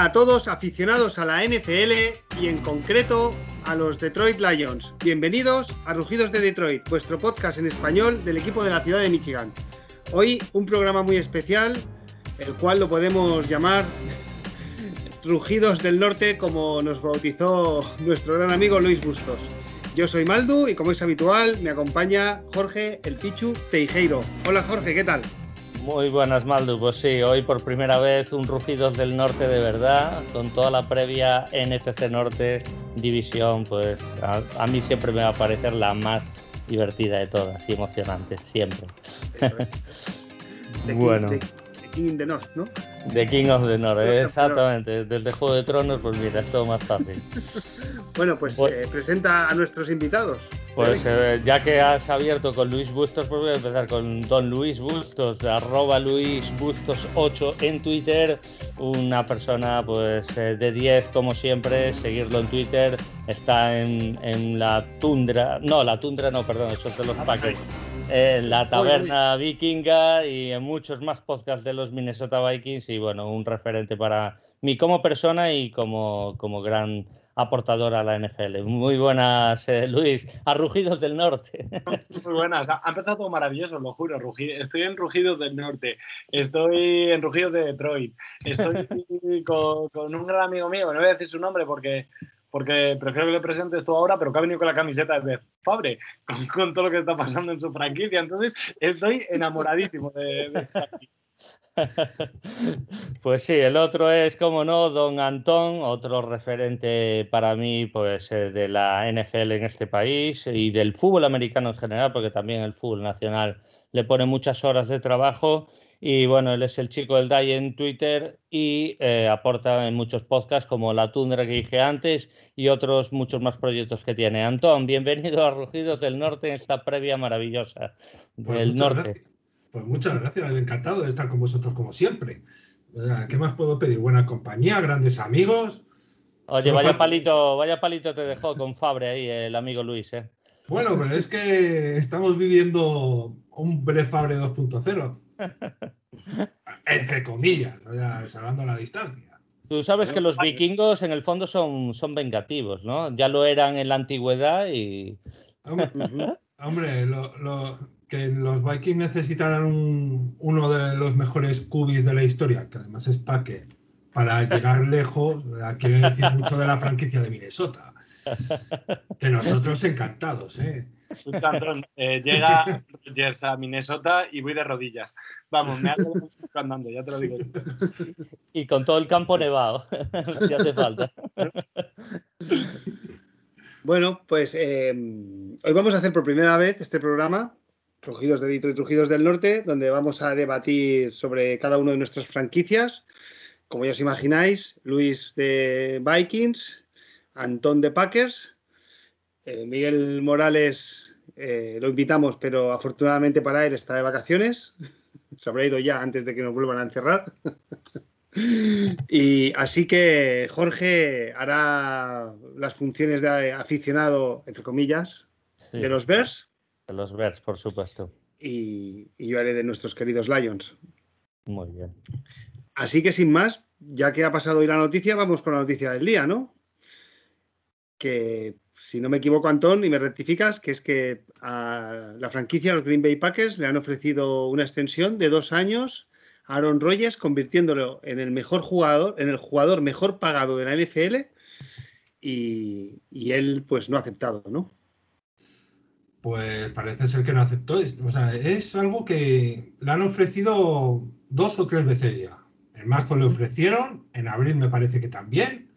A todos aficionados a la NFL y en concreto a los Detroit Lions. Bienvenidos a Rugidos de Detroit, vuestro podcast en español del equipo de la ciudad de Michigan. Hoy un programa muy especial, el cual lo podemos llamar Rugidos del Norte, como nos bautizó nuestro gran amigo Luis Bustos. Yo soy Maldu y como es habitual me acompaña Jorge el Pichu Teijeiro. Hola Jorge, ¿qué tal? Muy buenas, Maldu. Pues sí, hoy por primera vez un Rugidos del Norte de verdad, con toda la previa NFC Norte División, pues a, mí siempre me va a parecer la más divertida de todas y emocionante, siempre. bueno. King in the North, ¿no? The King of the North, exactamente. Desde Juego de Tronos, pues mira, es todo más fácil. bueno, pues, pues- eh, presenta a nuestros invitados. Pues eh, ya que has abierto con Luis Bustos, pues voy a empezar con Don Luis Bustos, arroba Luis Bustos 8 en Twitter, una persona pues eh, de 10 como siempre, seguirlo en Twitter, está en, en la tundra, no, la tundra no, perdón, eso es de los Packers en la taberna vikinga y en muchos más podcasts de los Minnesota Vikings y bueno, un referente para mí como persona y como, como gran aportador a la NFL. Muy buenas, eh, Luis, a Rugidos del Norte. Muy buenas, ha empezado todo maravilloso, lo juro. Estoy en Rugidos del Norte, estoy en Rugidos de Detroit, estoy con, con un gran amigo mío, no voy a decir su nombre porque porque prefiero que le presentes tú ahora, pero que ha venido con la camiseta de Fabre, con, todo lo que está pasando en su franquicia. Entonces, estoy enamoradísimo de, Pues sí, el otro es, como no, Don Antón, otro referente para mí pues, eh, de la NFL en este país y del fútbol americano en general, porque también el fútbol nacional le pone muchas horas de trabajo y bueno, él es el chico del DAI en Twitter y eh, aporta en muchos podcasts como La Tundra que dije antes y otros muchos más proyectos que tiene. Antón, bienvenido a Rugidos del Norte en esta previa maravillosa pues del norte. Pues muchas gracias, encantado de estar con vosotros como siempre. ¿Qué más puedo pedir? Buena compañía, grandes amigos. Oye, vaya palito, vaya palito te dejó con Fabre ahí el amigo Luis, ¿eh? Bueno, pero es que estamos viviendo un Fabre 2.0. Entre comillas, salvando la distancia. Tú sabes que los vikingos en el fondo son, son vengativos, ¿no? Ya lo eran en la antigüedad y... Hombre, lo, que los vikings necesitaran uno de los mejores cubis de la historia, que además es Paque, para llegar lejos, quiere decir mucho de la franquicia de Minnesota. De nosotros encantados, ¿eh? Eh, llega Rogers a Minnesota y voy de rodillas. Vamos, me hago andando, ya te lo digo. Y con todo el campo nevado, si hace falta. Bueno, pues eh, hoy vamos a hacer por primera vez este programa, Rugidos de Detroit, Rugidos del Norte, donde vamos a debatir sobre cada una de nuestras franquicias. Como ya os imagináis, Luis de Vikings, Antón de Packers eh, Miguel Morales eh, lo invitamos, pero afortunadamente para él está de vacaciones. Se habrá ido ya antes de que nos vuelvan a encerrar. y así que Jorge hará las funciones de aficionado, entre comillas, de los Bears. De los Bears, por supuesto. Y, y yo haré de nuestros queridos Lions. Muy bien. Así que sin más, ya que ha pasado hoy la noticia, vamos con la noticia del día, ¿no? Que si no me equivoco, Antón, y me rectificas, que es que a la franquicia, los Green Bay Packers, le han ofrecido una extensión de dos años a Aaron Rodgers, convirtiéndolo en el mejor jugador, en el jugador mejor pagado de la NFL, y, él, pues, no ha aceptado, ¿no? Pues parece ser que no aceptó. O sea, es algo que le han ofrecido dos o tres veces ya. En marzo le ofrecieron, en abril me parece que también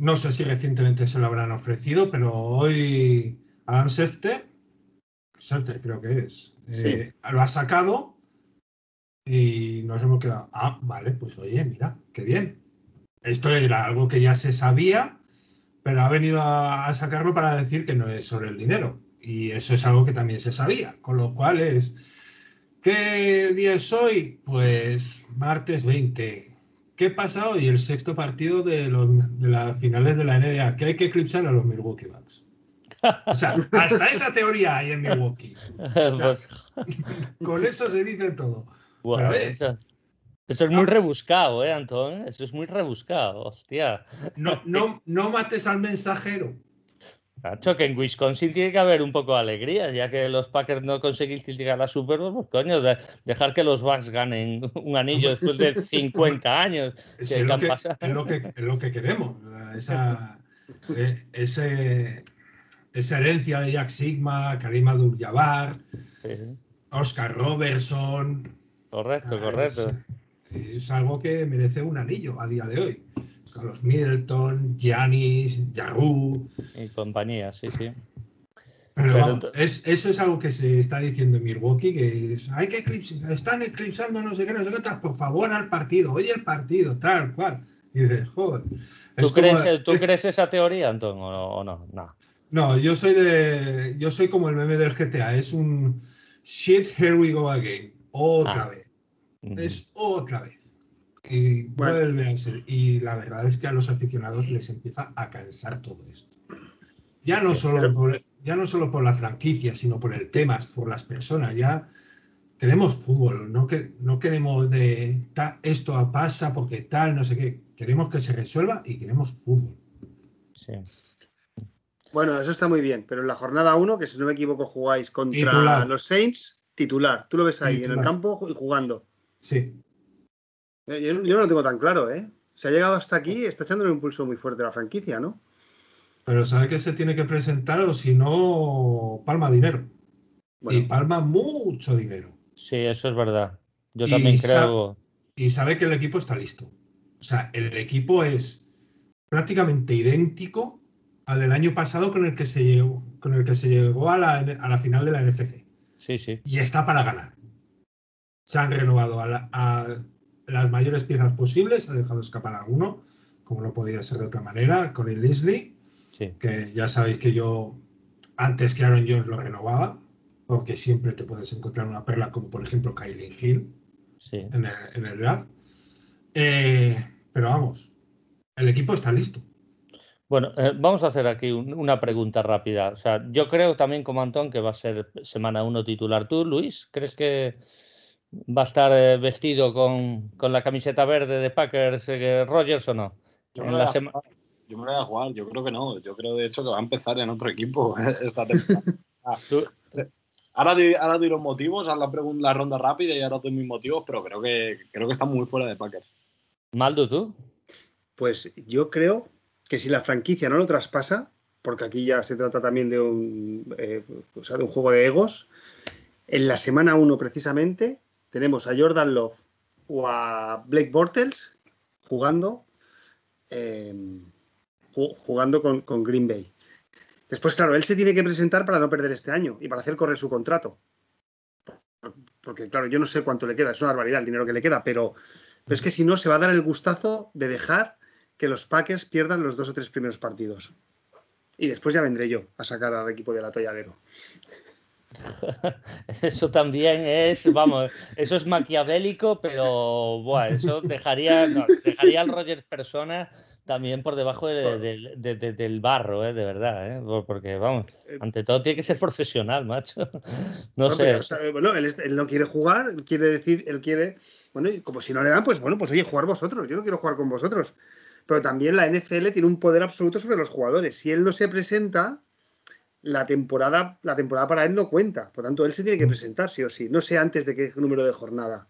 no sé si recientemente se lo habrán ofrecido, pero hoy Adam Schefter, Schefter creo que es, eh, lo ha sacado y nos hemos quedado, ah, vale, pues oye, mira, qué bien. Esto era algo que ya se sabía, pero ha venido a, sacarlo para decir que no es sobre el dinero. Y eso es algo que también se sabía, con lo cual es, ¿qué día es hoy? Pues martes 20 ¿Qué pasa hoy? El sexto partido de, las finales de la NBA, que hay que eclipsar a los Milwaukee Bucks. O sea, hasta esa teoría hay en Milwaukee. con eso se dice todo. Eso es muy rebuscado, ¿eh, Antón? Eso es muy rebuscado, hostia. No, no, no mates al mensajero. Cacho, que en Wisconsin tiene que haber un poco de alegría, ya que los Packers no conseguiste llegar a la Super Bowl, pues coño, dejar que los Bucks ganen un anillo después de 50 años. es, lo que, es, lo que, queremos, esa, eh, ese, esa herencia de Jack Sigma, Karim Abdul-Jabbar, Oscar Robertson. Correcto, correcto. Es, algo que merece un anillo a día de hoy. Carlos Middleton, Giannis, Yarru. Y compañía, sí, sí. Pero, vamos, eso es algo que se está diciendo en Milwaukee, que hay que eclipsar, están eclipsando no sé qué, no sé qué, por favor al partido, oye el partido, tal cual. Y dices, joder. ¿Tú, crees, ¿tú crees esa teoría, Antón, o no? no? No, yo soy de. Yo soy como el meme del GTA, es un shit, here we go again. Otra ah. vez. Es otra vez. Y vuelve a ser. Y la verdad es que a los aficionados les empieza a cansar todo esto. Ya no solo por, ya no solo por la franquicia, sino por el tema, por las personas. Ya queremos fútbol, no, que, no queremos de esto pasa porque tal, no sé qué. Queremos que se resuelva y queremos fútbol. Sí. Bueno, eso está muy bien, pero en la jornada 1, que si no me equivoco jugáis contra los Saints, titular. Tú lo ves ahí en el campo y jugando. Sí. Yo, no lo tengo tan claro, ¿eh? Se ha llegado hasta aquí, está echando un impulso muy fuerte a la franquicia, ¿no? Pero sabe que se tiene que presentar o si no, palma dinero. Y palma mucho dinero. Sí, eso es verdad. Yo también creo. y sabe que el equipo está listo. O sea, el equipo es prácticamente idéntico al del año pasado con el que se llegó, con el que se llegó a la, final de la NFC. Sí, sí. Y está para ganar. Se han renovado a, las mayores piezas posibles, ha dejado escapar a uno, como no podía ser de otra manera, con el Leslie, que ya sabéis que yo antes que Aaron Jones lo renovaba, porque siempre te puedes encontrar una perla como por ejemplo Kylie Hill en, el, draft. Eh, pero vamos, el equipo está listo. Bueno, eh, vamos a hacer aquí una pregunta rápida. O sea, yo creo también como Antón que va a ser semana uno titular. ¿Tú, Luis, crees que va a estar eh, vestido con, la camiseta verde de Packers eh, Rogers o no? Yo me, la yo me voy a jugar, yo creo que no. Yo creo de hecho que va a empezar en otro equipo esta temporada. Ah, ahora, di, ahora los motivos, a la, la ronda rápida y ahora doy mis motivos, pero creo que, creo que está muy fuera de Packers. Maldo, ¿tú? Pues yo creo que si la franquicia no lo traspasa, porque aquí ya se trata también de un, eh, de un juego de egos, en la semana 1 precisamente tenemos a Jordan Love o a Blake Bortles jugando, eh, jugando con, con, Green Bay. Después, claro, él se tiene que presentar para no perder este año y para hacer correr su contrato. Porque, claro, yo no sé cuánto le queda, es una barbaridad el dinero que le queda, pero, pero es que si no, se va a dar el gustazo de dejar que los Packers pierdan los dos o tres primeros partidos. Y después ya vendré yo a sacar al equipo del atolladero. Eso también es, vamos, eso es maquiavélico, pero bueno, eso dejaría, dejaría al Roger persona también por debajo del barro, ¿eh? de verdad, ¿eh? porque vamos, eh, ante todo tiene que ser profesional, macho. No, sé. bueno, él, él, no quiere jugar, quiere decir, él quiere, bueno, y como si no le dan, pues bueno, pues oye, jugar vosotros, yo no quiero jugar con vosotros pero también la NFL tiene un poder absoluto sobre los jugadores. Si él no se presenta, la temporada, la temporada para él no cuenta. Por tanto, él se tiene que presentar, sí o sí. No sé antes de qué número de jornada.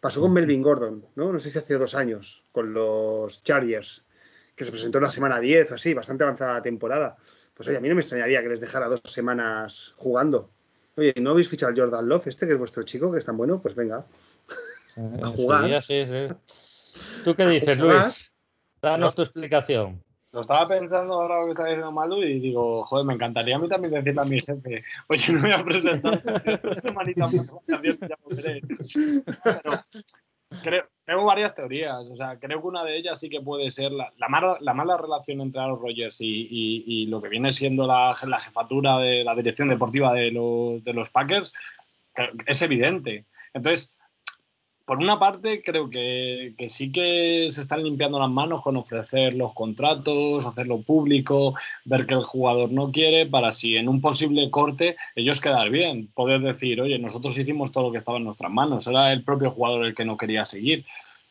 Pasó con Melvin Gordon, ¿no? No sé si hace dos años, con los Chargers, que se presentó en la semana 10 o así, bastante avanzada la temporada. Pues oye, a mí no me extrañaría que les dejara dos semanas jugando. Oye, ¿no habéis fichado al Jordan Love, este que es vuestro chico, que es tan bueno? Pues venga. a jugar. Sí, sí, ¿Tú qué dices, Luis? Danos tu explicación. Lo estaba pensando ahora lo que está diciendo Malu y digo, joder, me encantaría a mí también decirle a mi jefe, oye, no voy a presentar esta semanita también ya podré. creo, tengo varias teorías, o sea, creo que una de ellas sí que puede ser la, mala, la mala, relación entre los Rogers y, y, lo que viene siendo la, la, jefatura de la dirección deportiva de los, de los Packers, es evidente. Entonces, por una parte, creo que, sí que se están limpiando las manos con ofrecer los contratos, hacerlo público, ver que el jugador no quiere, para si en un posible corte ellos quedar bien, poder decir, oye, nosotros hicimos todo lo que estaba en nuestras manos, era el propio jugador el que no quería seguir.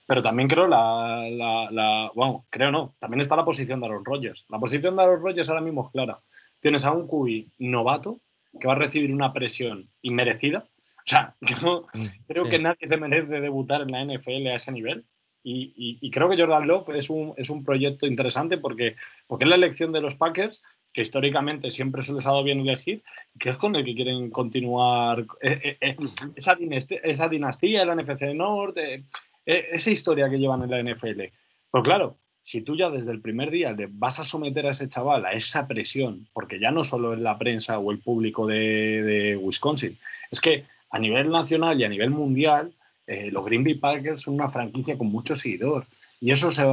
Pero también creo la, la, bueno, creo no, también está la posición de Aaron Rodgers. La posición de Aaron Rodgers ahora mismo es clara. Tienes a un QB novato que va a recibir una presión inmerecida o sea, yo mm, creo que nadie se merece debutar en la NFL a ese nivel. Y, creo que Jordan Love es un, es un proyecto interesante porque, porque es la elección de los Packers, que históricamente siempre se les ha dado bien elegir, que es con el que quieren continuar eh, eh, eh, esa, dinastía, esa dinastía, la NFC Norte, esa historia que llevan en la NFL. Pero claro, si tú ya desde el primer día vas a someter a ese chaval a esa presión, porque ya no solo es la prensa o el público de, de Wisconsin, es que a nivel nacional y a nivel mundial, eh, los Green Bay Packers son una franquicia con mucho seguidor. Y eso se,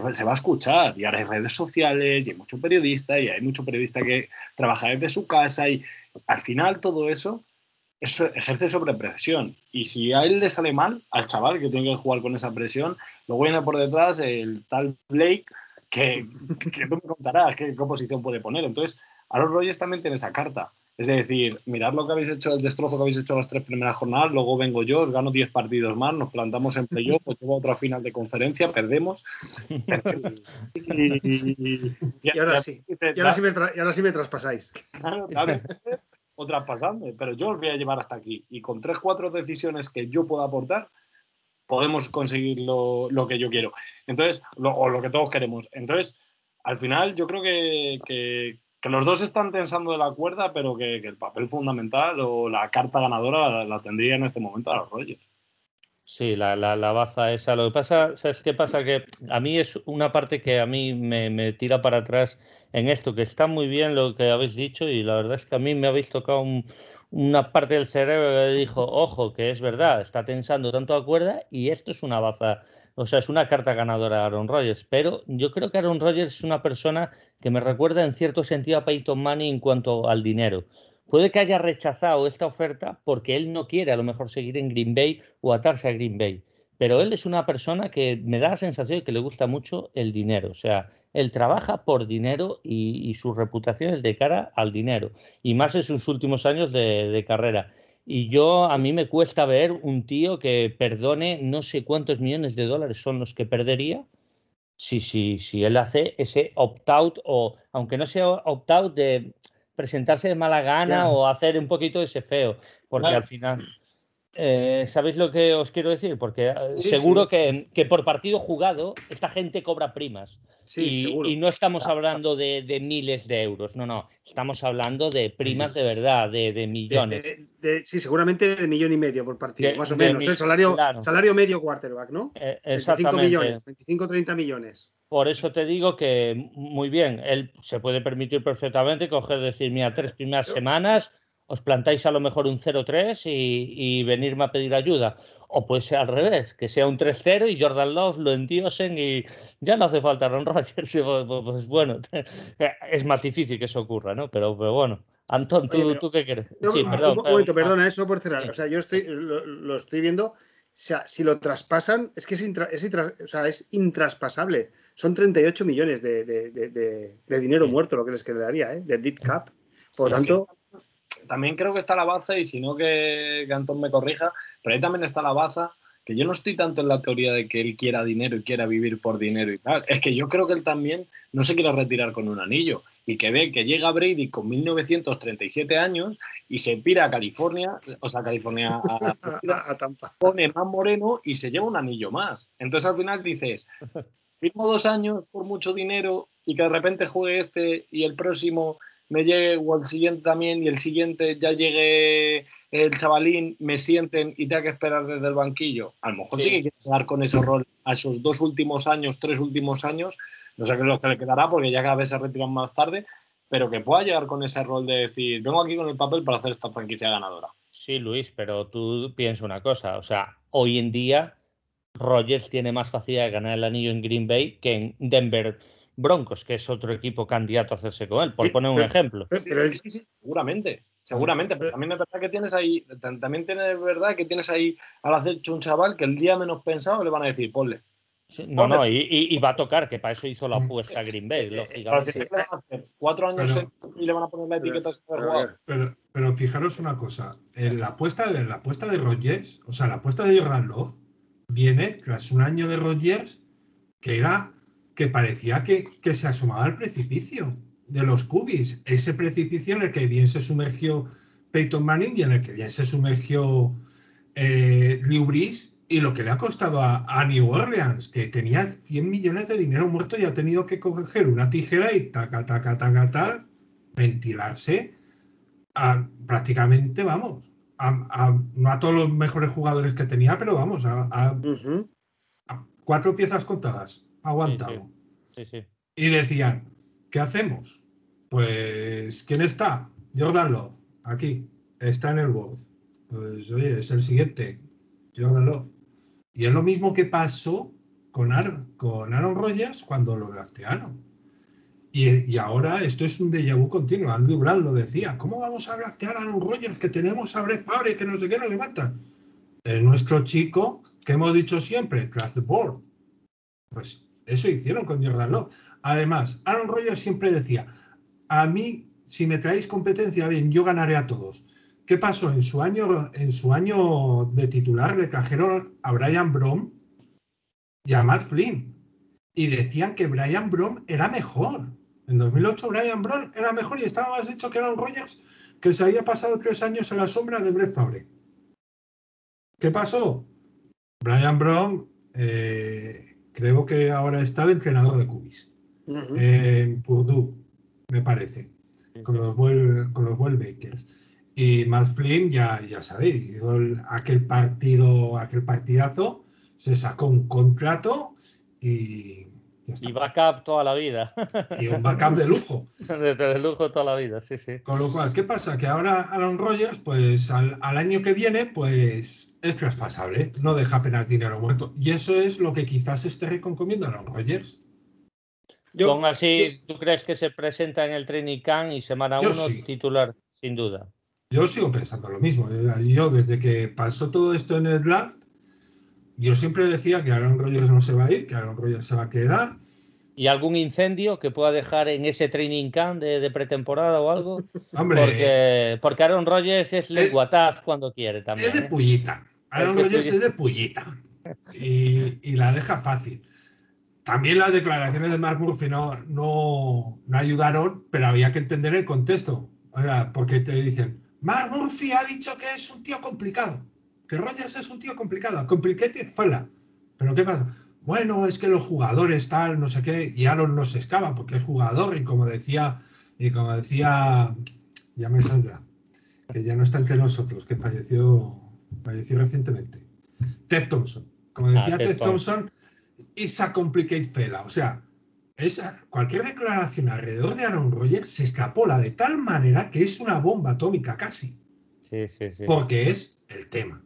va a escuchar. Y ahora hay redes sociales, y hay mucho periodista, y hay mucho periodista que trabaja desde su casa. Y al final todo eso, eso ejerce sobre presión. Y si a él le sale mal, al chaval que tiene que jugar con esa presión, luego viene por detrás el tal Blake, que, que tú me contarás qué, qué posición puede poner. Entonces, a los Rogers también tiene esa carta. Es decir, mirad lo que habéis hecho, el destrozo que habéis hecho las tres primeras jornadas, luego vengo yo, os gano 10 partidos más, nos plantamos en playoff, pues llevo otra final de conferencia, perdemos. y, ahora sí, y ahora sí me, traspasáis. Claro, claro. o traspasando, pero yo os voy a llevar hasta aquí. Y con tres, cuatro decisiones que yo pueda aportar, podemos conseguir lo, que yo quiero. Entonces, o lo que todos queremos. Entonces, al final, yo creo que que los dos están tensando de la cuerda, pero que, el papel fundamental o la carta ganadora la, tendría en este momento a los Reyes. Sí, la, la, baza esa. Lo que pasa, ¿sabes qué pasa? Que a mí es una parte que a mí me, tira para atrás en esto, que está muy bien lo que habéis dicho y la verdad es que a mí me habéis tocado una parte del cerebro que dijo, ojo, que es verdad, está tensando tanto la cuerda y esto es una baza o sea, es una carta ganadora Aaron Rodgers, pero yo creo que Aaron Rodgers es una persona que me recuerda en cierto sentido a Peyton Manning en cuanto al dinero. Puede que haya rechazado esta oferta porque él no quiere a lo mejor seguir en Green Bay o atarse a Green Bay, pero él es una persona que me da la sensación de que le gusta mucho el dinero, o sea, él trabaja por dinero y, su reputación es de cara al dinero, y más en sus últimos años de carrera. Y yo, a mí me cuesta ver un tío que perdone no sé cuántos millones de dólares son los que perdería si, si, si él hace ese opt-out o, aunque no sea opt-out, de presentarse de mala gana o hacer un poquito ese feo, porque al final... Eh, ¿Sabéis lo que os quiero decir? Porque eh, seguro Que, que, por partido jugado esta gente cobra primas y, no estamos hablando de, miles de euros, no, no, estamos hablando de primas de verdad, de, millones. sí, seguramente de millón y medio por partido, más o menos. El salario, salario medio quarterback, ¿no? Eh, exactamente. 25 millones, 25, 30 millones. Por eso te digo que, muy bien, él se puede permitir perfectamente coger, decir, mira, tres primeras semanas os plantáis a lo mejor un 0-3 y, venirme a pedir ayuda. O puede ser al revés, que sea un 3-0 y Jordan Love lo endiosen y ya no hace falta Ron Rodgers. Pues, pues, pues, bueno, es más difícil que eso ocurra, ¿no? Pero, pero bueno. Antón, ¿tú, qué crees? sí, perdón, un momento, perdona, eso por cerrar. O sea, yo estoy, lo, estoy viendo. O sea, si lo traspasan, es que es, o sea, es intraspasable. Son 38 millones de, de, dinero muerto lo que les quedaría, ¿eh? de dead cap. Por lo tanto, también creo que está la baza, y si no que, que Antón me corrija, pero ahí también está la baza, que yo no estoy tanto en la teoría de que él quiera dinero y quiera vivir por dinero y tal. Es que yo creo que él también no se quiere retirar con un anillo y que ve que llega Brady con 1937 años y se pira a California, o sea, California a, a, Tampa. pone más moreno y se lleva un anillo más. Entonces al final dices, firmo dos años por mucho dinero y que de repente juegue este y el próximo me llegue o el siguiente también y el siguiente ya llegue el chavalín, me sienten y tenga que esperar desde el banquillo. A lo mejor sí, que quiere quedar con ese rol a esos dos últimos años, tres últimos años, no sé qué es lo que le quedará porque ya cada vez se retiran más tarde, pero que pueda llegar con ese rol de decir, vengo aquí con el papel para hacer esta franquicia ganadora. Sí, Luis, pero tú piensa una cosa, o sea, hoy en día Rogers tiene más facilidad de ganar el anillo en Green Bay que en Denver Broncos, que es otro equipo candidato a hacerse con él, por poner un ejemplo. Pero, seguramente. Seguramente, pero también es verdad que tienes ahí, también tienes verdad que tienes ahí al acecho un chaval que el día menos pensado le van a decir, ponle. no, no, y, va a tocar, que para eso hizo la apuesta Green Bay, eh, lógicamente. Cuatro años y le van a poner la etiqueta pero, pero, fijaros una cosa, la apuesta de la apuesta de Rodgers, o sea, la apuesta de Jordan Love, viene tras un año de Rodgers que era que parecía que, que se asomaba al precipicio de los cubis, ese precipicio en el que bien se sumergió Peyton Manning y en el que bien se sumergió eh, Drew Brees y lo que le ha costado a, New Orleans, que tenía 100 millones de dinero muerto y ha tenido que coger una tijera y taca, taca, taca, taca, ventilarse a, prácticamente, vamos, a, no a todos los mejores jugadores que tenía, pero vamos, a, cuatro piezas contadas, aguantado. Y decían, ¿qué hacemos? Pues, ¿quién está? Jordan Love, aquí, está en el World. Pues, oye, es el siguiente, Jordan Love. Y es lo mismo que pasó con Aaron, con Aaron Rodgers cuando lo draftearon. Y, y, ahora esto es un déjà vu continuo. Andrew Brown lo decía. ¿Cómo vamos a draftear a Aaron Rodgers que tenemos a Brett Favre que no sé qué nos levanta? Es nuestro chico que hemos dicho siempre, class the board. Pues eso hicieron con Jordan Love. Además, Aaron Rodgers siempre decía, a mí, si me traéis competencia, bien, yo ganaré a todos. ¿Qué pasó? En su año, en su año de titular le trajeron a Brian Brom y a Matt Flynn. Y decían que Brian Brom era mejor. En 2008 Brian Brom era mejor y estaba más hecho que Aaron Rodgers, que se había pasado tres años a la sombra de Brett Favre. ¿Qué pasó? Brian Brom eh, creo que ahora está de entrenador de cubis en Purdue me parece, con los, con los Bakers. Y Matt Flynn, ya, ya sabéis, aquel partido, aquel partidazo, se sacó un contrato y. Y backup toda la vida. Y un backup de lujo. de, lujo toda la vida, sí, sí. Con lo cual, ¿qué pasa? Que ahora Aaron Rodgers, pues al, año que viene, pues es traspasable, no deja apenas dinero muerto. Y eso es lo que quizás esté reconcomiendo a Aaron Rodgers. Con así, ¿tú crees que se presenta en el training camp y semana uno titular, sin duda? Yo sigo pensando lo mismo. Yo, desde que pasó todo esto en el draft, yo siempre decía que Aaron Rodgers no se va a ir, que Aaron Rodgers se va a quedar. ¿Y algún incendio que pueda dejar en ese training camp de, pretemporada o algo? Hombre, porque, porque Aaron Rodgers es lenguataz cuando quiere también. Es de ¿eh? pullita. Aaron Rodgers es de pullita. Y, y la deja fácil. También las declaraciones de Mark Murphy no, no, ayudaron, pero había que entender el contexto. O sea, porque te dicen, Mark Murphy ha dicho que es un tío complicado, que Rogers es un tío complicado, complicated fuera. Pero ¿qué pasa? Bueno, es que los jugadores tal, no sé qué, y Aaron no se escapa porque es jugador y como decía, y como decía, ya me salga, que ya no está entre nosotros, que falleció, falleció recientemente. Ted Thompson. Como ah, decía Ted, Thompson esa complicate fela. O sea, esa, cualquier declaración alrededor de Aaron Rodgers se extrapola de tal manera que es una bomba atómica casi. Sí, sí, sí. Porque es el tema.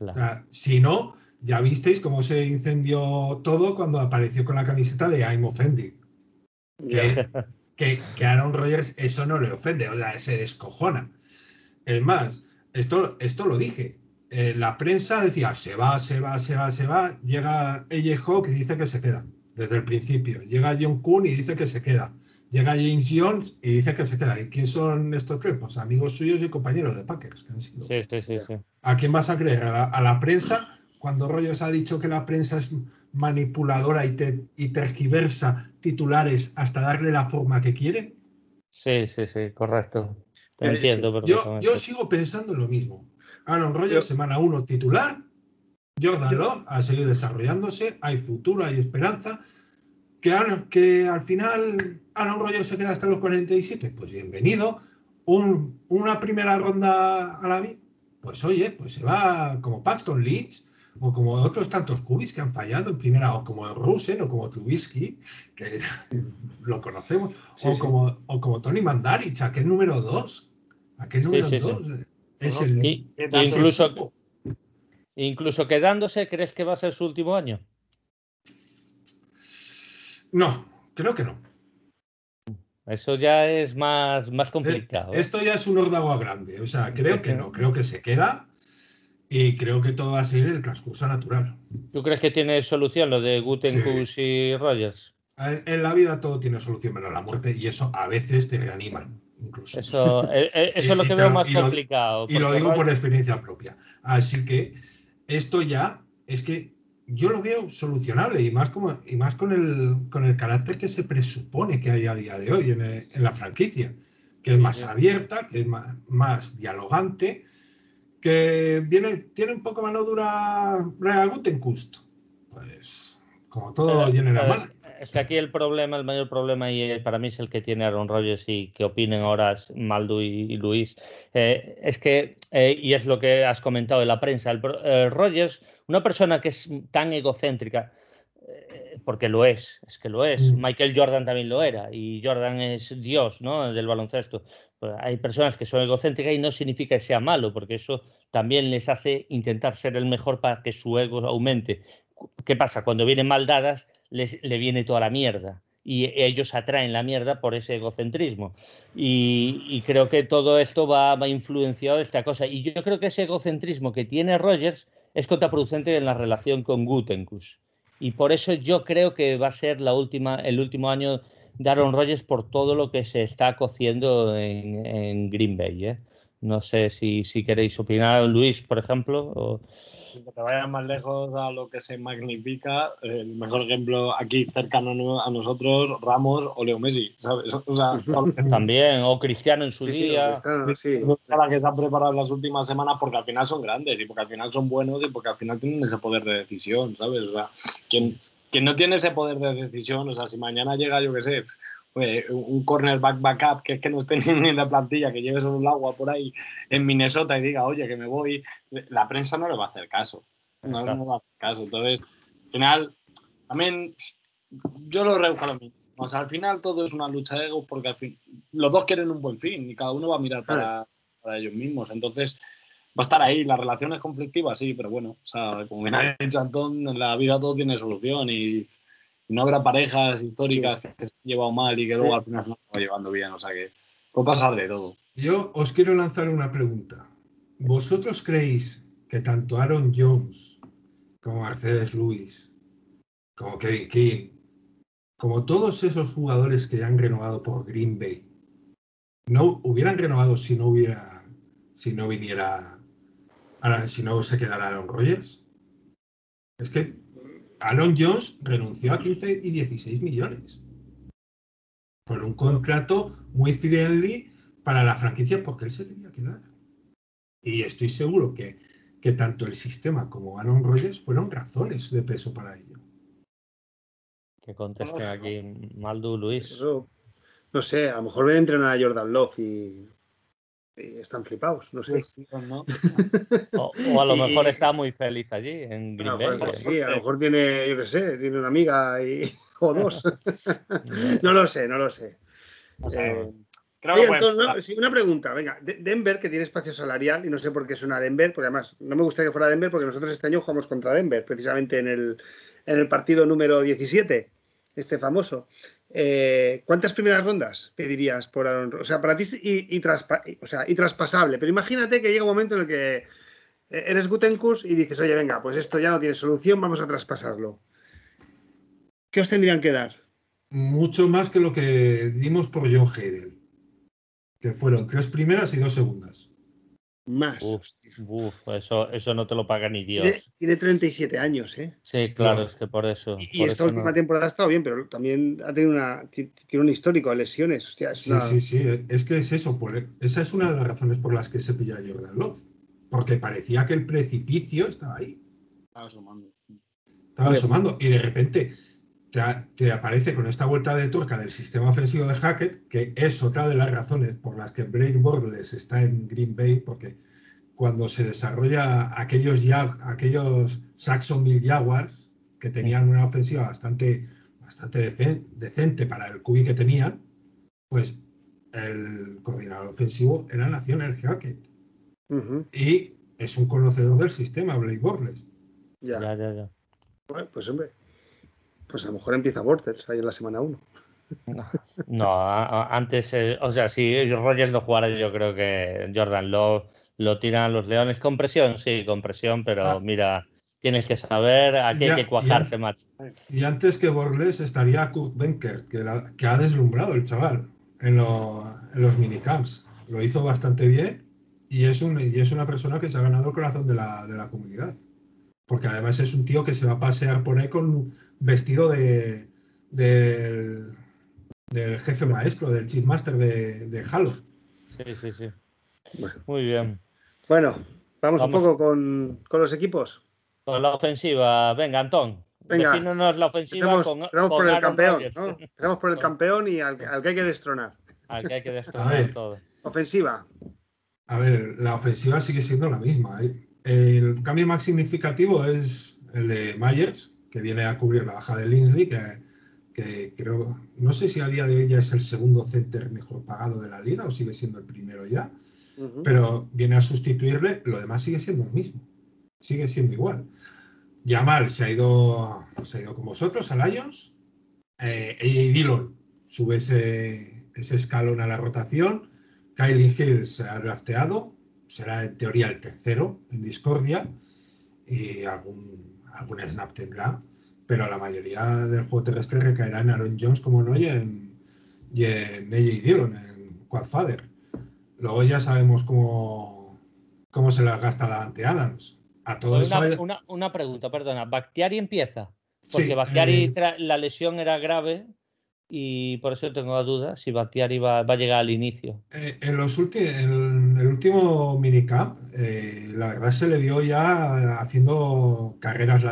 O sea, si no, ya visteis cómo se incendió todo cuando apareció con la camiseta de I'm offended. Que, que, Aaron Rodgers eso no le ofende, o sea, se descojona. Es más, esto, esto lo dije. Eh, la prensa decía, se va, se va, se va, se va. Llega AJ Hawk y dice que se queda, desde el principio. Llega John Kuhn y dice que se queda. Llega James Jones y dice que se queda. ¿Y quién son estos tres? Pues amigos suyos y compañeros de Packers que han sido. Sí, sí, sí, ¿A quién vas a creer? ¿A la, prensa? Cuando Rogers ha dicho que la prensa es manipuladora y, y tergiversa titulares hasta darle la forma que quieren. Sí, sí, sí, correcto. Te entiendo. Yo, yo sigo pensando lo mismo. Aaron Rodgers, semana 1 titular. Jordan Love a seguir desarrollándose. Hay futuro, hay esperanza. Que, que al final Aaron Rodgers se queda hasta los 47. Pues bienvenido. una primera ronda a la pues oye, pues se va como Paxton Lynch o como otros tantos cubis que han fallado en primera, o como Rusen o como Trubisky, que lo conocemos, o, Como, o como Tony Mandarich, aquel número 2, aquel número 2 incluso, incluso quedándose, ¿crees que va a ser su último año? No, creo que no. Eso ya es más, más complicado. Eh, esto ya es un órdago grande. O sea, creo que no, creo que se queda y creo que todo va a seguir el transcurso natural. ¿Tú crees que tiene solución lo de Gutenkus y Rogers? En, la vida todo tiene solución menos la muerte y eso a veces te reaniman. Incluso. Eso, eh, eh, eso es lo que veo más complicado. y lo digo por experiencia propia. Así que esto ya es que yo lo veo solucionable y más, como, y más con, el, con el carácter que se presupone que hay a día de hoy en, la franquicia, que es más abierta, que es más, dialogante, que viene, tiene un poco mano dura Rea Gutenkust. Pues como todo General Manager. Es que aquí el problema, el mayor problema, y para mí es el que tiene Aaron Rodgers y que opinen ahora Maldu y, Luis, eh, es que, eh, y es lo que has comentado en la prensa, el, eh, Rodgers, una persona que es tan egocéntrica, porque lo es, es que lo es. Mm. Michael Jordan también lo era y Jordan es Dios ¿no? del baloncesto. Pues hay personas que son egocéntricas y no significa que sea malo, porque eso también les hace intentar ser el mejor para que su ego aumente. ¿Qué pasa? Cuando vienen mal dadas, le viene toda la mierda y ellos atraen la mierda por ese egocentrismo. Y, creo que todo esto va, va influenciado de esta cosa. Y yo creo que ese egocentrismo que tiene Rogers es contraproducente en la relación con Gutenkus. Y por eso yo creo que va a ser la última, el último año de Aaron Rodgers por todo lo que se está cociendo en, Green Bay. ¿eh? No sé si, si, queréis opinar, Luis, por ejemplo. Sin que te vayas más lejos a lo que se magnifica, el mejor ejemplo aquí cercano a nosotros, Ramos o Leo Messi, ¿sabes? O sea, También, o Cristiano en su día. Sí, Para que se han preparado las últimas semanas porque al final son grandes y porque al final son buenos y porque al final tienen ese poder de decisión, ¿sabes? O sea, quien, quien no tiene ese poder de decisión, o sea, si mañana llega, yo qué sé, un cornerback backup que es que no esté ni en la plantilla, que lleve solo el agua por ahí en Minnesota y diga, oye, que me voy, la prensa no le va a hacer caso. No, le va a hacer caso. Entonces, al final, también yo lo reduzco a lo mismo. O sea, al final todo es una lucha de egos porque al fin, los dos quieren un buen fin y cada uno va a mirar para, para ellos mismos. Entonces, va a estar ahí. La relación es conflictiva, sí, pero bueno, o sea, como bien ha dicho Antón, en la vida todo tiene solución y no habrá parejas históricas que se han llevado mal y que luego al final se van llevando bien. O sea que puede pasar de todo. Yo os quiero lanzar una pregunta. ¿Vosotros creéis que tanto Aaron Jones como Mercedes Lewis, como Kevin King, como todos esos jugadores que ya han renovado por Green Bay, no hubieran renovado si no hubiera, si no viniera, si no se quedara Aaron Rodgers? Es que Aaron Jones renunció a 15 y 16 millones por un contrato muy friendly para la franquicia porque él se quería quedar. Y estoy seguro que, que tanto el sistema como Aaron Rodgers fueron razones de peso para ello. Que conteste aquí Maldu Luis. no sé, a lo mejor voy a entrenar a Jordan Love y están flipados, no sé. Pues o, a lo mejor está muy feliz allí, en Green Bay. sí, a lo mejor tiene, yo qué sé, tiene una amiga y, o dos. no lo sé, no lo sé. Eh, una pregunta, venga, Denver, que tiene espacio salarial, y no sé por qué suena Denver, porque además no me gustaría que fuera Denver, porque nosotros este año jugamos contra Denver, precisamente en el, en el partido número 17, este famoso. Eh, ¿Cuántas primeras rondas pedirías por Aaron O sea, para ti y, o sea, y traspasable. Pero imagínate que llega un momento en el que eh, eres Gutenkus y dices, oye, venga, pues esto ya no tiene solución, vamos a traspasarlo. ¿Qué os tendrían que dar? Mucho más que lo que dimos por John Heidel, que fueron tres primeras y dos segundas. Más. Uf, eso, eso no te lo paga ni Dios. Tiene, 37 años, ¿eh? Sí, claro, es que por eso. Y, esta última temporada ha estado bien, pero también ha tenido una, tiene un histórico de lesiones. sí, sí, sí, es que es eso. Por, esa es una de las razones por las que se pilla Jordan Love. Porque parecía que el precipicio estaba ahí. Estaba asomando. Estaba asomando. Y de repente te, aparece con esta vuelta de turca del sistema ofensivo de Hackett, que es otra de las razones por las que Blake Bortles está en Green Bay, porque cuando se desarrolla aquellos, ya, aquellos Saxonville Jaguars, que tenían una ofensiva bastante, bastante decente para el QB que tenían, pues el coordinador ofensivo era Nathaniel Hackett. Y es un conocedor del sistema, Blake Bortles. Ya, ya, ya. Bueno, pues hombre, pues a lo mejor empieza Bortles ahí en la semana 1. No, antes, eh, o sea, si Rogers no jugara, yo creo que Jordan Love lo tiran los Leones con presión, sí, con presión, pero ah. mira, tienes que saber a qué hay que cuajarse, más. Y antes que Borles estaría Kurt Benker, que, que ha deslumbrado el chaval en, los minicamps. Lo hizo bastante bien y es, un, y es una persona que se ha ganado el corazón de la, de la comunidad. Porque además es un tío que se va a pasear por ahí con vestido de, del jefe maestro, del chief master de, de Halo. Sí, sí, sí. Muy bien. Bueno, vamos, un poco con, con, los equipos. Con la ofensiva. Venga, Antón. Venga, la ofensiva empezamos, con, por el campeón. ¿no? Empezamos por el campeón y al, al, que hay que destronar. Al que hay que destronar todo. Ofensiva. A ver, la ofensiva sigue siendo la misma. ¿eh? El cambio más significativo es el de Myers, que viene a cubrir la baja de Linsley, que, que creo, no sé si a día de hoy ya es el segundo center mejor pagado de la liga o sigue siendo el primero ya, pero viene a sustituirle, lo demás sigue siendo lo mismo, sigue siendo igual. Yamal se ha ido, se ha ido con vosotros a Lions, eh, y Dillon sube ese, ese escalón a la rotación, Kylie Hill se ha drafteado, será en teoría el tercero en Discordia y algún, algún snap tendrá, pero la mayoría del juego terrestre recaerá en Aaron Jones, como no, y en, y en AJ Dillon, en Quadfather. Luego ya sabemos cómo, cómo se las gasta la ante Adams. A todo una, eso una, una, pregunta, perdona. ¿Bactiari empieza? Porque sí, Bactiari, eh, la lesión era grave y por eso tengo la duda si Bactiari va, a llegar al inicio. Eh, en, los en el último minicamp, eh, la verdad se le vio ya haciendo carreras,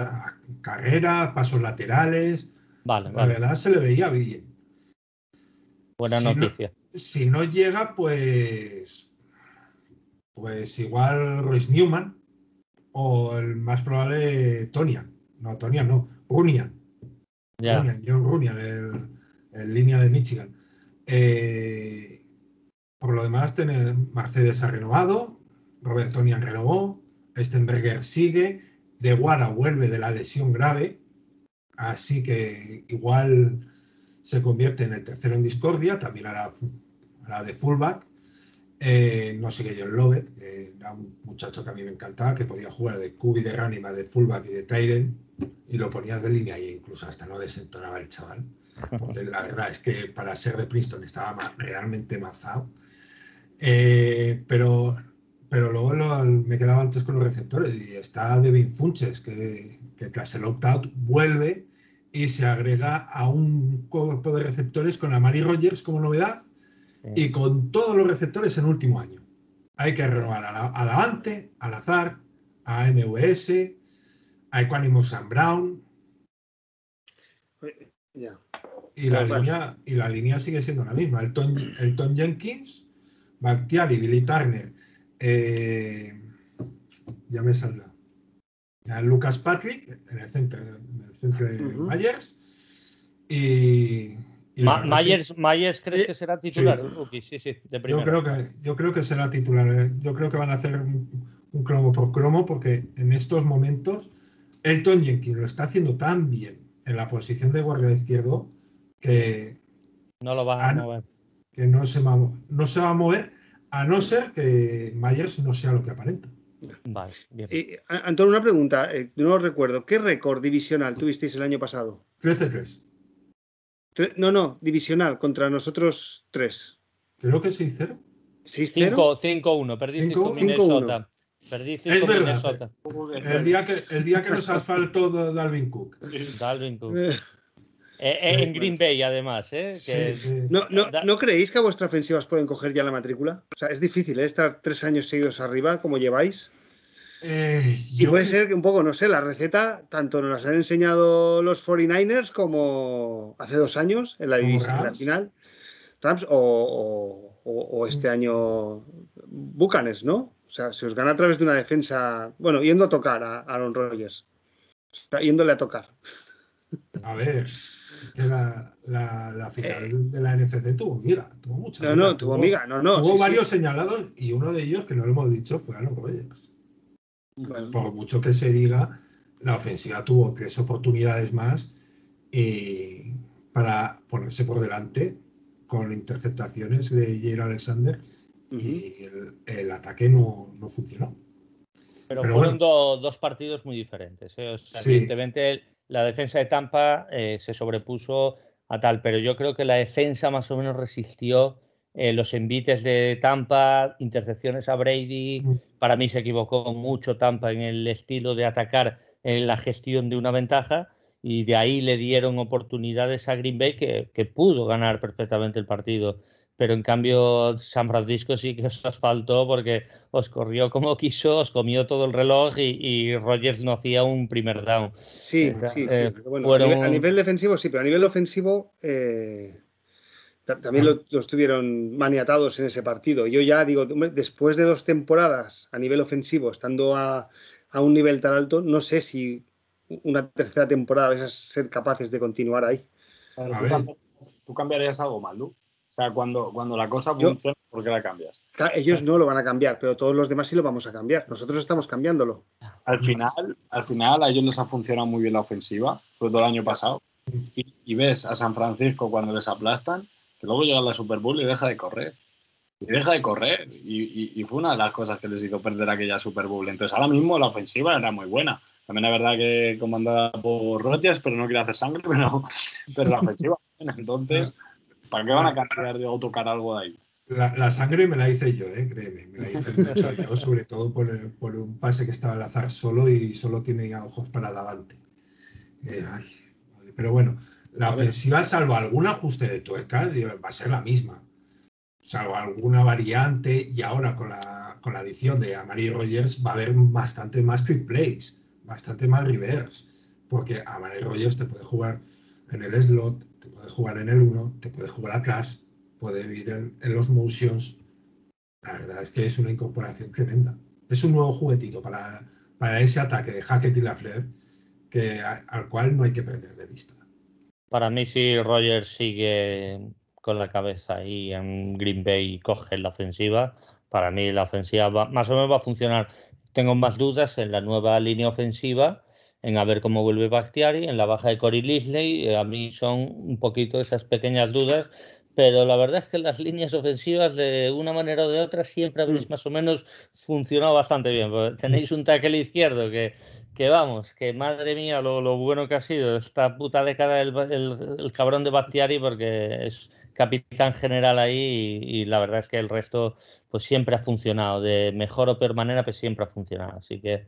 carreras pasos laterales. Vale, la verdad se le veía bien. Buena noticia. si no llega, pues. Pues igual Royce Newman o el más probable Tonian. No, Tonian no, Runian. John Runian, el en línea de Michigan. Eh, por lo demás, Mercedes ha renovado, Robert Tonian renovó, Stenberger sigue, De Guara vuelve de la lesión grave, así que igual se convierte en el tercero en discordia, también a la, de fullback. Eh, no sigue John Lovett, que era un muchacho que a mí me encantaba, que podía jugar de cubi, de Ránima, de fullback y de Tyren, y lo ponías de línea y incluso hasta no desentonaba el chaval la verdad es que para ser de Princeton estaba realmente mazado. Eh, pero, pero luego me quedaba antes con los receptores y está Devin Funches, que, tras el opt-out vuelve y se agrega a un cuerpo de receptores con Amari Rogers como novedad y con todos los receptores en último año. Hay que renovar a, la, a Davante, al Azar, a MVS, a Equanimous and Brown. Ya. Y la, línea, y la línea sigue siendo la misma. El Tom Jenkins, Bakhtiari, Billy Turner, eh, ya me saldrá. Lucas Patrick en el centro, en el centro de Myers. Y, Myers, Myers, ¿crees que será titular? Sí. sí, sí, de yo, creo que, yo creo que será titular. Eh. Yo creo que van a hacer un, un cromo por cromo porque en estos momentos Elton Jenkins lo está haciendo tan bien en la posición de guardia izquierdo que no lo va a mover. Que no se va, no se va a mover a no ser que Myers no sea lo que aparenta. Vale, bien. Antonio, una pregunta, eh, no lo recuerdo. ¿Qué récord divisional tuvisteis el año pasado? 13-3. No, no, divisional, contra nosotros tres. Creo que 6-0. 5-1, perdí 5 Minnesota. Perdí 5 es verdad. El día, que, el día que nos asfaltó Dalvin Cook. Dalvin Cook. Eh, eh, en Green Bay, además. ¿eh? ¿No, no, creéis que a vuestra ofensiva os pueden coger ya la matrícula? O sea, es difícil estar tres años seguidos arriba, como lleváis. y puede ser que un poco, no sé, la receta tanto nos las han enseñado los 49ers como hace dos años en la división final. Rams o, este año Bucanes, ¿no? O sea, se os gana a través de una defensa, bueno, yendo a tocar a Aaron Rodgers. yéndole a tocar. A ver, la, la, final eh. de la NFC tuvo miga, tuvo mucha No, no, tuvo, miga, no, no. Tuvo varios señalados y uno de ellos, que no lo hemos dicho, fue Aaron Rodgers. Por mucho que se diga, la ofensiva tuvo tres oportunidades más y, para ponerse por delante con interceptaciones de Jair Alexander y el, ataque no, funcionó. Pero, fueron dos partidos muy diferentes. ¿eh? Evidentemente, la defensa de Tampa eh, se sobrepuso a tal, pero yo creo que la defensa más o menos resistió eh, los envites de Tampa, intercepciones a Brady. Mm. Para mí se equivocó mucho Tampa en el estilo de atacar en la gestión de una ventaja y de ahí le dieron oportunidades a Green Bay que, que pudo ganar perfectamente el partido pero en cambio San Francisco sí que os asfaltó porque os corrió como quiso, os comió todo el reloj y, Rogers no hacía un primer down. Sí, sí, sí. Eh, a, nivel, defensivo sí, pero a nivel ofensivo eh, también lo, estuvieron maniatados en ese partido. Yo ya digo, después de dos temporadas a nivel ofensivo, estando a, un nivel tan alto, no sé si una tercera temporada vais a ser capaces de continuar ahí. ¿Tú cambiarías algo, Maldu? O sea, cuando, cuando la cosa funciona, ¿por qué la cambias? Ellos no lo van a cambiar, pero todos los demás sí lo vamos a cambiar. Nosotros estamos cambiándolo. Al final, al final a ellos les ha funcionado muy bien la ofensiva, sobre todo el año pasado. Y, ves a San Francisco cuando les aplastan, que luego llega la Super Bowl y deja de correr. Y deja de correr. Y, fue una de las cosas que les hizo perder aquella Super Bowl. Entonces, ahora mismo la ofensiva era muy buena. También es verdad que comandada por Rodgers, pero no quiere hacer sangre, pero, pero la ofensiva. Entonces, ¿Para qué van a cambiar de autocar algo de ahí? La, sangre me la hice yo, ¿eh? créeme, me la hice mucho yo, sobre todo por, un pase que estaba al azar solo y solo tiene ojos para adelante. Eh, pero bueno, la ofensiva, salvo algún ajuste de tuerca, va a ser la misma. Salvo alguna variante y ahora con la, con la adición de Amari Rogers va a haber bastante más trick plays, bastante más reverse, porque Amari Rogers te puede jugar en el slot, te puede jugar en el 1, te puede jugar atrás, puede ir en, los motions. La verdad es que es una incorporación tremenda. Es un nuevo juguetito para, para ese ataque de Hackett y Lafleur que, al cual no hay que perder de vista. Para mí, si Roger sigue con la cabeza ahí en Green Bay y coge la ofensiva, para mí la ofensiva más o menos va a funcionar. Tengo más dudas en la nueva línea ofensiva en a ver cómo vuelve Bakhtiari, en la baja de Cory Lisley. Eh, a mí son un poquito esas pequeñas dudas, pero la verdad es que las líneas ofensivas, de una manera o de otra, siempre habéis mm. más o menos funcionado bastante bien. Tenéis un tackle izquierdo que, que vamos, que madre mía lo, lo, bueno que ha sido esta puta década el, el, cabrón de Bakhtiari, porque es capitán general ahí y, la verdad es que el resto pues siempre ha funcionado, de mejor o peor manera, pues siempre ha funcionado. Así que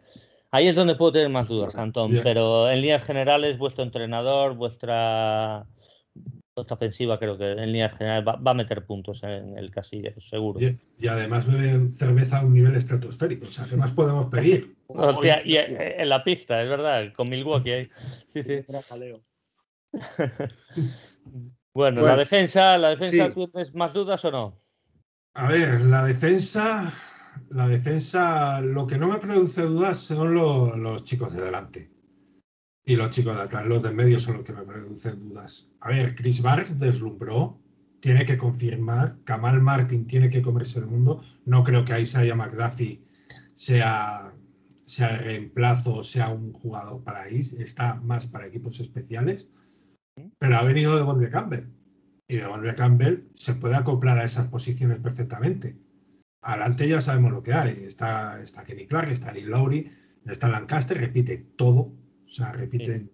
Ahí es donde puedo tener más dudas, Antón, pero en líneas generales, vuestro entrenador, vuestra, vuestra ofensiva, creo que en líneas generales va, a meter puntos en el casillero, seguro. Y, además beben cerveza a un nivel estratosférico, o sea, ¿qué más podemos pedir? Hostia, y en la pista, es verdad, con Milwaukee ahí. Sí, sí. bueno, la defensa, ¿la defensa tienes más dudas o no? A ver, la defensa la defensa, lo que no me produce dudas son los, chicos de delante. Y los chicos de atrás, los de medio son los que me producen dudas. A ver, Chris Barnes deslumbró, tiene que confirmar, Kamal Martin tiene que comerse el mundo. No creo que Isaiah McDuffie sea, sea el reemplazo, sea un jugador para ahí, está más para equipos especiales. Pero ha venido de Bonde Campbell. Y de Bonde Campbell se puede acoplar a esas posiciones perfectamente. Adelante ya sabemos lo que hay. Está, está Kenny Clark, está Dean Lowry, está Lancaster, repite todo. O sea, repiten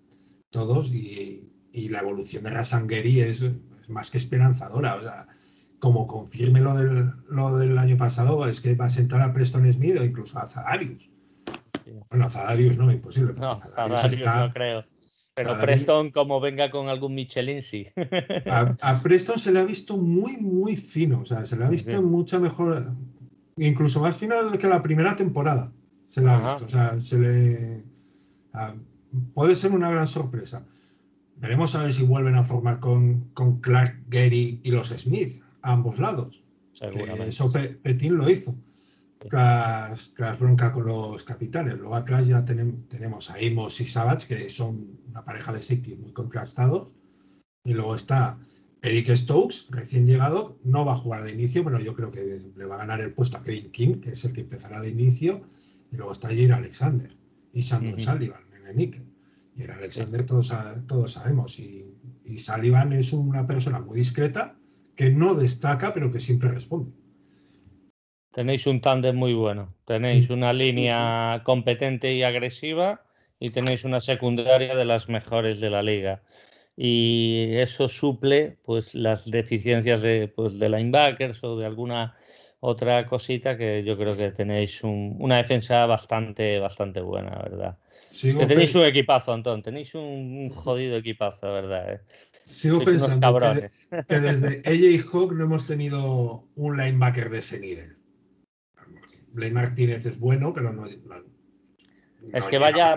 todos y, la evolución de Rasangeri es, es, más que esperanzadora. O sea, como confirme lo del, lo del año pasado, es que va a sentar a Preston Smith o incluso a Zadarius. Bueno, a Zadarius no, imposible. No, Zadarius, no creo. Pero Preston, como venga con algún Michelin, sí. A, Preston se le ha visto muy, muy fino. O sea, se le ha visto mucha mejor incluso más final que la primera temporada. Se la ha visto. O sea, se le. puede ser una gran sorpresa. Veremos a ver si vuelven a formar con, con Clark, Gary y los Smith, a ambos lados. Eso Petín lo hizo. Tras, bronca con los capitanes. Luego atrás ya tenemos a Imos y Savage, que son una pareja de safety muy contrastados. Y luego está Eric Stokes, recién llegado, no va a jugar de inicio, pero yo creo que le va a ganar el puesto a Kevin King, que es el que empezará de inicio, y luego está Jair Alexander y Sandro Sullivan en el níquel. Y el Alexander todos, todos sabemos. Y, y Sullivan es una persona muy discreta que no destaca, pero que siempre responde. Tenéis un tándem muy bueno. Tenéis una línea competente y agresiva y tenéis una secundaria de las mejores de la liga. Y eso suple pues las deficiencias de, pues, de linebackers o de alguna otra cosita que yo creo que tenéis una defensa bastante, bastante buena, ¿verdad? que tenéis un equipazo, Antón, tenéis un jodido equipazo, ¿verdad? ¿eh? Sigo pensando que, que, desde ella Hawk no hemos tenido un linebacker de ese nivel. Blake Martínez es bueno, pero no. Es que vaya,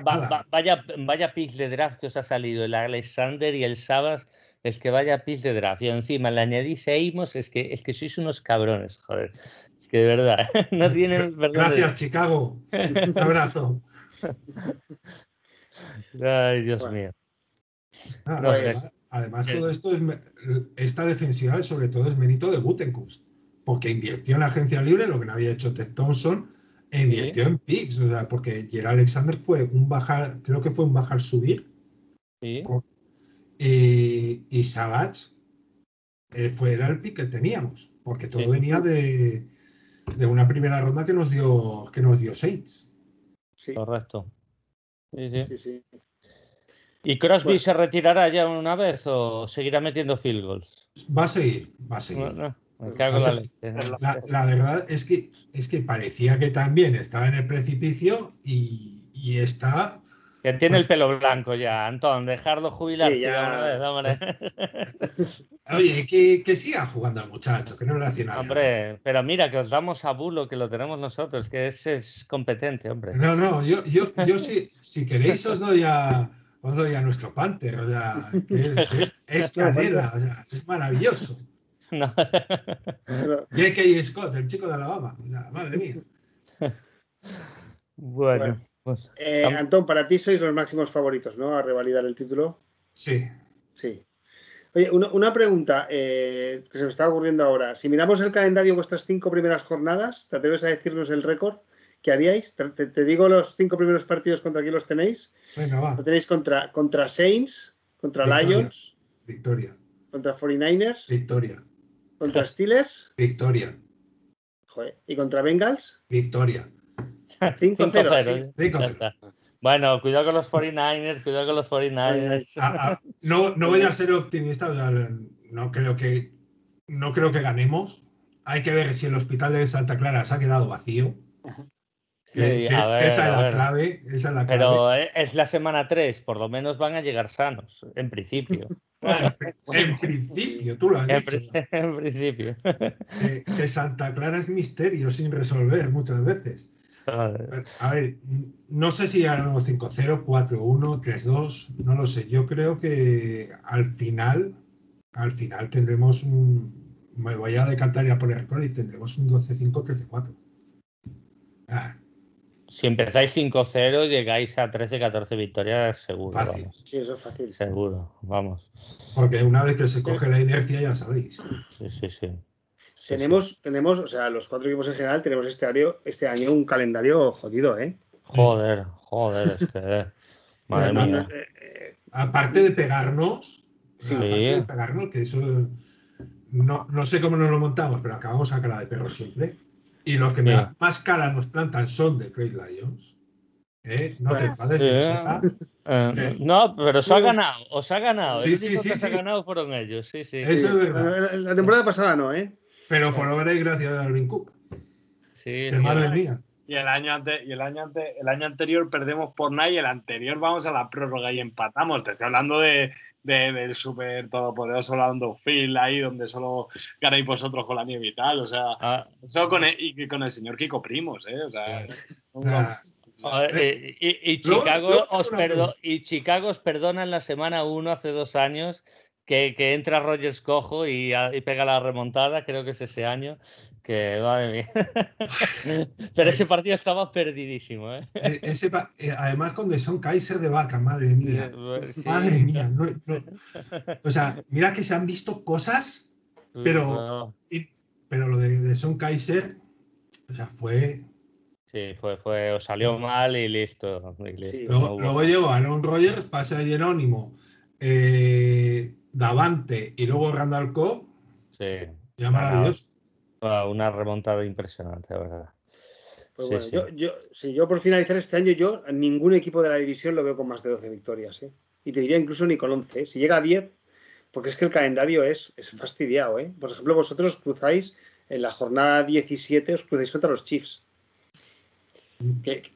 vaya, vaya picks de draft que os ha salido el Alexander y el Sabas. Es que vaya pis de draft. Y encima le añadís a es que, es que sois unos cabrones, joder. Es que de verdad, no tienen Gracias, Chicago. Un abrazo. Ay, Dios mío. Ah, además, todo esto es esta defensiva sobre todo es mérito de Gutenkust porque invirtió en la agencia libre, lo que no había hecho Ted Thompson, invirtió en picks, o sea, porque Gerald Alexander fue un bajar, creo que fue un bajar subir. Sí. Y, y Savage eh, fue el pick que teníamos, porque todo venía de, de, una primera ronda que nos dio, que nos dio Saints. Sí. Correcto. Sí, sí. sí ¿Y Crosby se retirará ya una vez o seguirá metiendo field goals? Va a seguir, va a seguir la, verdad es que, es que parecía que también estaba en el precipicio y, y está. Que tiene el pues pelo blanco ya, Antón, dejarlo jubilarse ya. Oye, que, que, siga jugando el muchacho, que no le hace nada. Hombre, pero mira, que os damos a Bulo, que lo tenemos nosotros, que es, es competente, hombre. No, no, yo, yo, yo si, si queréis os doy a, os doy a nuestro Panther, o sea, que es, es canela, o sea, es maravilloso. No. J.K. Scott, el chico de Alabama. Madre mía. Bueno. Pues, eh, Antón, para ti sois los máximos favoritos, ¿no? A revalidar el título. Sí. Sí. Oye, una, pregunta eh, que se me está ocurriendo ahora. Si miramos el calendario de vuestras cinco primeras jornadas, ¿te atreves a decirnos el récord que haríais? Te, digo los cinco primeros partidos contra quién los tenéis. Venga, va. Lo tenéis contra, contra Saints, contra Lions. Victoria. Contra 49ers. Victoria. ¿Contra Steelers? Victoria. Joder. ¿Y contra Bengals? Victoria. 5-0. Bueno, cuidado con los 49ers, cuidado con los 49ers. Ah, ah, no, no voy a ser optimista, no creo que no creo que ganemos. Hay que ver si el hospital de Santa Clara se ha quedado vacío. esa, es la clave, esa es la clave. Pero es la semana 3, por lo menos van a llegar sanos, en principio. en principio, tú lo has en dicho. En principio. Que, Santa Clara es misterio sin resolver muchas veces. A ver, no sé si ganamos 5-0, 4-1, 3-2, no lo sé. Yo creo que al final, al final tendremos un. Me voy a decantar ya por el récord y tendremos un 12-5, 13-4. Ah, si empezáis 5-0, llegáis a 13-14 victorias seguro. Fácil. Sí, eso es fácil. Seguro, vamos. Porque una vez que se coge la inercia, ya sabéis. Sí, sí, sí. tenemos, tenemos, o sea, los cuatro equipos en general, tenemos este año, este año un calendario jodido, ¿eh? Joder, joder, es que. Madre mía. Eh, eh, aparte de pegarnos, sí. aparte de pegarnos, que eso. No, no sé cómo nos lo montamos, pero acabamos a cara de perro siempre. Y los que más cara nos plantan son de Trade Lions. ¿Eh? No te enfades, eh, eh, No, pero os ha ganado, os ha ganado. Sí, sí, sí, que se ha ganado fueron ellos, sí, sí. Eso es verdad. La, temporada pasada no, ¿eh? Pero por obra y gracia de Alvin Cook. Sí. madre mía. Y el año, ante, y el, año ante, el año anterior perdemos por nada y el anterior vamos a la prórroga y empatamos. Te estoy hablando de, del súper todopoderoso Lando Phil ahí donde solo ganáis vosotros con la nieve y tal, o sea, ah. con el, y con el señor Kiko Primos, ¿eh? O sea, y, Chicago os y Chicago os perdona en la semana 1 hace dos años que, que entra Rogers cojo y, y, pega la remontada, creo que es ese año, que madre mía. Pero ese partido estaba perdidísimo. ¿eh? E, ese, eh, además con Deson Kaiser de vaca, madre mía. Madre mía. O sea, mira que se han visto cosas, pero, pero lo de Deson Kaiser, o sea, fue. Sí, fue, fue, os salió mal y listo. y listo, Sí. no Luego, luego llegó Aaron Rodgers, pase a Jerónimo, eh, Davante y luego Randall Cobb. sí, Ya maravilloso. Una remontada impresionante, la verdad. Pues Sí, bueno, sí. Yo, yo, sí, yo por finalizar este año, yo ningún equipo de la división lo veo con más de 12 victorias. ¿eh? Y te diría incluso ni con 11. ¿eh? Si llega a 10, porque es que el calendario es, es fastidiado. ¿eh? Por ejemplo, vosotros cruzáis en la jornada 17, os cruzáis contra los Chiefs. Que,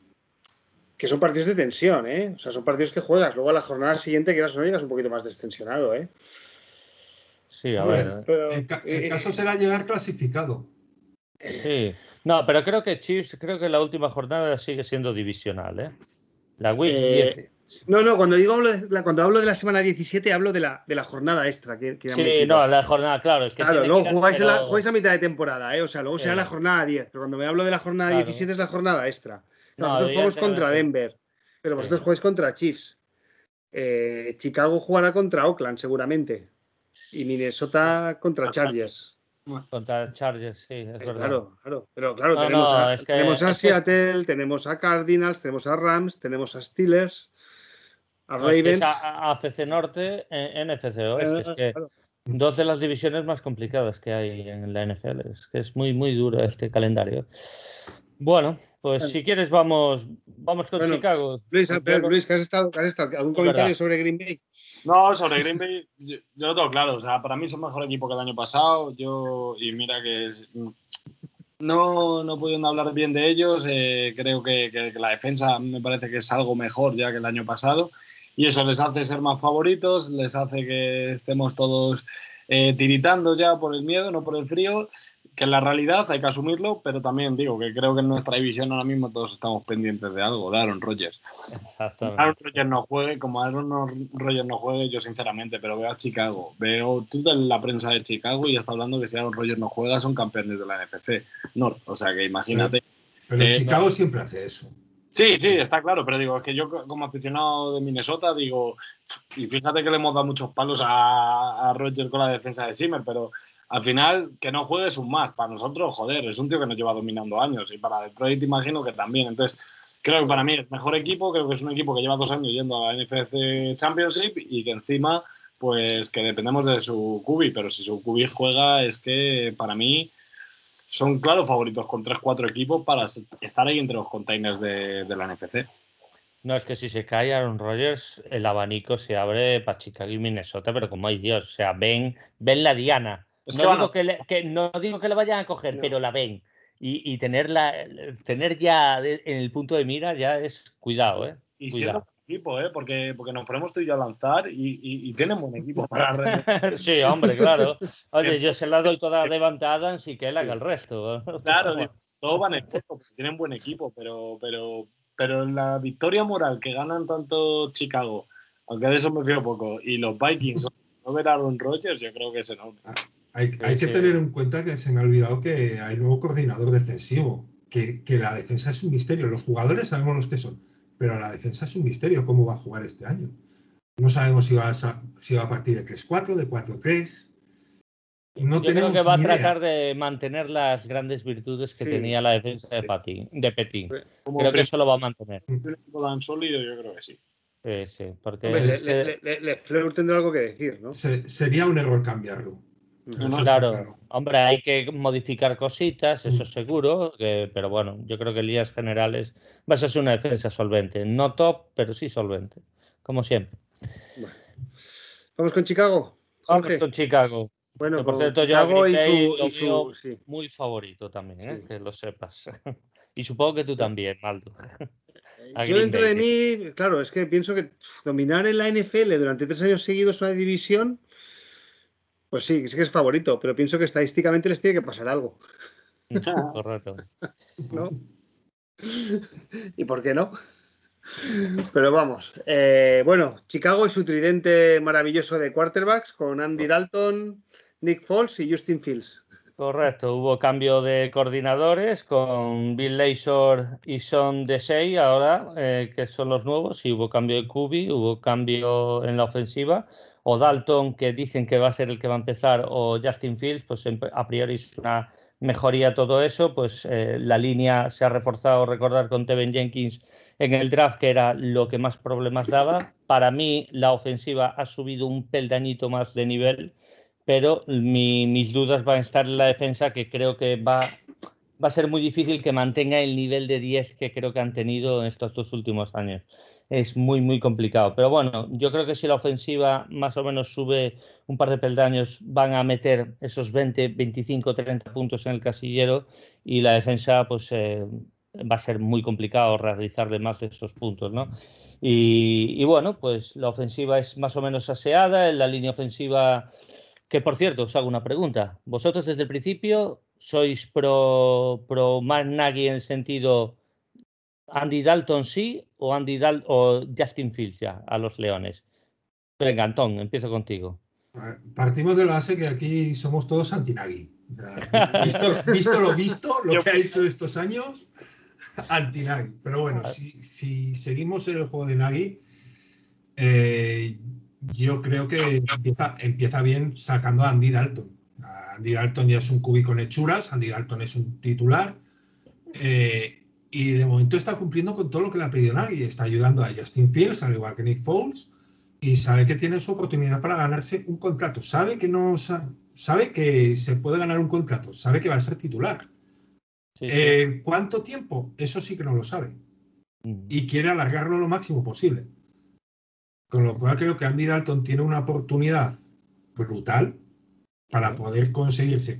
que son partidos de tensión, ¿eh? O sea, son partidos que juegas. Luego a la jornada siguiente, que o no, llegas un poquito más destensionado, ¿eh? Sí, a Bueno, ver. Pero, El, ca- el eh, caso será llegar clasificado. Sí. No, pero creo que Chiefs, creo que la última jornada sigue siendo divisional, ¿eh? La Week Eh, 10. No, no, cuando digo hablo de la, cuando hablo de la semana 17 hablo de la, de la jornada extra que, Sí, no, la jornada, claro. Es que Claro, luego jugáis, en la- pero- jugáis a mitad de temporada, ¿eh? O sea, luego será Sí. la jornada 10, pero cuando me hablo de la jornada Claro. 17 es la jornada extra. No, Nosotros jugamos contra. Denver, pero vosotros Sí. jugáis contra Chiefs. Eh, Chicago jugará contra Oakland, seguramente. Y Minnesota contra Chargers. Contra Chargers, sí, es verdad. Claro, claro. Pero claro, No, tenemos, no, a, es que- tenemos a es que- Seattle, tenemos a Cardinals, tenemos a Rams, tenemos a Steelers, a No, es que Ravens. es a- a- AFC Norte, eh, NFC Oeste. Es que Claro. dos de las divisiones más complicadas que hay en la NFL. Es que es muy, muy duro este calendario. Bueno, pues Bueno. si quieres vamos, vamos con Bueno, Chicago. Luis, Luis, ¿qué has estado, qué has estado? ¿Algún Es comentario verdad. sobre Green Bay? No, sobre Green Bay, yo, yo lo tengo claro. O sea, para mí es un mejor equipo que el año pasado. Yo, y mira que es- no, no pudiendo hablar bien de ellos, eh, creo que, que- que la defensa me parece que es algo mejor ya que el año pasado. Y eso les hace ser más favoritos, les hace que estemos todos eh, tiritando ya por el miedo, no por el frío. Que en la realidad hay que asumirlo, pero también digo que creo que en nuestra división ahora mismo todos estamos pendientes de algo, de Aaron Rodgers. Exactamente. Aaron Rodgers no juegue, como Aaron Rodgers no juegue, yo sinceramente, pero veo a Chicago, veo tú de la prensa de Chicago y está hablando que si Aaron Rodgers no juega son campeones de la NFC. No, o sea que imagínate. Pero Eh, Chicago siempre hace eso. Sí, sí, está claro, pero digo, es que yo co- como aficionado de Minnesota digo, y fíjate que le hemos dado muchos palos a, a Rodgers con la defensa de Zimmer, pero al final que no juegue es un más. Para nosotros, joder, es un tío que nos lleva dominando años y para Detroit imagino que también. Entonces, creo que para mí es mejor equipo, creo que es un equipo que lleva dos años yendo a la NFC Championship y que encima, pues que dependemos de su cubi, pero si su cubi juega es que para mí son claros favoritos con 3-4 equipos para estar ahí entre los containers de, la NFC. No, es que si se cae Aaron Rodgers, el abanico se abre para Chicago y Minnesota, pero como hay Dios, o sea, ven, ven la diana. Es no, que digo que, le- que- no digo que la vayan a coger, No. pero la ven. Y, y tenerla, tener ya de- en el punto de mira ya es cuidado, ¿eh? Y Cuidado. equipo, ¿eh? porque, porque nos ponemos tú y yo a lanzar y, y, y tienen buen equipo para sí, hombre, claro. Oye, yo se la doy toda levantada y que él haga el resto. Claro, digo, todos van en porque tienen buen equipo, pero, pero, pero la victoria moral que ganan tanto Chicago, aunque de eso me fío poco, y los Vikings, no ver a Aaron Rodgers, yo creo que es enorme. Hay, hay que sí. tener en cuenta que se me ha olvidado que hay nuevo coordinador defensivo, que, que la defensa es un misterio. Los jugadores sabemos los que son, pero la defensa es un misterio cómo va a jugar este año. No sabemos si va a, sa- si va a partir de 3-4, de 4-3. No Yo creo tenemos que va a idea. tratar de mantener las grandes virtudes que Sí. tenía la defensa de Petit. De Petit. Como Creo que eso lo va a mantener. tan sólido, yo creo que sí. Sí, sí, porque le, que- le- le- le- Fleur tendrá algo que decir, ¿no? Se- sería un error cambiarlo. Eso Claro, claro. hombre, hay que modificar cositas, eso seguro, que- pero bueno, yo creo que en líneas generales va a ser una defensa solvente. No top, pero sí solvente, como siempre. Vamos con Chicago. Vamos Jorge. con Chicago. Bueno, que por cierto, yo Chicago y su, lo y su- veo sí. Muy favorito también, ¿eh? Sí. que lo sepas. y supongo que tú también, Maldo. a Yo dentro Bay. de mí, claro, es que pienso que dominar en la NFL durante tres años seguidos una división, pues sí, sí que es favorito, pero pienso que estadísticamente les tiene que pasar algo, Correcto. ¿no? ¿Y por qué no? Pero vamos, eh, bueno, Chicago y su tridente maravilloso de quarterbacks con Andy Dalton, Nick Foles y Justin Fields. Correcto, hubo cambio de coordinadores con Bill Lazor y Sean Desai ahora, eh, que son los nuevos, y hubo cambio de Kubi, hubo cambio en la ofensiva, o Dalton, que dicen que va a ser el que va a empezar, o Justin Fields, pues a priori es una mejoría todo eso, pues eh, la línea se ha reforzado, recordar, con Teven Jenkins en el draft, que era lo que más problemas daba. Para mí, la ofensiva ha subido un peldañito más de nivel, pero mis dudas van a estar en la defensa, que creo que va, va a ser muy difícil que mantenga el nivel de 10 que creo que han tenido en estos dos últimos años. Es muy, muy complicado. Pero bueno, yo creo que si la ofensiva más o menos sube un par de peldaños, van a meter esos 20, 25, 30 puntos en el casillero y la defensa, pues eh, va a ser muy complicado realizarle más esos puntos, ¿no? Y, bueno, pues la ofensiva es más o menos aseada, en la línea ofensiva, que por cierto, os hago una pregunta. ¿Vosotros desde el principio sois pro, pro Nagy en el sentido Andy Dalton sí o Andy o Justin Fields ya a los Leones? Venga, Antón, empiezo contigo. Partimos de la base que aquí somos todos anti-Nagy. Visto, visto, lo visto, lo que ha hecho estos años, anti-Nagy. Pero bueno, si, seguimos en el juego de Nagy, eh, yo creo que empieza, empieza bien sacando a Andy Dalton. Andy Dalton ya es un cúbico con hechuras, Andy Dalton es un titular. Eh, y de momento está cumpliendo con todo lo que le ha pedido Nagy. Está ayudando a Justin Fields, al igual que Nick Foles, y sabe que tiene su oportunidad para ganarse un contrato. Sabe que no sabe que se puede ganar un contrato, sabe que va a ser titular. Eh, ¿Cuánto tiempo? Eso sí que no lo sabe. Mm. Y quiere alargarlo lo máximo posible. Con lo cual creo que Andy Dalton tiene una oportunidad brutal para poder conseguirse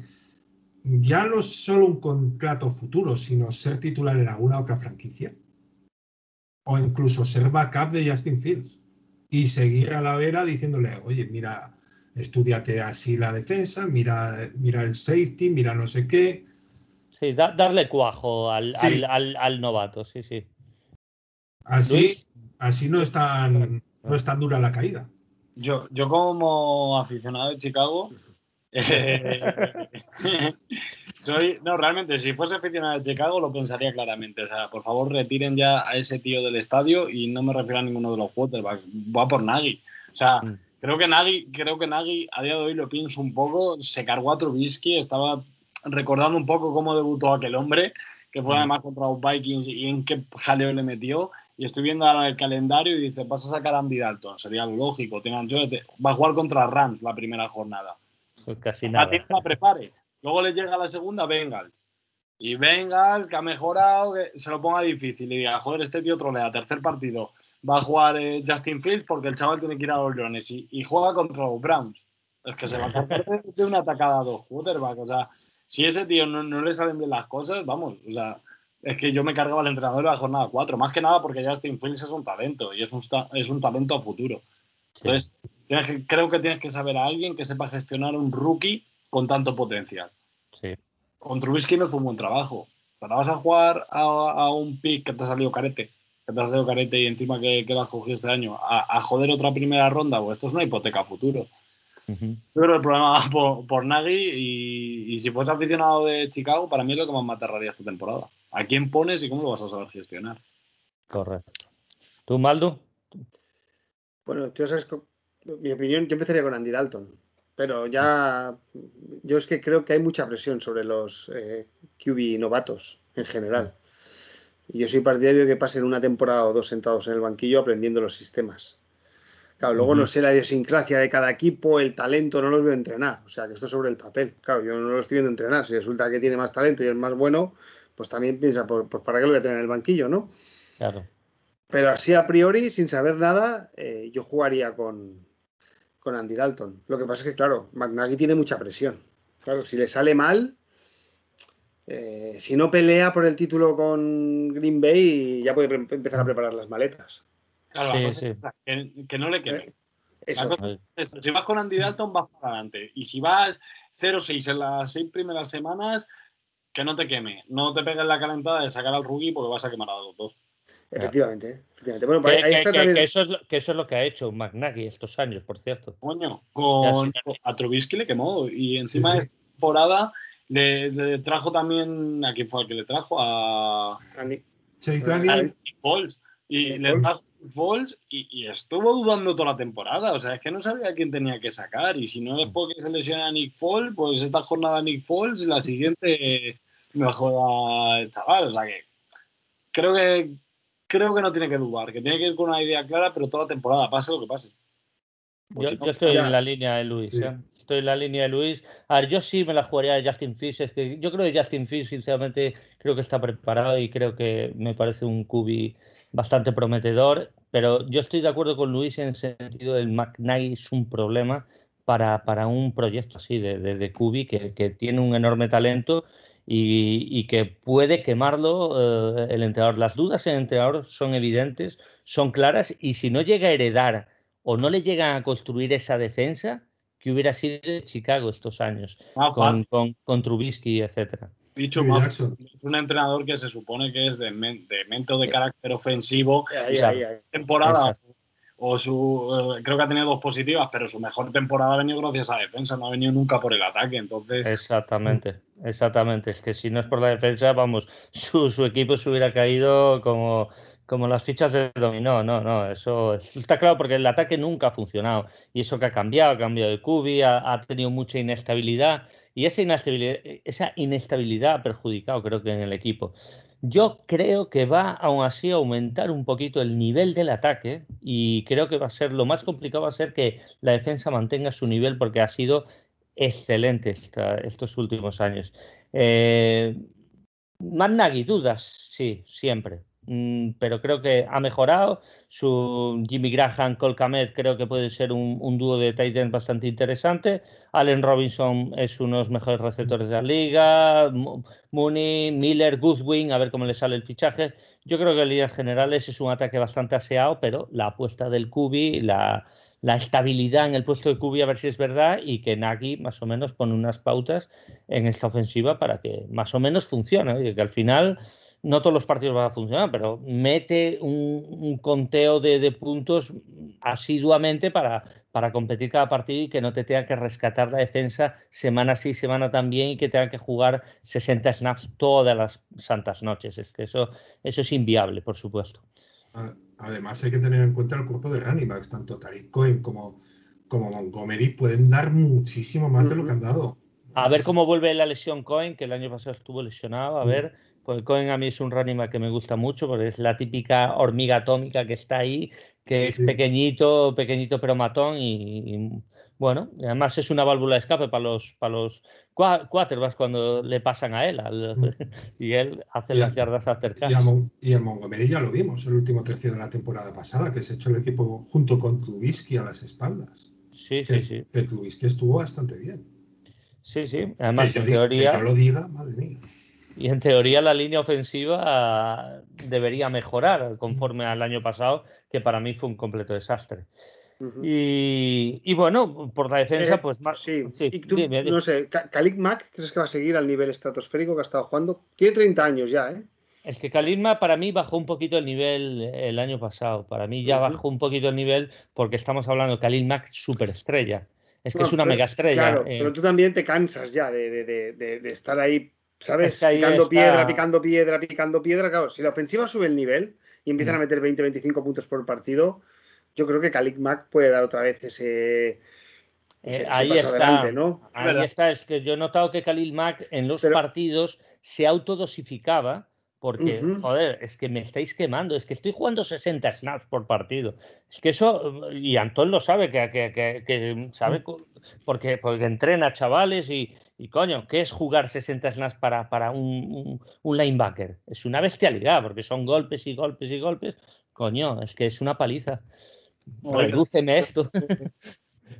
ya no solo un contrato futuro, sino ser titular en alguna otra franquicia. O incluso ser backup de Justin Fields. Y seguir a la vera diciéndole, oye, mira, estudiate así la defensa, mira, mira el safety, mira no sé qué. Sí, darle cuajo al, al, novato, sí, sí. Así, así no es tan, no es tan dura la caída. Yo, yo como aficionado de Chicago, soy, no, realmente, si fuese aficionado de Chicago lo pensaría claramente. O sea, por favor, retiren ya a ese tío del estadio y no me refiero a ninguno de los quarterbacks. Va por Nagy. O sea, mm. creo que Nagy, creo que Nagy, a día de hoy lo pienso un poco, se cargó a Trubisky, estaba recordando un poco cómo debutó aquel hombre, que fue mm. además contra los Vikings y en qué jaleo le metió. Y estoy viendo ahora el calendario y dice, vas a sacar a Andy Dalton, sería lógico. Tengan, va a jugar contra Rams la primera jornada. Pues casi nada. La prepare. Luego le llega la segunda Bengals. Y Bengals, que ha mejorado, que se lo ponga difícil y diga, joder, este tío trolea, tercer partido, va a jugar eh, Justin Fields porque el chaval tiene que ir a los Leones y, juega contra los Browns. Es que se va a perder de una atacada a dos quarterbacks. O sea, si ese tío no, le salen bien las cosas, vamos, o sea, es que yo me cargaba al entrenador de la jornada 4, más que nada porque Justin Fields es un talento y es un, es un talento a futuro. Entonces, creo que tienes que saber a alguien que sepa gestionar un rookie con tanto potencial. Sí. Con Trubisky no fue un buen trabajo. Pero vas a jugar a, un pick que te ha salido carete, que te ha salido carete y encima que, que lo has cogido este año, a, joder otra primera ronda, pues esto es una hipoteca a futuro. Yo creo que el problema va por, por Nagy y, si fuese aficionado de Chicago, para mí es lo que más me aterraría esta temporada. ¿A quién pones y cómo lo vas a saber gestionar? Correcto. ¿Tú, Maldo? Bueno, tú sabes, mi opinión, yo empezaría con Andy Dalton, pero ya yo es que creo que hay mucha presión sobre los eh, QB novatos en general. Y yo soy partidario de que pasen una temporada o dos sentados en el banquillo aprendiendo los sistemas. Claro, luego no sé la idiosincrasia de cada equipo, el talento, no los veo entrenar. O sea, que esto es sobre el papel. Claro, yo no lo estoy viendo entrenar. Si resulta que tiene más talento y es más bueno, pues también piensa, pues, pues para qué lo voy a tener en el banquillo, ¿no? Claro. Pero así a priori, sin saber nada, eh, yo jugaría con, con Andy Dalton. Lo que pasa es que, claro, McNaghy tiene mucha presión. Claro, si le sale mal, eh, si no pelea por el título con Green Bay, ya puede empezar a preparar las maletas. Claro, Que, no le quede. Eh, si vas con Andy Dalton, vas para adelante. Y si vas 0-6 en las seis primeras semanas, que no te queme. No te pegues la calentada de sacar al rookie porque vas a quemar a los dos. Efectivamente, efectivamente. Bueno, que, ahí está también... eso es lo, que, eso es lo, que ha hecho McNaghy estos años, por cierto. Coño, con, a Trubisky le quemó y encima de temporada le, trajo también, ¿a quién fue el que le trajo? A Chase Daniel. Y le trajo, Foles y, estuvo dudando toda la temporada. O sea, es que no sabía quién tenía que sacar. Y si no es porque se lesiona a Nick Foles, pues esta jornada Nick Foles y la siguiente me joda el chaval. O sea que creo que creo que no tiene que dudar, que tiene que ir con una idea clara, pero toda la temporada, pase lo que pase. Pues yo, estoy en la línea de Luis. ¿eh? Estoy en la línea de Luis. A ver, yo sí me la jugaría de Justin Fish. Es que yo creo que Justin Fish, sinceramente, creo que está preparado y creo que me parece un cubi bastante prometedor. Pero yo estoy de acuerdo con Luis en el sentido del McKnight es un problema para, para un proyecto así de, de, cubi que, que tiene un enorme talento y, que puede quemarlo eh, el entrenador. Las dudas en el entrenador son evidentes, son claras y si no llega a heredar o no le llegan a construir esa defensa que hubiera sido Chicago estos años ah, con, con, Trubisky, etcétera. Dicho es un entrenador que se supone que es de, de mente o de carácter ofensivo. temporada o su eh, creo que ha tenido dos positivas, pero su mejor temporada ha venido gracias a la defensa, no ha venido nunca por el ataque, entonces exactamente, exactamente, es que si no es por la defensa, vamos, su, su equipo se hubiera caído como como las fichas de dominó, no, no, eso está claro porque el ataque nunca ha funcionado y eso que ha cambiado, ha cambiado de cubi, ha, ha tenido mucha inestabilidad y esa inestabilidad, esa inestabilidad ha perjudicado creo que en el equipo. Yo creo que va aún así a aumentar un poquito el nivel del ataque y creo que va a ser lo más complicado va a ser que la defensa mantenga su nivel porque ha sido excelente estos últimos años. Eh, dudas, sí, siempre. Mm, pero creo que ha mejorado. Su Jimmy Graham, Cole creo que puede ser un, dúo de tight bastante interesante. Allen Robinson es uno de los mejores receptores de la liga. Mooney, Miller, Goodwin, a ver cómo le sale el fichaje. Yo creo que en líneas generales es un ataque bastante aseado, pero la apuesta del Cubi, la, la estabilidad en el puesto de Cubi, a ver si es verdad, y que Nagy más o menos pone unas pautas en esta ofensiva para que más o menos funcione, y que al final no todos los partidos van a funcionar, pero mete un, conteo de, puntos asiduamente para, para competir cada partido y que no te tenga que rescatar la defensa semana sí, semana también y que tenga que jugar 60 snaps todas las santas noches. Es que eso, eso es inviable, por supuesto. Además hay que tener en cuenta el cuerpo de running backs, tanto Tariq Cohen como, como Montgomery pueden dar muchísimo más de lo que han dado. A ver cómo vuelve la lesión Cohen, que el año pasado estuvo lesionado, a ver pues Cohen a mí es un running que me gusta mucho porque es la típica hormiga atómica que está ahí, que es pequeñito, pequeñito pero matón y, bueno, además es una válvula de escape para los para los quarterbacks cuando le pasan a él mm. y él hace las yardas acercadas. Y, en Montgomery ya lo vimos el último tercio de la temporada pasada, que se echó el equipo junto con Trubisky a las espaldas. Sí, sí, sí. Que Trubisky estuvo bastante bien. Sí, sí. Además, en teoría. Que yo lo diga, madre mía. Y en teoría la línea ofensiva debería mejorar conforme al año pasado, que para mí fue un completo desastre. y, bueno, por la defensa, eh, pues más. Sí, no sé, Khalid Mack, ¿crees que va a seguir al nivel estratosférico que ha estado jugando? Tiene 30 años ya, ¿eh? Es que Khalid Mack para mí bajó un poquito el nivel el año pasado. Para mí ya bajó un poquito el nivel porque estamos hablando de Khalid Mack superestrella. Es que es una mega estrella. Claro, eh. pero tú también te cansas ya de, de estar ahí ¿Sabes? picando piedra, picando piedra, picando piedra. Claro, si la ofensiva sube el nivel y empiezan a mm. meter 20-25 puntos por partido, yo creo que Kalik Mac puede dar otra vez ese. Eh, ahí está, ¿no? Ahí está, es que yo he notado que Khalil Mack en los partidos se autodosificaba porque, joder, es que me estáis quemando, es que estoy jugando 60 snaps por partido. Es que eso, y Antón lo sabe, que, que, que, sabe, mm. porque, porque entrena chavales y, y coño, ¿qué es jugar 60 snaps para, para un, un, linebacker? Es una bestialidad, porque son golpes y golpes y golpes. Coño, es que es una paliza. Redúceme esto.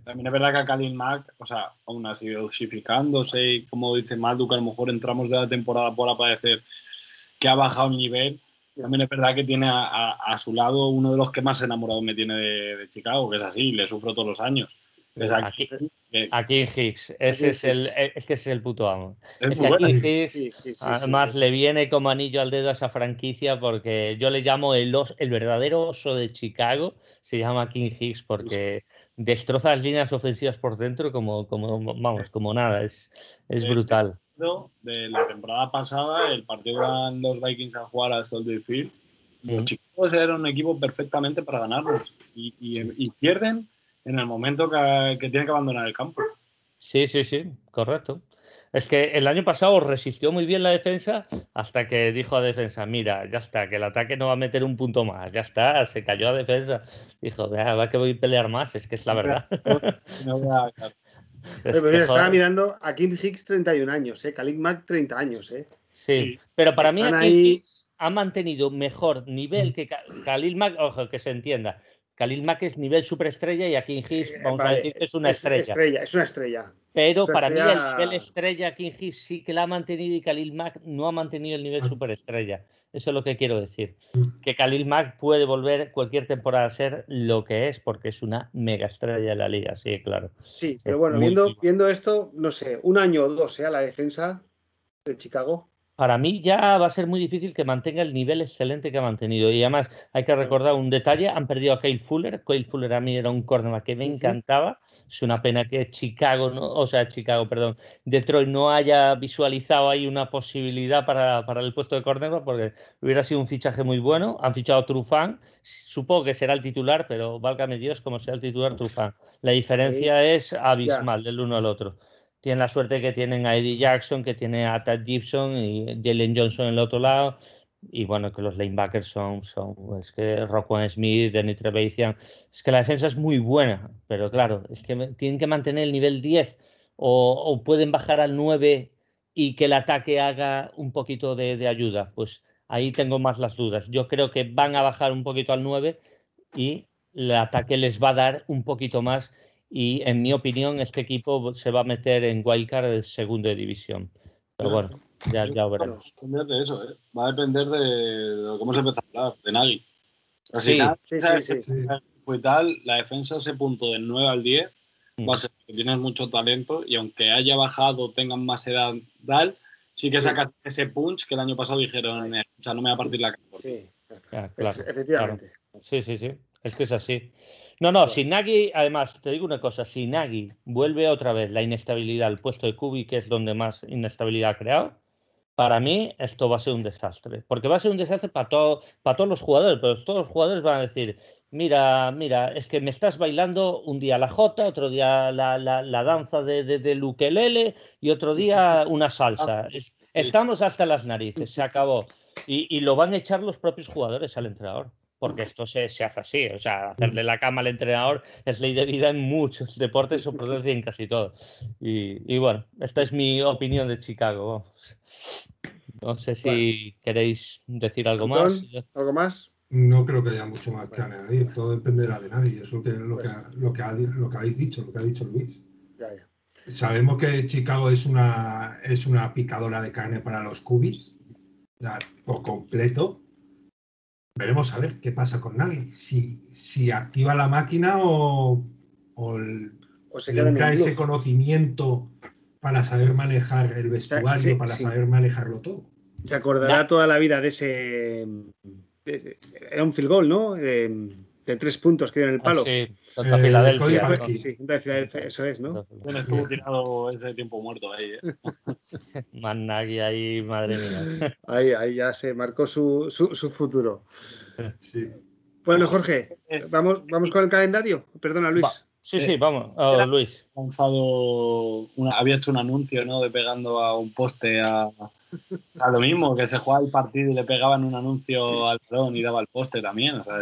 También es verdad que a Kalin Mack, o sea, aún así dosificándose y como dice Malduk, a lo mejor entramos de la temporada por aparecer que ha bajado el nivel. También es verdad que tiene a, a, su lado uno de los que más enamorado me tiene de, de Chicago, que es así, le sufro todos los años. Aquí, aquí, Higgs, ese es, el, es que ese es el puto amo. Es, que aquí Higgs, además le viene como anillo al dedo a esa franquicia porque yo le llamo el, el verdadero oso de Chicago, se llama King Higgs porque destroza las líneas ofensivas por dentro como, como vamos, como nada, es, es brutal. De la temporada pasada, el partido van los Vikings a jugar a Soldier Field Los chicos eran un equipo perfectamente para ganarlos y, y, pierden en el momento que, que tienen que abandonar el campo. Sí, sí, sí, correcto. Es que el año pasado resistió muy bien la defensa hasta que dijo a defensa, mira, ya está, que el ataque no va a meter un punto más, ya está, se cayó a defensa. Dijo, va que voy a pelear más, es que es la verdad. pero estaba mirando a Kim Hicks 31 años, ¿eh? Khalid Mack 30 años. ¿eh? Sí, pero para mí aquí ha mantenido mejor nivel que Khalil Mack, ojo, que se entienda. Khalil Mack es nivel superestrella y Hicks, eh, vamos a decir que es una estrella. Es una estrella. Pero para mí el nivel estrella King Hicks sí que la ha mantenido y Khalil Mack no ha mantenido el nivel ah. superestrella. Eso es lo que quiero decir. Mm. Que Khalil Mack puede volver cualquier temporada a ser lo que es, porque es una mega estrella de la liga, sí, claro. Sí, pero bueno, viendo, viendo esto, no sé, un año o dos, sea ¿eh? La defensa de Chicago para mí ya va a ser muy difícil que mantenga el nivel excelente que ha mantenido. Y además hay que recordar un detalle, han perdido a Kyle Fuller. Kyle Fuller a mí era un cornerback que me encantaba. Es una pena que Chicago, no, o sea, Chicago, perdón, Detroit no haya visualizado ahí una posibilidad para, para el puesto de cornerback porque hubiera sido un fichaje muy bueno. Han fichado a Trufan, supongo que será el titular, pero válgame Dios como sea el titular Trufan. La diferencia es abismal del uno al otro tienen la suerte que tienen a Eddie Jackson, que tiene a Tad Gibson y Jalen Johnson en el otro lado. Y bueno, que los lanebackers son, son es que Rockwell Smith, Danny Trevathan. Es que la defensa es muy buena, pero claro, es que tienen que mantener el nivel 10 o, pueden bajar al 9 y que el ataque haga un poquito de, de, ayuda. Pues ahí tengo más las dudas. Yo creo que van a bajar un poquito al 9 y el ataque les va a dar un poquito más y en mi opinión este equipo se va a meter en wildcard de segunda división. Pero bueno, ya, ya veremos. Va a depender de eso, ¿eh? va a depender de, cómo se empieza a hablar, de Nagy. sí, sí, sí, Pues tal, la defensa ese punto del 9 al 10 va a mm. ser que tienes mucho talento y aunque haya bajado, tengan más edad, tal, sí que sacas ese punch que el año pasado dijeron, o sea, no me va a partir la cara. Sí, ya está. efectivamente. Sí, sí, sí. Es que es así. No, no, si Nagy, además, te digo una cosa, si Nagy vuelve otra vez la inestabilidad al puesto de Kubi, que es donde más inestabilidad ha creado, para mí esto va a ser un desastre. Porque va a ser un desastre para, todo, para todos los jugadores, pero todos los jugadores van a decir, mira, mira, es que me estás bailando un día la jota, otro día la, la, danza de, de, de Lukelele y otro día una salsa. estamos hasta las narices, se acabó. Y, y lo van a echar los propios jugadores al entrenador porque esto se, se, hace así, o sea, hacerle la cama al entrenador es ley de vida en muchos deportes, o por decir en casi todos. Y, bueno, esta es mi opinión de Chicago. No sé si queréis decir algo más. ¿Algo más? No creo que haya mucho más que añadir, todo dependerá de nadie, eso es lo, que, lo, que lo que habéis dicho, lo que ha dicho Luis. Sabemos que Chicago es una, es una picadora de carne para los cubis, por completo, veremos a ver qué pasa con Nagy. Si, si activa la máquina o, o, le trae ese conocimiento para saber manejar el vestuario, para saber manejarlo todo. Se acordará toda la vida de ese, Era un field goal, ¿no? De, tres puntos que dio en el palo. Ah, sí, contra Filadelfia. Sí, contra Filadelfia, eso es, ¿no? Bueno, estuvo tirado ese tiempo muerto ahí. ¿eh? Managui ahí, madre mía. Ahí, ahí ya se marcó su, su, su futuro. Sí. Bueno, Jorge, vamos, vamos con el calendario. Perdona, Luis. Sí, sí, vamos, oh, Luis. había hecho un anuncio, ¿no? De pegando a un poste a, a lo mismo, que se jugaba el partido y le pegaban un anuncio al balón y daba el poste también. O sea,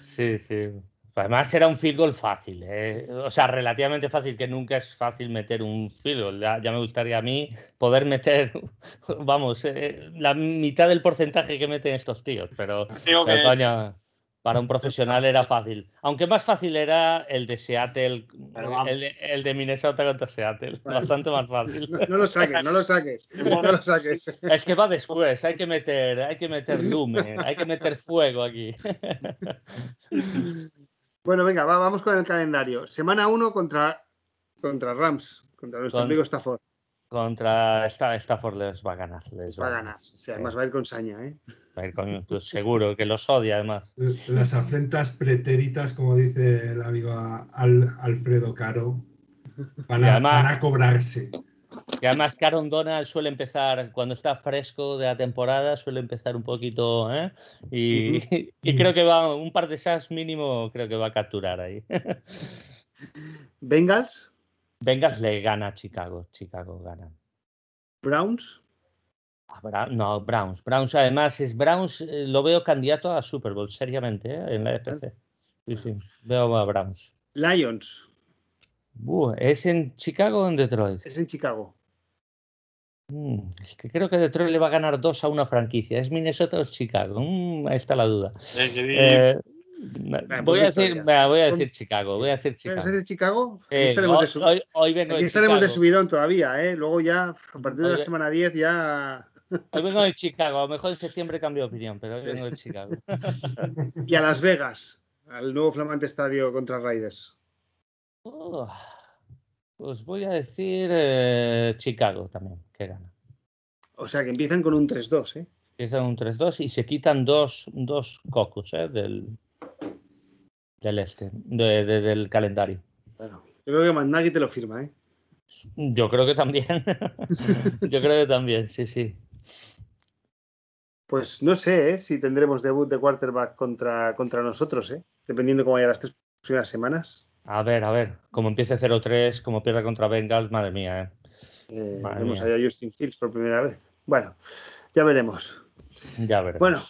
sí, sí. Además era un field goal fácil, ¿eh? o sea, relativamente fácil, que nunca es fácil meter un field goal. Ya, me gustaría a mí poder meter, vamos, eh, la mitad del porcentaje que meten estos tíos, pero, para un profesional era fácil. Aunque más fácil era el de Seattle, el, de Minnesota contra Seattle, bastante más fácil. No, lo saques, no lo saques, no lo saques. Es que va después, hay que meter, hay que meter lumen, hay que meter fuego aquí. Bueno, venga, vamos con el calendario. Semana 1 contra, contra Rams, contra nuestro amigo Stafford. Contra Stafford les va a ganar. Les va, a ganar. además va a ir con saña, ¿eh? Va a ir con, pues, seguro, que los odia además. Las afrentas pretéritas, como dice el amigo Alfredo Caro, van a, van a cobrarse. Y además, Caron Donald suele empezar, cuando está fresco de la temporada, suele empezar un poquito, ¿eh? Y, y creo que va un par de sacks mínimo, creo que va a capturar ahí. Bengals, Bengals le gana a Chicago, Chicago gana. Browns, Ah, No, Browns. Browns, además, es Browns, eh, lo veo candidato a Super Bowl, seriamente, ¿eh? en la FC. Sí, sí, veo a Browns. Lions. ¿Es en Chicago o en Detroit? Es en Chicago. Mm, es que creo que Detroit le va a ganar dos a una franquicia. ¿Es Minnesota o es Chicago? Mm, ahí está la duda. Eh, me- Venga, voy, a decir, voy a decir Chicago. Voy a decir ¿Es Chicago. de Chicago? Aquí Eh, estaremos, hoy, de, hoy- hoy vengo aquí de estaremos de Chicago. subidón todavía, ¿eh? Luego ya, a partir de la semana 10 ya... Hoy vengo de Chicago. A lo mejor en septiembre cambio de opinión, pero hoy vengo de Chicago. Y a Las Vegas, al nuevo flamante estadio contra Raiders. Oh, pues voy a decir eh, Chicago también, que gana. O sea que empiezan con un 3-2, ¿eh? Empiezan un 3-2 y se quitan dos, dos cocos eh, del, del este, de- de- del calendario. Bueno, yo creo que Mandagi te lo firma, ¿eh? Yo creo que también. Yo creo que también, sí, sí. Pues no sé ¿eh? si tendremos debut de quarterback contra, contra nosotros, ¿eh? Dependiendo cómo vayan las tres primeras semanas. A ver, a ver, como empiece 0-3, como pierda contra Bengals, madre mía, ¿eh? Eh, Madre vemos mía. ahí a Justin Fields por primera vez. Bueno, ya veremos. Ya veremos. Bueno,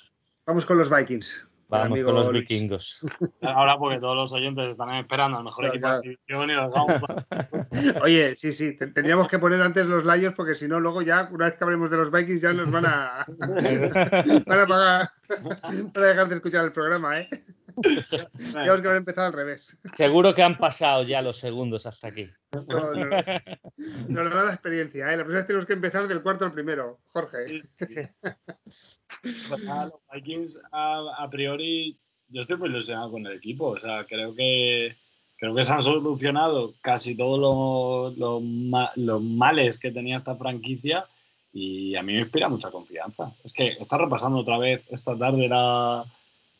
vamos con los Vikings. Vamos amigo con los Luis. vikingos. Ahora porque todos los oyentes están esperando al mejor Claro, equipo de la división y los dejamos Oye, sí, sí, te- tendríamos que poner antes los Lions porque si no, luego ya, una vez que hablemos de los Vikings, ya nos van a, van a pagar para dejar de escuchar el programa, ¿eh? Tenemos que haber empezado al revés. Seguro que han pasado ya los segundos hasta aquí. Esto no- nos da la experiencia, ¿eh? La próxima vez tenemos que empezar del cuarto al primero, Jorge. Pues nada, los Vikings a, a priori yo estoy muy ilusionado con el equipo o sea creo que creo que se han solucionado casi todos los los males que tenía esta franquicia y a mí me inspira mucha confianza. Es que está repasando otra vez esta tarde la,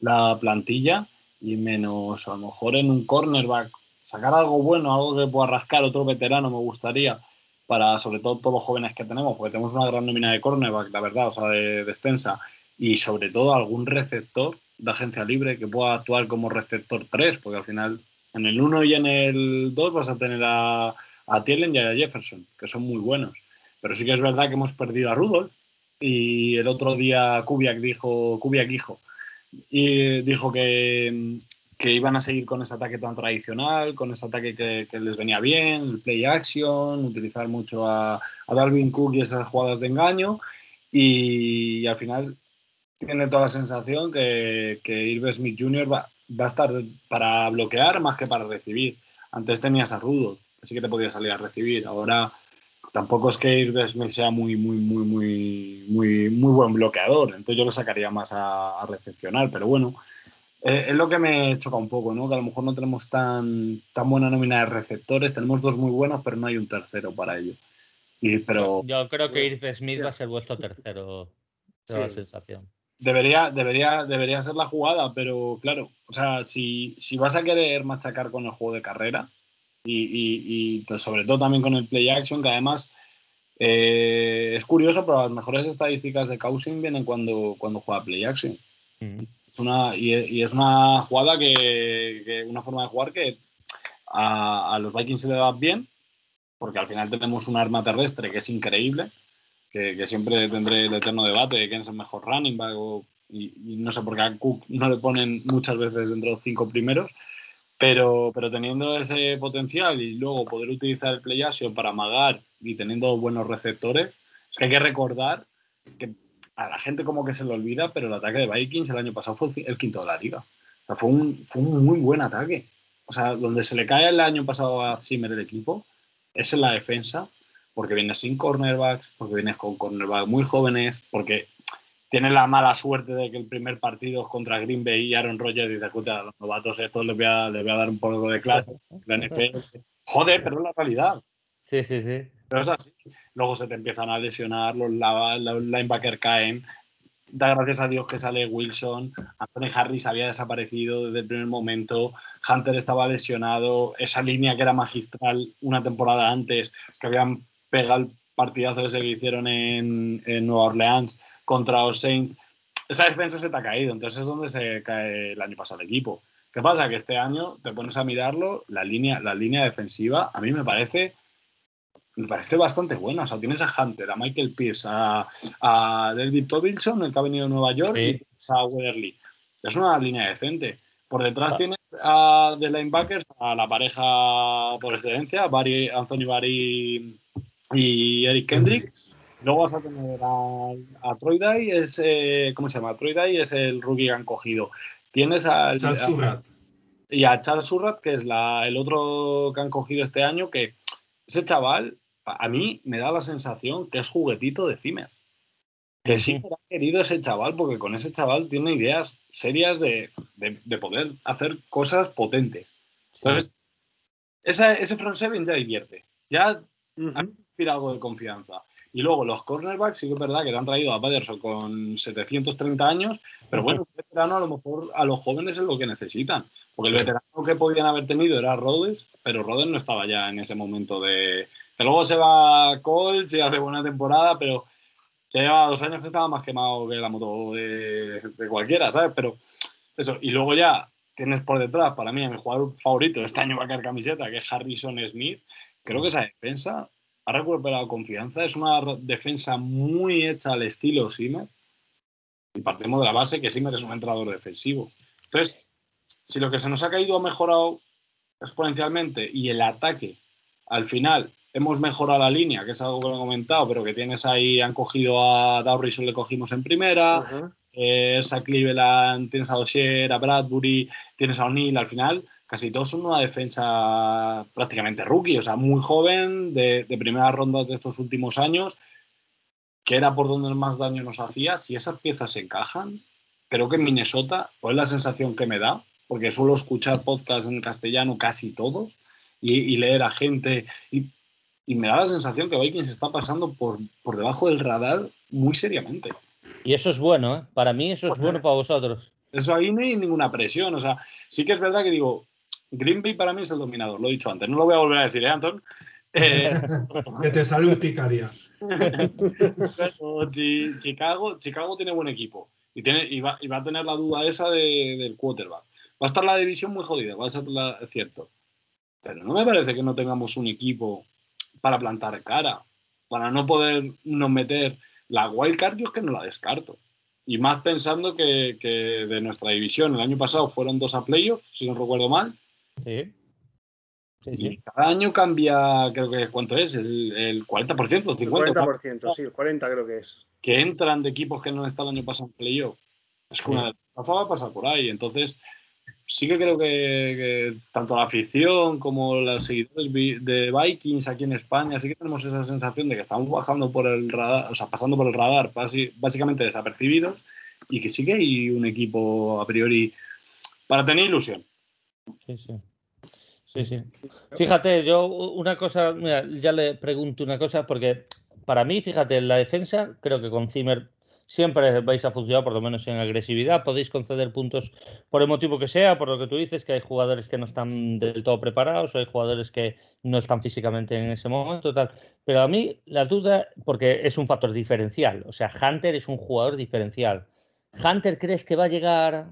la plantilla y menos a lo mejor en un cornerback sacar algo bueno algo que pueda rascar otro veterano me gustaría para sobre todo todos los jóvenes que tenemos, porque tenemos una gran nómina de cornerback, la verdad, o sea, de, de extensa, y sobre todo algún receptor de agencia libre que pueda actuar como receptor 3, porque al final en el 1 y en el 2 vas a tener a, a Thielen y a Jefferson, que son muy buenos. Pero sí que es verdad que hemos perdido a Rudolph y el otro día Kubiak dijo, Kubiak dijo, y dijo que, que iban a seguir con ese ataque tan tradicional, con ese ataque que, les venía bien, el play action, utilizar mucho a, a Dalvin Cook y esas jugadas de engaño. Y, al final tiene toda la sensación que, que Smith Jr. Va, a estar para bloquear más que para recibir. Antes tenías a Rudo, así que te podía salir a recibir. Ahora tampoco es que Irv Smith sea muy, muy, muy, muy, muy, muy buen bloqueador. Entonces yo le sacaría más a recepcionar. Pero bueno, eh, es lo que me choca un poco, ¿no? Que a lo mejor no tenemos tan, tan buena nómina de receptores. Tenemos dos muy buenos, pero no hay un tercero para ello. Y, pero Yo creo que Bueno, Irv Smith va a ser vuestro tercero. Tengo la Sí. sensación. debería, debería, debería ser la jugada, pero claro, o sea, si, si vas a querer machacar con el juego de carrera y, y- y, pues, sobre todo también con el play action, que además eh, es curioso, pero las mejores estadísticas de Cousins vienen cuando, cuando juega play action. Es una, y, y es una jugada que, que- una forma de jugar que a, a los Vikings se le da bien, porque al final tenemos un arma terrestre que es increíble, que, que siempre tendré el eterno debate de quién es el mejor running back, o- y, y no sé por qué a Cook no le ponen muchas veces dentro de los cinco primeros, pero, pero teniendo ese potencial y luego poder utilizar el play action para amagar y teniendo buenos receptores, es que hay que recordar que a la gente como que se le olvida, pero el ataque de Vikings el año pasado fue el quinto de la liga. O sea, fue un, fue un muy buen ataque. O sea, donde se le cae el año pasado a Zimmer el equipo es en la defensa, porque vienes sin cornerbacks, porque vienes con cornerbacks muy jóvenes, porque tienes la mala suerte de que el primer partido es contra Green Bay y Aaron Rodgers dice, escucha, a los novatos estos les voy a, les voy a dar un poco de clase. La NFL, joder, pero es la realidad. Sí, sí, sí. Pero es así. Luego se te empiezan a lesionar, los, la- los linebackers caen. Da gracias a Dios que sale Wilson. Anthony Harris había desaparecido desde el primer momento. Hunter estaba lesionado. Esa línea que era magistral una temporada antes, que habían pegado el partidazo ese que hicieron en, en Nueva Orleans contra los Saints, esa defensa se te ha caído, entonces es donde se cae el año pasado el equipo. ¿Qué pasa? Que este año te pones a mirarlo, la línea, la línea defensiva a mí me parece, me parece bastante buena. O sea, tienes a Hunter, a Michael Pierce, a, a David Tobilson, el que ha venido de Nueva York, y a Weatherly. Es una línea decente. Por detrás ah. tienes a, de linebackers a la pareja por excelencia, Barry, Anthony Barry y Eric Kendrick. Luego vas a tener a, Troy Dye, es, eh, ¿cómo se llama? Troy Dye es el rookie que han cogido. Tienes a, Charles Surratt. Y a Charles Surratt, que es la, el otro que han cogido este año, que ese chaval, a mí me da la sensación que es juguetito de Zimmer. Que sí ha querido ese chaval, porque con ese chaval tiene ideas serias de, de, poder hacer cosas potentes. Entonces, ese front seven ya divierte. Ya a mí me inspira algo de confianza. Y luego los cornerbacks, sí que es verdad que le han traído a Patterson con 730 años, pero bueno, el veterano a lo mejor a los jóvenes es lo que necesitan. Porque el veterano que podían haber tenido era Rhodes, pero Rhodes no estaba ya en ese momento de. Que luego se va a Colts y hace buena temporada, pero se lleva dos años que estaba más quemado que la moto de, cualquiera, ¿sabes? Pero eso, y luego ya tienes por detrás, para mí, mi jugador favorito este año va a caer camiseta, que es Harrison Smith. Creo que esa defensa ha recuperado confianza. Es una defensa muy hecha al estilo Simmer. Y partimos de la base que Simmer es un entrenador defensivo. Entonces, si lo que se nos ha caído ha mejorado exponencialmente y el ataque al final hemos mejorado la línea, que es algo que lo he comentado, pero que tienes ahí, han cogido a Dowrison, le cogimos en primera, eh, es a Cleveland, tienes a Dosier, a Bradbury, tienes a O'Neill al final. Casi todos son una defensa prácticamente rookie, o sea, muy joven, de, de primeras rondas de estos últimos años, que era por donde más daño nos hacía. Si esas piezas se encajan, creo que en Minnesota, pues es la sensación que me da, porque suelo escuchar podcasts en castellano casi todos y, leer a gente, y, me da la sensación que Vikings está pasando por, por debajo del radar muy seriamente. Y eso es bueno, ¿eh? Para mí eso es bueno para vosotros. Eso ahí no hay ninguna presión. O sea, sí que es verdad que digo, Green Bay para mí es el dominador, lo he dicho antes, no lo voy a volver a decir, ¿eh, Anton? Eh, que te salud, Ticaria. Chicago, Chicago tiene buen equipo y, tiene, y, va, a tener la duda esa del quarterback. Va a estar la división muy jodida, va a ser cierto. Pero no me parece que no tengamos un equipo para plantar cara, para no poder nos meter la wildcard, yo es que no la descarto. Y más pensando que, que de nuestra división el año pasado fueron dos a playoffs, si no recuerdo mal, Sí. Y cada año cambia, creo que, ¿cuánto es? ¿El, el 40%? ¿50%? El 40%, sí, el 40% creo que es. Que entran de equipos que no están el año pasado en playoff. Es que una va a pasar por ahí. Entonces, sí que creo que, tanto la afición como los seguidores de Vikings aquí en España, sí que tenemos esa sensación de que estamos bajando por el radar, o sea, pasando por el radar, básicamente desapercibidos, y que sí que hay un equipo a priori para tener ilusión. Sí, sí. Sí, sí. Fíjate, yo una cosa, mira, ya le pregunto una cosa, porque para mí, fíjate, en la defensa, creo que con Zimmer siempre vais a funcionar, por lo menos en agresividad. Podéis conceder puntos por el motivo que sea, por lo que tú dices, que hay jugadores que no están del todo preparados o hay jugadores que no están físicamente en ese momento, tal. Pero a mí la duda, porque es un factor diferencial, o sea, Hunter es un jugador diferencial. ¿Hunter crees que va a llegar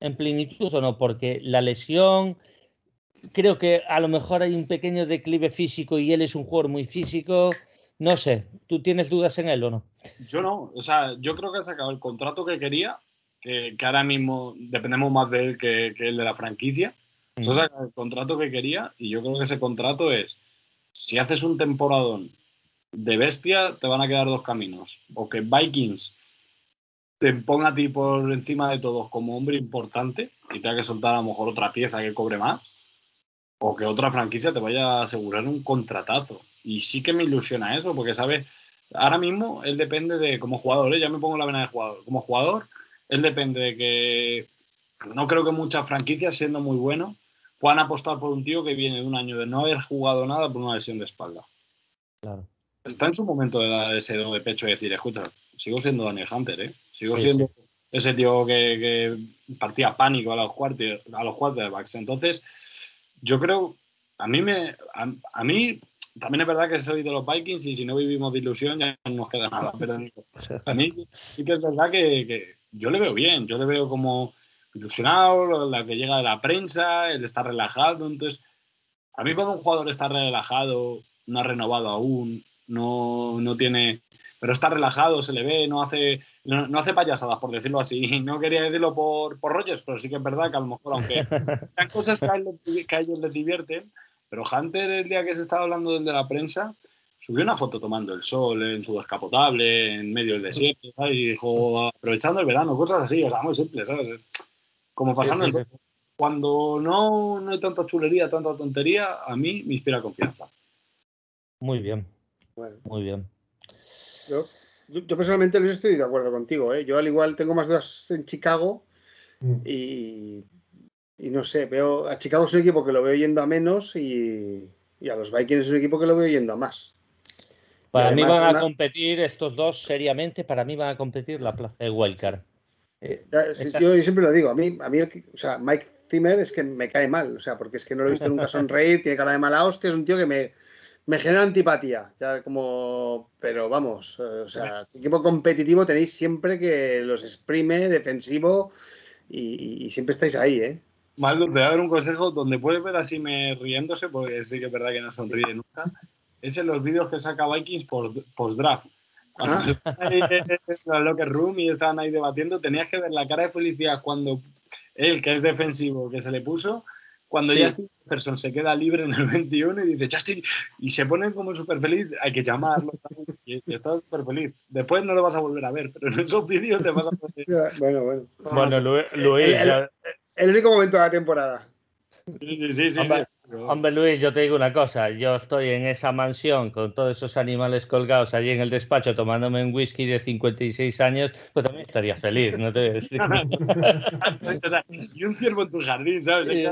en plenitud o no, porque la lesión, creo que a lo mejor hay un pequeño declive físico y él es un jugador muy físico. No sé, ¿tú tienes dudas en él o no? Yo no, o sea, yo creo que ha sacado el contrato que quería, que, ahora mismo dependemos más de él que, el de la franquicia. Mm. ha sacado el contrato que quería y yo creo que ese contrato es, si haces un temporadón de bestia, te van a quedar dos caminos. O que Vikings te ponga a ti por encima de todos como hombre importante y tenga que soltar a lo mejor otra pieza que cobre más, o que otra franquicia te vaya a asegurar un contratazo. Y sí que me ilusiona eso, porque, ¿sabes? Ahora mismo él depende de, como jugador, ¿eh? ya me pongo la vena de jugador, como jugador, él depende de que no creo que muchas franquicias, siendo muy bueno, puedan apostar por un tío que viene de un año de no haber jugado nada por una lesión de espalda. Claro. Está en su momento de dar ese de pecho y decir, escucha, sigo siendo Daniel Hunter, ¿eh? Sigo siendo ese tío que, partía pánico a los, a los quarterbacks. Entonces, yo creo, a mí, me, a, mí también es verdad que soy de los Vikings y si no vivimos de ilusión ya no nos queda nada. Pero a mí sí que es verdad que, que yo le veo bien, yo le veo como ilusionado, la que llega de la prensa, él está relajado. Entonces, a mí cuando un jugador está relajado, no ha renovado aún, no, no tiene pero está relajado, se le ve, no hace, no, hace payasadas, por decirlo así. No quería decirlo por, por Rogers, pero sí que es verdad que a lo mejor, aunque hay cosas que a, ellos les divierten, pero Hunter, el día que se estaba hablando de la prensa, subió una foto tomando el sol en su descapotable, en medio del desierto, y dijo, aprovechando el verano, cosas así, o sea, muy simples, ¿sabes? Como pasando el... Cuando no, no hay tanta chulería, tanta tontería, a mí me inspira confianza. Muy bien. Muy bien. Yo, yo, personalmente no estoy de acuerdo contigo. ¿eh? Yo al igual tengo más dudas en Chicago mm. y, y, no sé, veo a Chicago es un equipo que lo veo yendo a menos y, y a los Vikings es un equipo que lo veo yendo a más. Para mí van a competir estos dos seriamente, para mí van a competir la plaza de Wildcard. Eh, yo, siempre lo digo, a mí, a mí o sea, Mike Zimmer es que me cae mal, o sea, porque es que no lo he visto nunca sonreír, tiene cara de mala hostia, es un tío que me, me genera antipatía, ya como, pero vamos, eh, o sea, equipo competitivo tenéis siempre que los exprime, defensivo y, siempre estáis ahí, ¿eh? Maldo, te voy a dar un consejo donde puedes ver así me riéndose, porque sí que es verdad que no sonríe nunca, es en los vídeos que saca Vikings post-draft. Cuando ah. están ahí en la locker room y estaban ahí debatiendo, tenías que ver la cara de felicidad cuando él, que es defensivo, que se le puso, cuando Justin Jefferson se queda libre en el 21 y dice Justin, y se pone como súper feliz, hay que llamarlo y, está súper feliz. Después no lo vas a volver a ver, pero en esos vídeos te vas a poner. Bueno, bueno. Bueno, Luis. El, único momento de la temporada. Sí, sí, sí. Hombre, Luis, yo te digo una cosa. Yo estoy en esa mansión con todos esos animales colgados allí en el despacho tomándome un whisky de 56 años, pues también estaría feliz, ¿no te y un ciervo en tu jardín, ¿sabes? Y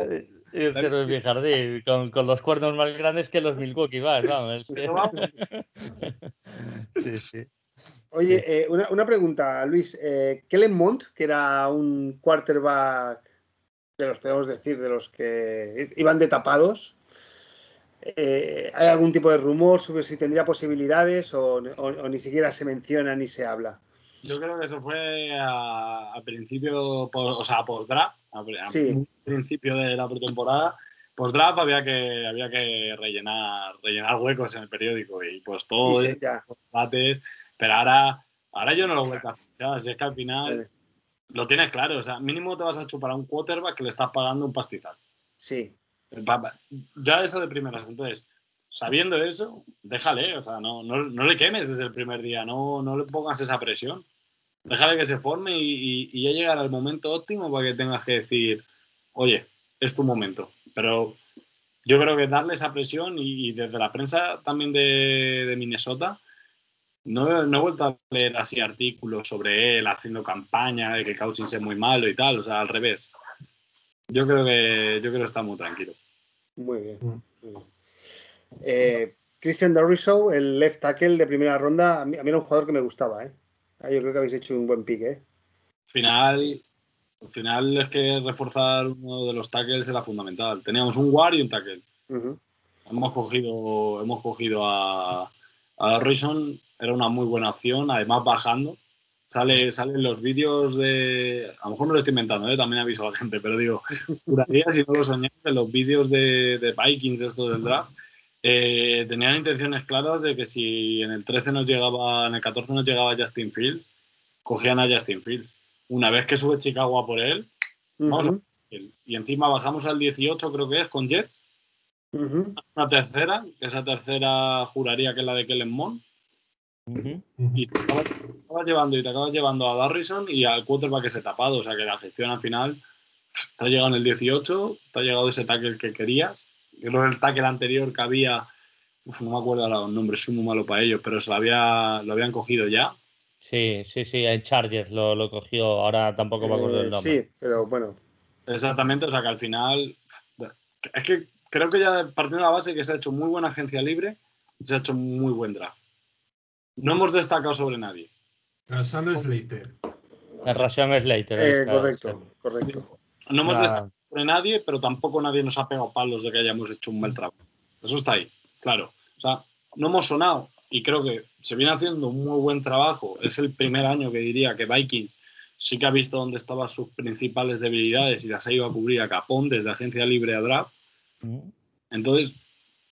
un ciervo en mi jardín, con, con, los cuernos más grandes que los Milwaukee Bucks, vamos. sí, sí. Oye, eh, una, una, pregunta, Luis. Eh, Kellen que era un quarterback de los podemos decir, de los que iban de tapados. Eh, ¿Hay algún tipo de rumor sobre si tendría posibilidades o, ni siquiera se menciona ni se habla? Yo creo que eso fue a, principio, o sea, a post-draft, a, principio de la pretemporada. Post-draft había que, había que rellenar, rellenar huecos en el periódico y pues todo, sí, debates, pero ahora, ahora yo no lo voy a hacer, si es que al final lo tienes claro, o sea, mínimo te vas a chupar a un quarterback que le estás pagando un pastizal. Sí. Ya eso de primeras, entonces, sabiendo eso, déjale, o sea, no, no, no le quemes desde el primer día, no, no le pongas esa presión. Déjale que se forme y, y, ya llegará el momento óptimo para que tengas que decir, oye, es tu momento. Pero yo creo que darle esa presión y, desde la prensa también de, de Minnesota, no, no, he vuelto a leer así artículos sobre él haciendo campaña de que Cousins es muy malo y tal, o sea, al revés. Yo creo que yo creo que está muy tranquilo. Muy bien. Mm. Eh, Christian Doriso, el left tackle de primera ronda, a mí, era un jugador que me gustaba, ¿eh? Ah, yo creo que habéis hecho un buen pick, ¿eh? Final, al final es que reforzar uno de los tackles era fundamental. Teníamos un guard y un tackle. Hemos cogido, hemos cogido a, a Harrison era una muy buena opción, además bajando. Sale, salen los vídeos de. A lo mejor me lo estoy inventando, ¿eh? también aviso a la gente, pero digo, juraría si no lo soñé, que los vídeos de, de Vikings, de esto del draft, eh, tenían intenciones claras de que si en el 13 nos llegaba, en el 14 nos llegaba Justin Fields, cogían a Justin Fields. Una vez que sube Chicago a por él, vamos a y encima bajamos al 18, creo que es, con Jets. Una tercera, que esa tercera juraría que es la de Kellen Mond. Y te acabas, llevando y te acabas llevando a Darrison y al quarterback que se tapado. O sea que la gestión al final te ha llegado en el 18, te ha llegado ese tackle que querías. Yo creo que el tackle anterior que había, no me acuerdo ahora los nombres, soy muy malo para ellos, pero se lo, había, lo habían cogido ya. Sí, sí, sí, en Chargers lo, lo cogió, ahora tampoco me acuerdo el nombre. Sí, pero bueno. Exactamente, o sea que al final. Es que creo que ya partiendo de la base que se ha hecho muy buena agencia libre, se ha hecho muy buen draft. No hemos destacado sobre nadie. Sam Slater. Rasan Slater. Eh, correcto, correcto. No hemos destacado sobre nadie, pero tampoco nadie nos ha pegado palos de que hayamos hecho un mal trabajo. Eso está ahí, claro. O sea, no hemos sonado y creo que se viene haciendo un muy buen trabajo. Es el primer año que diría que Vikings sí que ha visto dónde estaban sus principales debilidades y las ha ido a cubrir a capón desde agencia libre a draft. Entonces,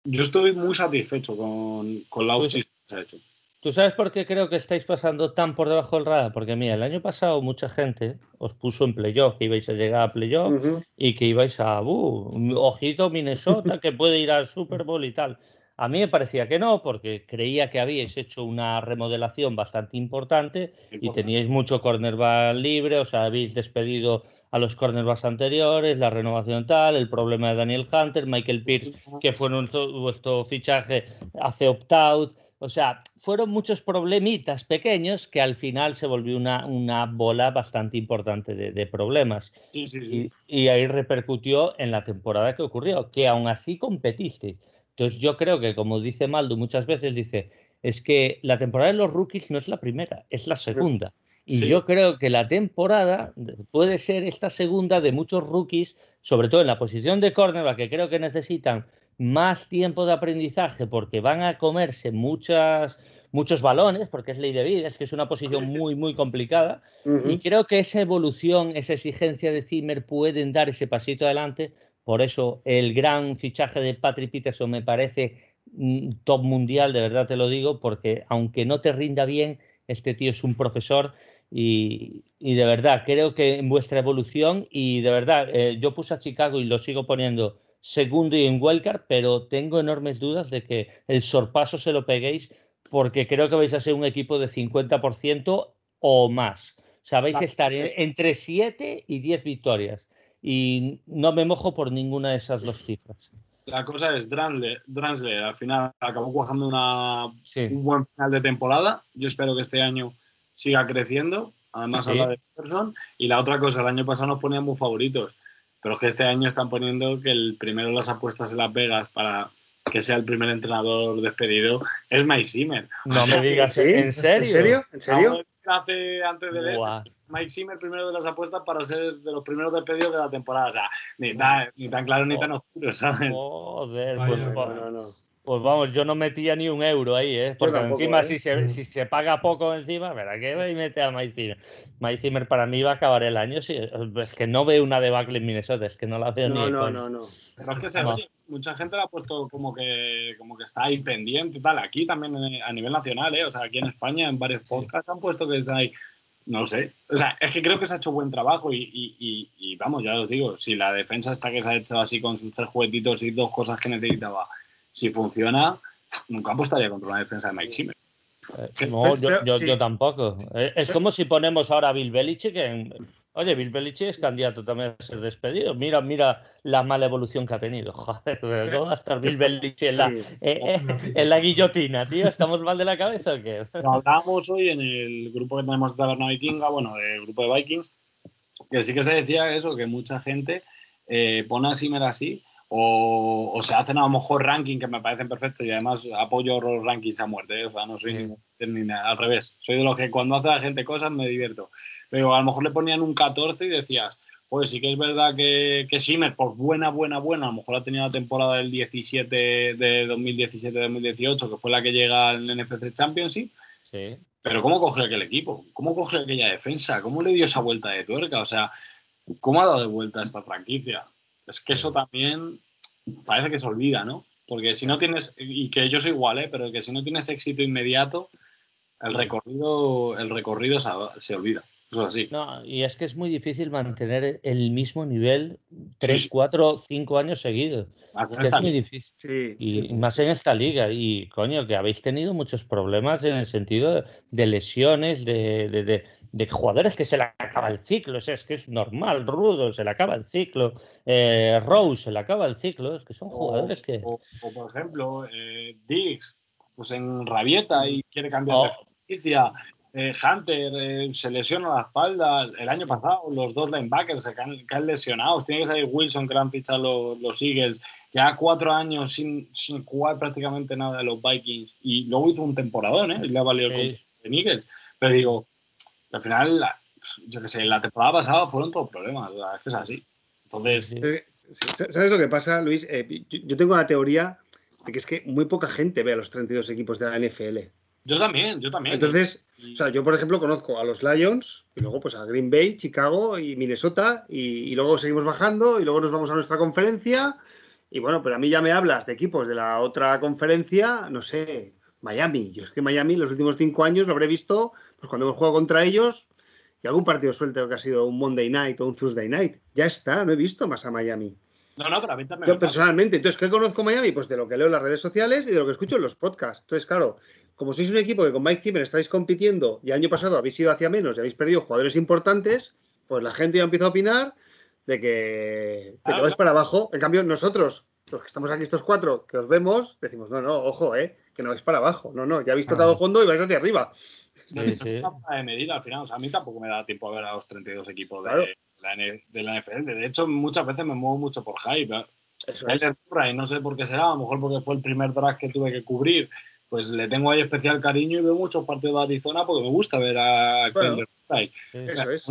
yo estoy muy satisfecho con, con la pues, que se ha hecho. ¿Tú sabes por qué creo que estáis pasando tan por debajo del radar? Porque mira, el año pasado mucha gente os puso en playoff, que ibais a llegar a playoff y que ibais a, uh, ojito Minnesota, que puede ir al Super Bowl y tal. A mí me parecía que no, porque creía que habíais hecho una remodelación bastante importante y teníais mucho cornerback libre, o sea, habéis despedido a los cornerbacks anteriores, la renovación tal, el problema de Daniel Hunter, Michael Pierce, que fue vuestro fichaje, hace opt-out. O sea, fueron muchos problemitas pequeños que al final se volvió una, una bola bastante importante de, problemas. Y, y, ahí repercutió en la temporada que ocurrió, que aún así competisteis. Entonces yo creo que, como dice Maldo muchas veces, dice, es que la temporada de los rookies no es la primera, es la segunda. Y yo creo que la temporada puede ser esta segunda de muchos rookies, sobre todo en la posición de cornerback, que creo que necesitan más tiempo de aprendizaje porque van a comerse muchas, muchos balones, porque es ley de vida, es que es una posición muy, muy complicada. Y creo que esa evolución, esa exigencia de Zimmer pueden dar ese pasito adelante. Por eso el gran fichaje de Patrick Peterson me parece mm, top mundial, de verdad te lo digo, porque aunque no te rinda bien, este tío es un profesor y, de verdad creo que en vuestra evolución y de verdad eh, yo puse a Chicago y lo sigo poniendo segundo y en wildcard, pero tengo enormes dudas de que el sorpaso se lo peguéis porque creo que vais a ser un equipo de 50% o más. O sea, vais a estar entre 7 y 10 victorias. Y no me mojo por ninguna de esas dos cifras. La cosa es, Dransler al final acabó cuajando una, un buen final de temporada. Yo espero que este año siga creciendo. Además, habla de Person. Y la otra cosa, el año pasado nos ponían muy favoritos. Pero es que este año están poniendo que el primero de las apuestas en Las Vegas para que sea el primer entrenador despedido es Mike Zimmer. No me digas, ¿en serio? ¿En serio? ¿En serio? Hace, antes de Mike Zimmer primero de las apuestas para ser de los primeros despedidos de la temporada. O sea, ni tan, ni tan claro ni tan oscuro, ¿sabes? Joder, pues, no, no. Pues vamos, yo no metía ni un euro ahí, ¿eh? Porque encima, ¿eh? Si, se, si se paga poco encima, ¿verdad? Que va y mete a Mike Zimmer. para mí va a acabar el año. Sí, es que no veo una debacle en Minnesota, es que no la veo no, ni. No, no, no, Pero es que se, mucha gente la ha puesto como que, como que está ahí pendiente y tal. Aquí también eh, a nivel nacional, ¿eh? O sea, aquí en España, en varios podcasts han puesto que está ahí. No sé. O sea, es que creo que se ha hecho buen trabajo y, y, y vamos, ya os digo, si la defensa está que se ha hecho así con sus tres juguetitos y dos cosas que necesitaba si funciona, nunca apostaría contra una defensa de Mike Zimmer. Eh, no, yo, tampoco. Eh, es como si ponemos ahora a Bill Belichick en... Oye, Bill Belichick es candidato también a ser despedido. Mira, mira la mala evolución que ha tenido. Joder, ¿cómo va a estar Bill Belichick en la, eh, en la guillotina, tío? ¿Estamos mal de la cabeza o qué? Hablábamos hoy en el grupo que tenemos de Taberna Vikinga, bueno, del grupo de Vikings, que sí que se decía eso, que mucha gente pone a Zimmer así o, se hacen a lo mejor ranking que me parecen perfectos y además apoyo los rankings a muerte, ¿eh? o sea, no soy ni, al revés, soy de los que cuando hace la gente cosas me divierto, pero a lo mejor le ponían un 14 y decías, pues sí que es verdad que, que Simmer, por buena, buena, buena, a lo mejor ha tenido la temporada del 17, de 2017-2018, que fue la que llega al NFC Championship, sí. pero ¿cómo coge aquel equipo? ¿Cómo coge aquella defensa? ¿Cómo le dio esa vuelta de tuerca? O sea, ¿cómo ha dado de vuelta esta franquicia? Es que eso también parece que se olvida, ¿no? Porque si no tienes, y que yo soy igual, ¿eh? pero que si no tienes éxito inmediato, el recorrido, el recorrido se, olvida. Eso es así. No, y es que es muy difícil mantener el mismo nivel 3, 4, 5 años seguidos. es, muy difícil. y más en esta liga. Y coño, que habéis tenido muchos problemas en el sentido de lesiones, de de jugadores que se le acaba el ciclo, es que es normal, Rudo se le acaba el ciclo, eh, Rose se le acaba el ciclo, es que son jugadores que... O, por ejemplo, eh, Diggs, pues en Rabieta y quiere cambiar de oh. franquicia, eh, Hunter eh, se lesiona la espalda, el año pasado los dos linebackers se caen, lesionados, tiene que salir Wilson que le han fichado los, Eagles, que ha cuatro años sin, sin, jugar prácticamente nada de los Vikings y luego hizo un temporadón, ¿eh? Y le ha valido el con Eagles, pero digo al final, yo qué sé, la temporada pasada fueron todos problemas, es que es así. Entonces. ¿Sabes lo que pasa, Luis? Eh, yo, tengo la teoría de que es que muy poca gente ve a los 32 equipos de la NFL. Yo también, yo también. Entonces, o sea, yo por ejemplo conozco a los Lions y luego pues a Green Bay, Chicago y Minnesota y, y luego seguimos bajando y luego nos vamos a nuestra conferencia y bueno, pero a mí ya me hablas de equipos de la otra conferencia, no sé, Miami. Yo es que Miami los últimos cinco años lo habré visto pues cuando hemos jugado contra ellos y algún partido suelto que ha sido un Monday Night o un Tuesday Night. Ya está, no he visto más a Miami. No, no, pero a mí también. Yo personalmente, entonces, ¿qué conozco Miami? Pues de lo que leo en las redes sociales y de lo que escucho en los podcasts. Entonces, claro, como sois un equipo que con Mike Zimmer estáis compitiendo y el año pasado habéis ido hacia menos y habéis perdido jugadores importantes, pues la gente ya empieza a opinar de que, de que vais para abajo. En cambio, nosotros, los que estamos aquí estos cuatro, que os vemos, decimos, no, no, ojo, eh, que no vais para abajo. No, no, ya habéis tocado fondo y vais hacia arriba. No, no es una de medida al final. O sea, a mí tampoco me da tiempo a ver a los 32 equipos de, claro. la, de la NFL. De hecho, muchas veces me muevo mucho por hype. Eso es. Y no sé por qué será, a lo mejor porque fue el primer draft que tuve que cubrir. Pues le tengo ahí especial cariño y veo muchos partidos de Arizona porque me gusta ver a bueno, Eso es.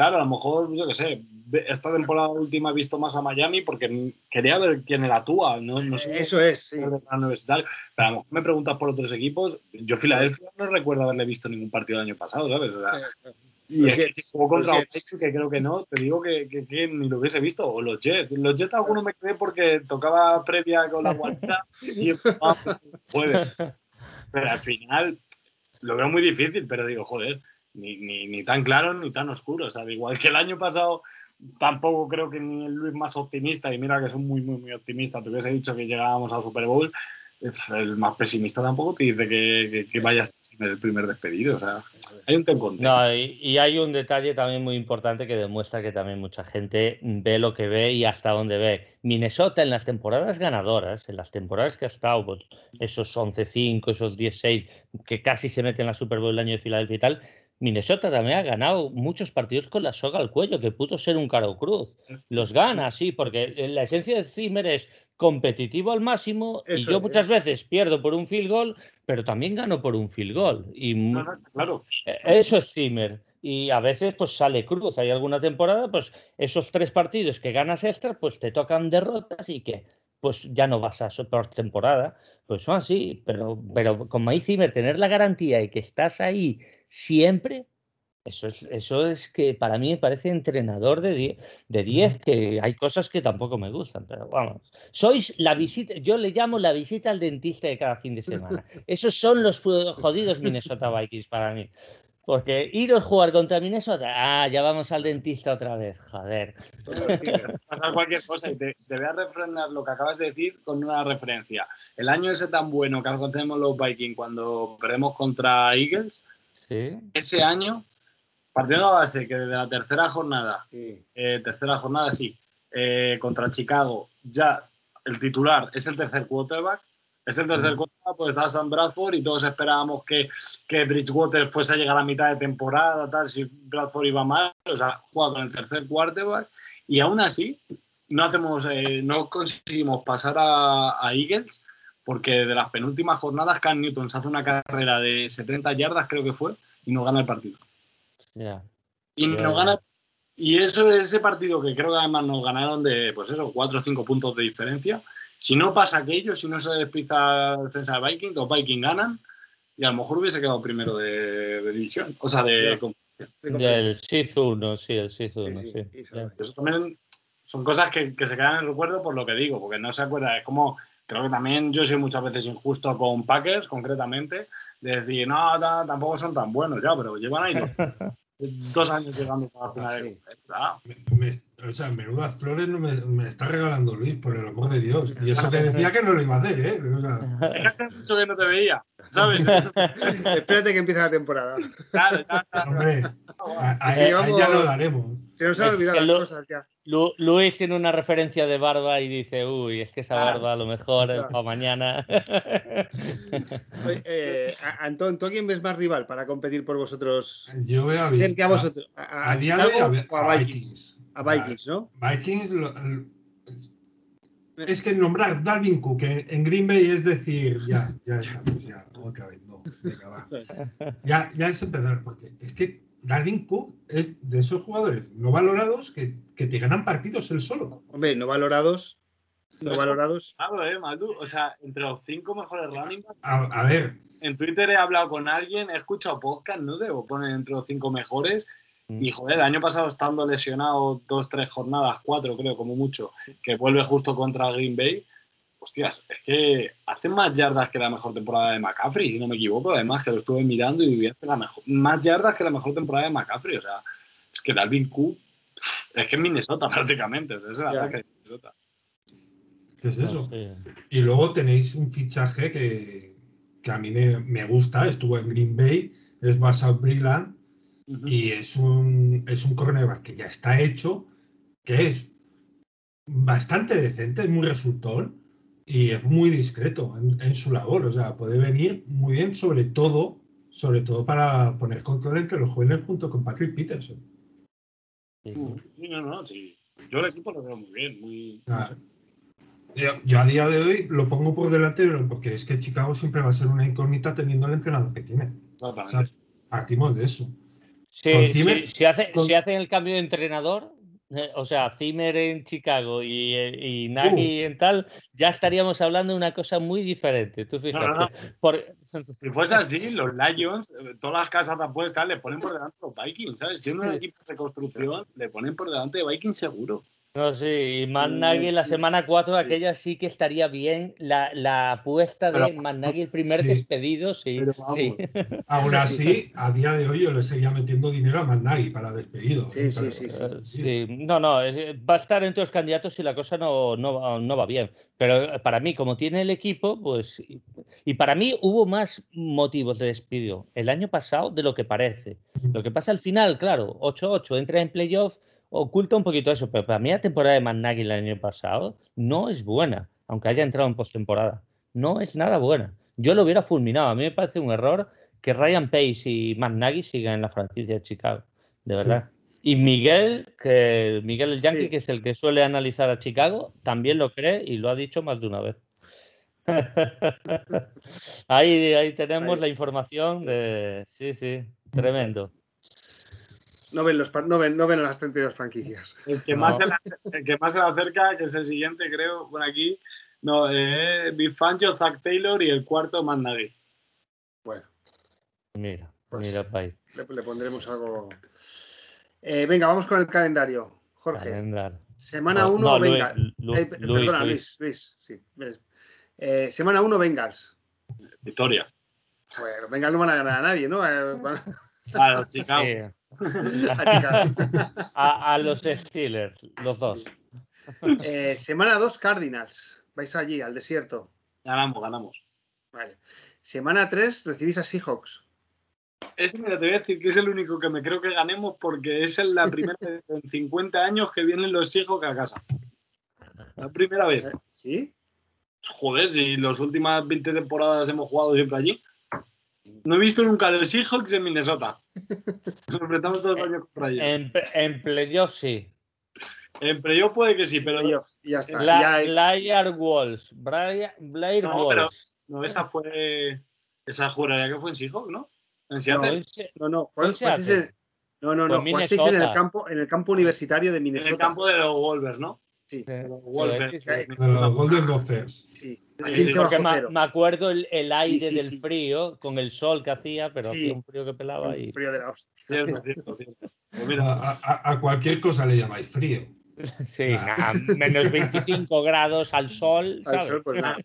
Claro, a lo mejor, yo qué sé, esta temporada última he visto más a Miami porque quería ver quién era Tua. No, no sé Eso es, sí. Pero a lo mejor me preguntas por otros equipos. Yo, Filadelfia, no recuerdo haberle visto ningún partido el año pasado, ¿sabes? O sea, y es que jugó contra los Jets, que creo que no, te digo que, que, que, ni lo hubiese visto. O los Jets. Los Jets algunos me quedé porque tocaba previa con la guardia y ah, puede. Pero al final lo veo muy difícil, pero digo, joder ni, ni, ni, tan claro ni tan oscuro. O sea, igual que el año pasado, tampoco creo que ni el Luis más optimista, y mira que son muy, muy, muy optimista, te hubiese dicho que llegábamos al Super Bowl. El más pesimista tampoco te dice que, que, que vayas el primer despedido. O sea, hay un tempo. No, y, y, hay un detalle también muy importante que demuestra que también mucha gente ve lo que ve y hasta dónde ve. Minnesota en las temporadas ganadoras, en las temporadas que ha estado, pues, esos 11-5, esos 10-6, que casi se meten en la Super Bowl el año de Filadelfia y tal, Minnesota también ha ganado muchos partidos con la soga al cuello, que pudo ser un caro cruz. Los gana, sí, porque la esencia de Zimmer es competitivo al máximo Eso y yo es. muchas veces pierdo por un field goal, pero también gano por un field goal. Y no, no, claro. Eso es Zimmer. Y a veces pues sale cruz. Hay alguna temporada, pues esos tres partidos que ganas extra, pues te tocan derrotas y que pues ya no vas a por temporada. Pues son así, pero, pero con Mike Zimmer tener la garantía de que estás ahí siempre, eso es, eso es que para mí me parece entrenador de 10, de 10, que hay cosas que tampoco me gustan, pero vamos. Sois la visita, yo le llamo la visita al dentista de cada fin de semana. Esos son los jodidos Minnesota Vikings para mí. Porque ir a jugar contra Minnesota, ah, ya vamos al dentista otra vez, joder. Pasar cualquier cosa y te, te, voy a refrendar lo que acabas de decir con una referencia. El año ese tan bueno que alcanzamos los Vikings cuando perdemos contra Eagles, ¿Sí? ese año, partiendo a base que desde la tercera jornada, Sí. eh, tercera jornada sí, eh, contra Chicago, ya el titular es el tercer quarterback, es el tercer quarterback, pues está Sam Bradford y todos esperábamos que, que Bridgewater fuese a llegar a mitad de temporada, tal, si Bradford iba mal, o sea, juega con el tercer quarterback y aún así no hacemos, eh, no conseguimos pasar a, a Eagles porque de las penúltimas jornadas Cam Newton se hace una carrera de 70 yardas, creo que fue, y no gana el partido. Yeah. Y Yeah. no gana. Y eso, ese partido que creo que además nos ganaron de, pues eso, 4 o 5 puntos de diferencia. Si no pasa aquello, si no se despista la defensa de Viking, los Vikings ganan y a lo mejor hubiese quedado primero de, de división. O sea, de. Yeah. Del SIZ 1, sí, el SIZ 1, sí. Sí, sí, eso es. Eso también son cosas que, que se quedan en el recuerdo por lo que digo, porque no se acuerda. Es como creo que también yo soy muchas veces injusto con Packers, concretamente, de decir, no, ta, tampoco son tan buenos ya, pero llevan ahí dos, dos años llegando a la final de ah, Me, me, o sea, menudas flores no me, me, está regalando Luis, por el amor de Dios. Y eso que decía que no lo iba a hacer, ¿eh? O sea, hace mucho que no te veía, ¿sabes? Espérate que empiece la temporada. Claro, claro, claro. hombre, a, a, ya lo daremos. Se nos han olvidado las lo- cosas ya. Lu- Luis tiene una referencia de barba y dice, uy, es que esa Claro. barba a lo mejor es para mañana. Oye, eh, a- Antón, ¿tú a quién ves más rival para competir por vosotros? Yo veo a, ¿Quién que a a, vosotros? ¿A, a día de Vikings. Vikings? A Vikings, ¿no? Vikings, lo- es que nombrar Dalvin Cook en, en Green Bay es decir, ya, ya estamos, ya, otra vez, no, venga, va. Ya, ya es empezar, porque es que Dalvin Cook es de esos jugadores no valorados que, que te ganan partidos él solo. Hombre, no valorados. no valorados. Claro, eh, Matu. O sea, entre los cinco mejores running backs. A, a ver, En Twitter he hablado con alguien, he escuchado podcast, no debo poner entre los cinco mejores. Mm. Y joder, el año pasado estando lesionado dos, tres jornadas, cuatro creo, como mucho, que vuelve justo contra Green Bay. Hostias, es que hace más yardas que la mejor temporada de McCaffrey, si no me equivoco. Además, que lo estuve mirando y hace la mejor, más yardas que la mejor temporada de McCaffrey. O sea, es que Dalvin Cook es que es Minnesota prácticamente. Es el ataque de Minnesota. ¿qué es eso? Y luego tenéis un fichaje que, que a mí me, me gusta, estuvo en Green Bay, es Basal Brilland Ujú. y es un, es un cornerback que ya está hecho, que es bastante decente, es muy resultón y es muy discreto en, en su labor. O sea, puede venir muy bien, sobre todo, sobre todo para poner control entre los jóvenes junto con Patrick Peterson. Sí. No, no, sí. Yo el equipo lo veo muy bien, muy. Ah, Yo, yo a día de hoy lo pongo por delante, pero porque es que Chicago siempre va a ser una incógnita teniendo el entrenador que tiene. O sea, Exactamente. partimos de eso. Sí, Con sí, Zimmer- si, hace, con- si hacen el cambio de entrenador, o sea, Zimmer en Chicago y, eh, y Nagy en tal, ya estaríamos hablando de una cosa muy diferente. Tú fíjate. no, no. Por- Si fuese así, los Lions, eh, todas las casas de apuestas le ponen por delante a los Vikings, ¿sabes? Siendo un equipo de construcción, le ponen por delante de Vikings seguro. No, sí, y Matt Mm, Nagy en la sí. semana 4, aquella sí que estaría bien. La, la apuesta de Matt Nagy, el primer Sí. despedido, sí. Pero vamos. sí. Aún así, a día de hoy yo le seguía metiendo dinero a Mandagi para despedido. Sí, ¿eh? sí, sí, sí. Eh, sí, no, no, es- va a estar entre los candidatos si la cosa no, no, va- no va bien. Pero para mí, como tiene el equipo, pues. Y, y para mí hubo más motivos de despido el año pasado de lo que parece. Lo que pasa al final, claro, 8-8, entra en playoff, oculta un poquito eso. Pero para mí, la temporada de Managui el año pasado no es buena, aunque haya entrado en postemporada. No es nada buena. Yo lo hubiera fulminado. A mí me parece un error que Ryan Pace y Matt Nagy sigan en la franquicia de Chicago. De Sí. verdad. Y Miguel, que Miguel el Yankee, Sí. que es el que suele analizar a Chicago, también lo cree y lo ha dicho más de una vez. ahí, ahí tenemos Ahí. la información de. Sí, sí, tremendo. No ven, los, no, ven, no ven las 32 franquicias. El que, No. más se le, el que más se acerca, que es el siguiente, creo, por aquí, no, eh, Big Fangio, Zach Taylor y el cuarto, Matt Nagy. Bueno, Mira, Pues- mira, país. le, le pondremos algo. Eh, venga, vamos con el calendario. Jorge, Calendar. semana No, 1, no, venga. Lu- Eh, Luis, perdona, Luis. Luis, Luis, sí. Eh, semana 1, Bengals. Victoria. Bueno, Bengals no van a ganar a nadie, ¿no? Eh, van A los Chicago. A los Steelers, los dos. Eh, semana 2, Cardinals. Vais allí, al desierto. Ganamos, ganamos. Vale. Semana 3, recibís a Seahawks. Ese, mira, te voy a decir que es el único que me creo que ganemos porque es la primera vez en 50 años que vienen los Seahawks a casa. La primera vez. ¿Sí? Joder, si las últimas 20 temporadas hemos jugado siempre allí. No he visto nunca a los Seahawks en Minnesota. Nos enfrentamos todos los años contra ellos. En, en playoff sí. En playoff puede que sí, pero Playoff, y ya está. La, Ya- Blair Walls. Blair, Blair No, pero- Walls. no, esa fue. Esa juraría que fue en Seahawks, ¿no? En No, Seattle. ese- no, no, Fue en Seattle. en- no, no, no, Fue en jugasteis en el campo, en el campo universitario de en Minnesota. el campo de los Wolvers, ¿no? Sí, Sí, De los sí, los Golden Gophers. sí. Sí, A sí, 15 Porque bajo me, me acuerdo el, el aire sí, del sí. frío con el sol que hacía, pero Sí. hacía un frío que pelaba y Un frío de la hostia. Pues mira, A, a- a cualquier cosa le llamáis frío. sí, Ah. nada, menos 25 grados al sol, Al ¿sabes? sol, pues nada.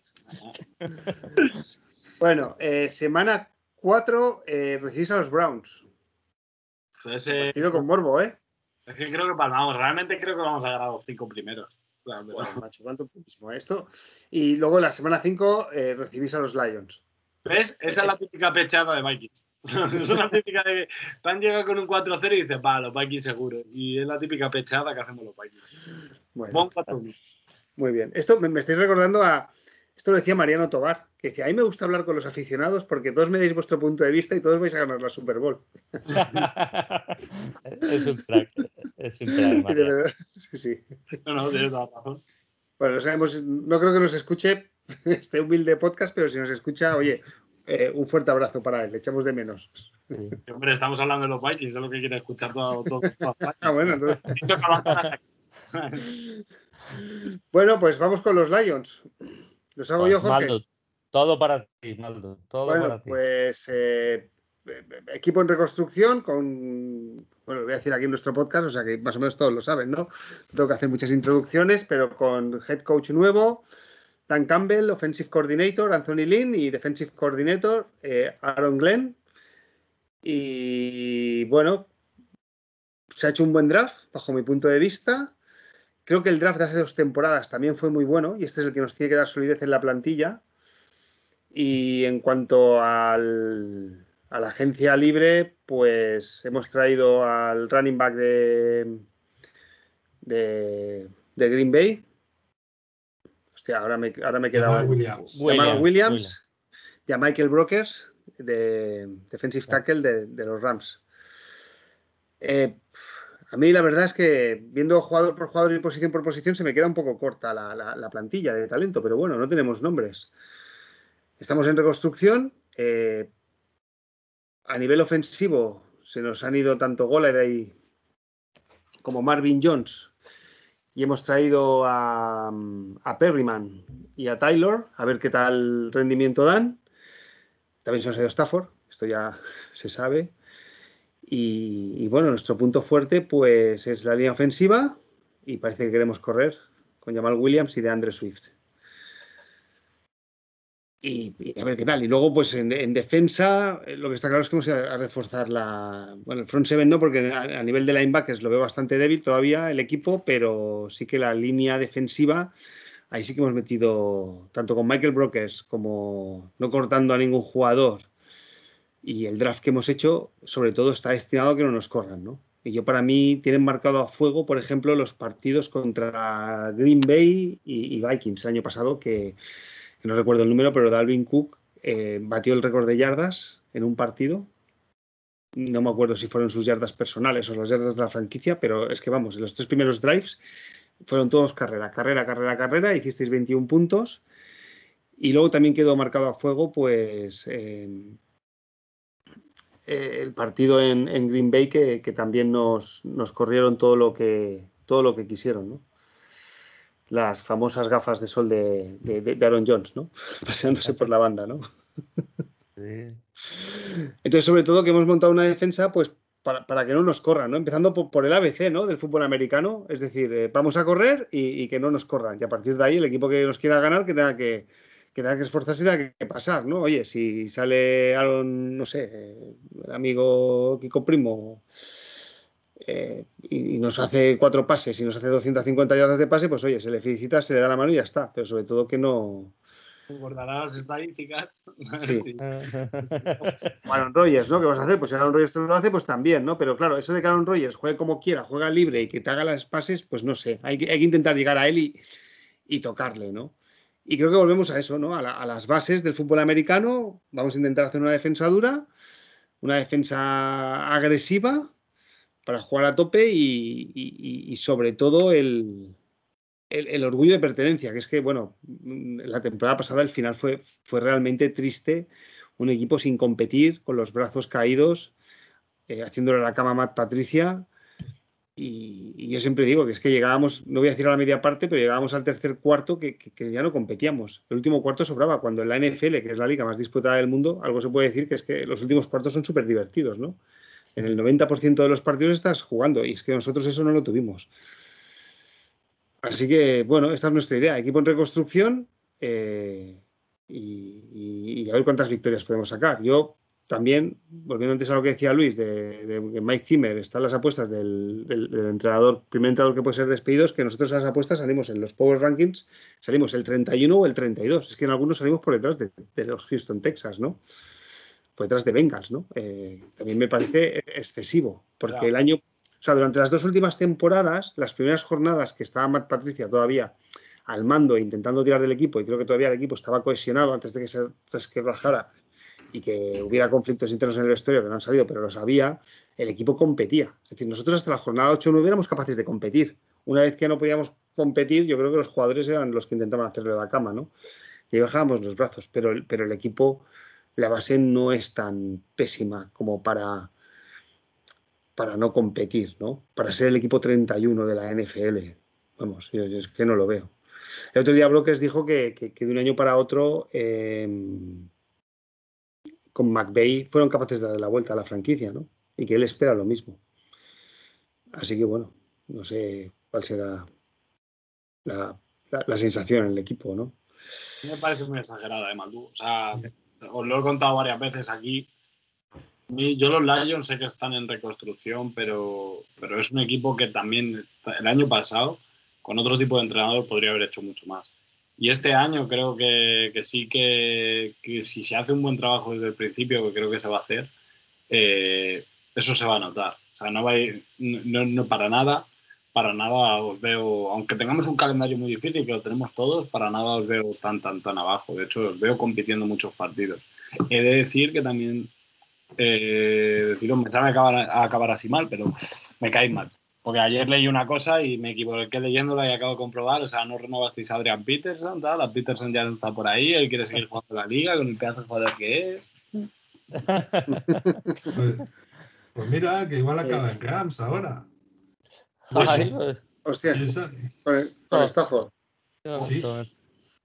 Bueno, eh, semana 4 eh, recibís a los Browns. ese- Partido con Morbo, ¿eh? Es que creo que palmamos. Realmente creo que vamos a ganar los cinco primeros. Claro, pero- Bueno, macho, cuánto putísimo esto. Y luego la semana 5 eh, recibís a los Lions. ¿Ves? Esa es la típica pechada de Vikings. es una típica de que Tan llega con un 4-0 y dices, va, los Vikings seguro. Y es la típica pechada que hacemos los Vikings. Bueno, Bon 4-1. muy bien. Esto me, me estáis recordando a. Esto lo decía Mariano Tobar, que decía: A mí me gusta hablar con los aficionados porque todos me dais vuestro punto de vista y todos vais a ganar la Super Bowl. es un crack. Es un crack, verdad, sí, sí. No, no, tienes toda la razón. Bueno, no, sabemos, no creo que nos escuche este humilde podcast, pero si nos escucha, oye, eh, un fuerte abrazo para él, le echamos de menos. Sí. Hombre, estamos hablando de los Vikings, es lo que quiere escuchar todo. todo, todo. Ah, entonces, Bueno, pues vamos con los Lions. ¿Los hago yo, Pues, Jorge? Maldo, todo para ti, Maldo. Todo Bueno, para ti. pues eh, equipo en reconstrucción con, bueno, voy a decir aquí en nuestro podcast, o sea que más o menos todos lo saben, ¿no? Tengo que hacer muchas introducciones, pero con head coach nuevo, Dan Campbell, offensive coordinator, Anthony Lynn y defensive coordinator, eh, Aaron Glenn. Y bueno, se ha hecho un buen draft, bajo mi punto de vista. Creo que el draft de hace dos temporadas también fue muy bueno y este es el que nos tiene que dar solidez en la plantilla. Y en cuanto al, a la agencia libre, pues hemos traído al running back de, de, de Green Bay. Hostia, ahora me, ahora me he quedado. Jamal Williams. Williams, Williams, Williams. y a Michael Brokers, de defensive tackle de, de los Rams. Eh, a mí la verdad es que viendo jugador por jugador y posición por posición se me queda un poco corta la, la- la plantilla de talento, pero bueno, no tenemos nombres. Estamos en reconstrucción. eh, a nivel ofensivo se nos han ido tanto Golladay como Marvin Jones y hemos traído a, a Perryman y a Taylor a ver qué tal rendimiento dan. También se nos ha ido Stafford, esto ya se sabe. Y, bueno, nuestro punto fuerte pues es la línea ofensiva y parece que queremos correr con Jamal Williams y de Andre Swift. Y, a ver qué tal. Y luego, pues en, en defensa, eh, lo que está claro es que vamos a, a reforzar la. Bueno, el front seven no, porque a, a nivel de linebackers lo veo bastante débil todavía el equipo, pero sí que la línea defensiva, ahí sí que hemos metido, tanto con Michael Brokers como no cortando a ningún jugador, y el draft que hemos hecho, sobre todo, está destinado a que no nos corran, ¿no? Y yo, para mí, tienen marcado a fuego, por ejemplo, los partidos contra Green Bay y, Vikings el año pasado, que, que no recuerdo el número, pero Dalvin Cook eh, batió el récord de yardas en un partido. No me acuerdo si fueron sus yardas personales o las yardas de la franquicia, pero es que vamos, en los tres primeros drives fueron todos carrera, carrera, carrera, carrera, hicisteis 21 puntos. Y luego también quedó marcado a fuego, pues, eh, eh, el partido en, en Green Bay, que, que también nos, nos corrieron todo lo que, todo lo que quisieron, ¿no? Las famosas gafas de sol de, de- de Aaron Jones, ¿no? Paseándose por la banda, ¿no? Entonces, sobre todo que hemos montado una defensa, pues para, para que no nos corran, ¿no? Empezando por, por el ABC, ¿no? Del fútbol americano. Es decir, eh, vamos a correr y, y que no nos corran. Y a partir de ahí, el equipo que nos quiera ganar, que tenga que, que tenga que esforzarse y tenga que, pasar, ¿no? Oye, si sale Aaron, no sé, el amigo Kiko Primo. eh, y, y nos hace cuatro pases y nos hace 250 yardas de pase, pues oye, se le felicita, se le da la mano y ya está. Pero sobre todo que no. Guardará las estadísticas. Sí. Aaron Rodgers, ¿no? ¿Qué vas a hacer? Pues si Aaron Rodgers te lo hace, pues también, ¿no? Pero claro, eso de que Aaron Rodgers juegue como quiera, juega libre y que te haga las pases, pues no sé. Hay que, hay que intentar llegar a él y, y tocarle, ¿no? Y creo que volvemos a eso, ¿no? A, la- a las bases del fútbol americano. Vamos a intentar hacer una defensa dura, una defensa agresiva para jugar a tope y, sobre todo el orgullo de pertenencia, que es que, bueno, mm, la temporada pasada el final fue, fue realmente triste un equipo sin competir, con los brazos caídos, eh, haciéndole la cama a Matt Patricia. Y, yo siempre digo que es que llegábamos, no voy a decir a la media parte, pero llegábamos al tercer cuarto que, que- ya no competíamos. El último cuarto sobraba, cuando en la NFL, que es la liga más disputada del mundo, algo se puede decir que es que los últimos cuartos son súper divertidos, ¿no? En el 90% de los partidos estás jugando y es que nosotros eso no lo tuvimos. Así que, bueno, esta es nuestra idea. Equipo en reconstrucción eh, y a ver cuántas victorias podemos sacar. Yo también, volviendo antes a lo que decía Luis, de, Mike Zimmer están las apuestas del, del- del entrenador, primer entrenador que puede ser despedido, es que nosotros a las apuestas salimos en los Power Rankings, salimos el 31 o el 32. Es que en algunos salimos por detrás de, de los Houston, Texas, ¿no? Por detrás de Bengals, ¿no? Eh, también me parece excesivo, porque Claro. el año, o sea, durante las dos últimas temporadas, las primeras jornadas que estaba Matt Patricia todavía al mando e intentando tirar del equipo, y creo que todavía el equipo estaba cohesionado antes de que se resquebrajara y que hubiera conflictos internos en el vestuario que no han salido, pero los había, el equipo competía. Es decir, nosotros hasta la jornada 8 no éramos capaces de competir. Una vez que no podíamos competir, yo creo que los jugadores eran los que intentaban hacerle la cama, ¿no? Y bajábamos los brazos, pero, pero el equipo, la base no es tan pésima como para, para no competir, ¿no? Para ser el equipo 31 de la NFL. Vamos, yo, es que no lo veo. El otro día Brokers dijo que, de un año para otro em, con McVeigh fueron capaces de darle la vuelta a la franquicia, ¿no? Y que él espera lo mismo. Así que bueno, no sé cuál será la, sensación en el equipo, ¿no? Me parece muy exagerada, ¿eh, O sea, os lo he contado varias veces aquí. Yo los Lions sé que están en reconstrucción, pero, pero es un equipo que también el año pasado, con otro tipo de entrenador, podría haber hecho mucho más. Y este año creo que, que sí que, si se hace un buen trabajo desde el principio, que creo que se va a hacer, eh, eso se va a notar. O sea, no, va no, no, para nada, para nada os veo, aunque tengamos un calendario muy difícil, que lo tenemos todos, para nada os veo tan, tan, tan abajo. De hecho, os veo compitiendo muchos partidos. He de decir que también eh, deciros, me sabe acabar, acabar así mal, pero me cae mal. Porque ayer leí una cosa y me equivoqué leyéndola y acabo de comprobar, o sea, no renovasteis a Adrian Peterson, tal, a Peterson ya no está por ahí, él quiere seguir jugando la liga con el pedazo de jugador que es. pues, pues, mira, que igual acaba en Rams ahora. Pues, Hostia, con, con Stafford. Sí.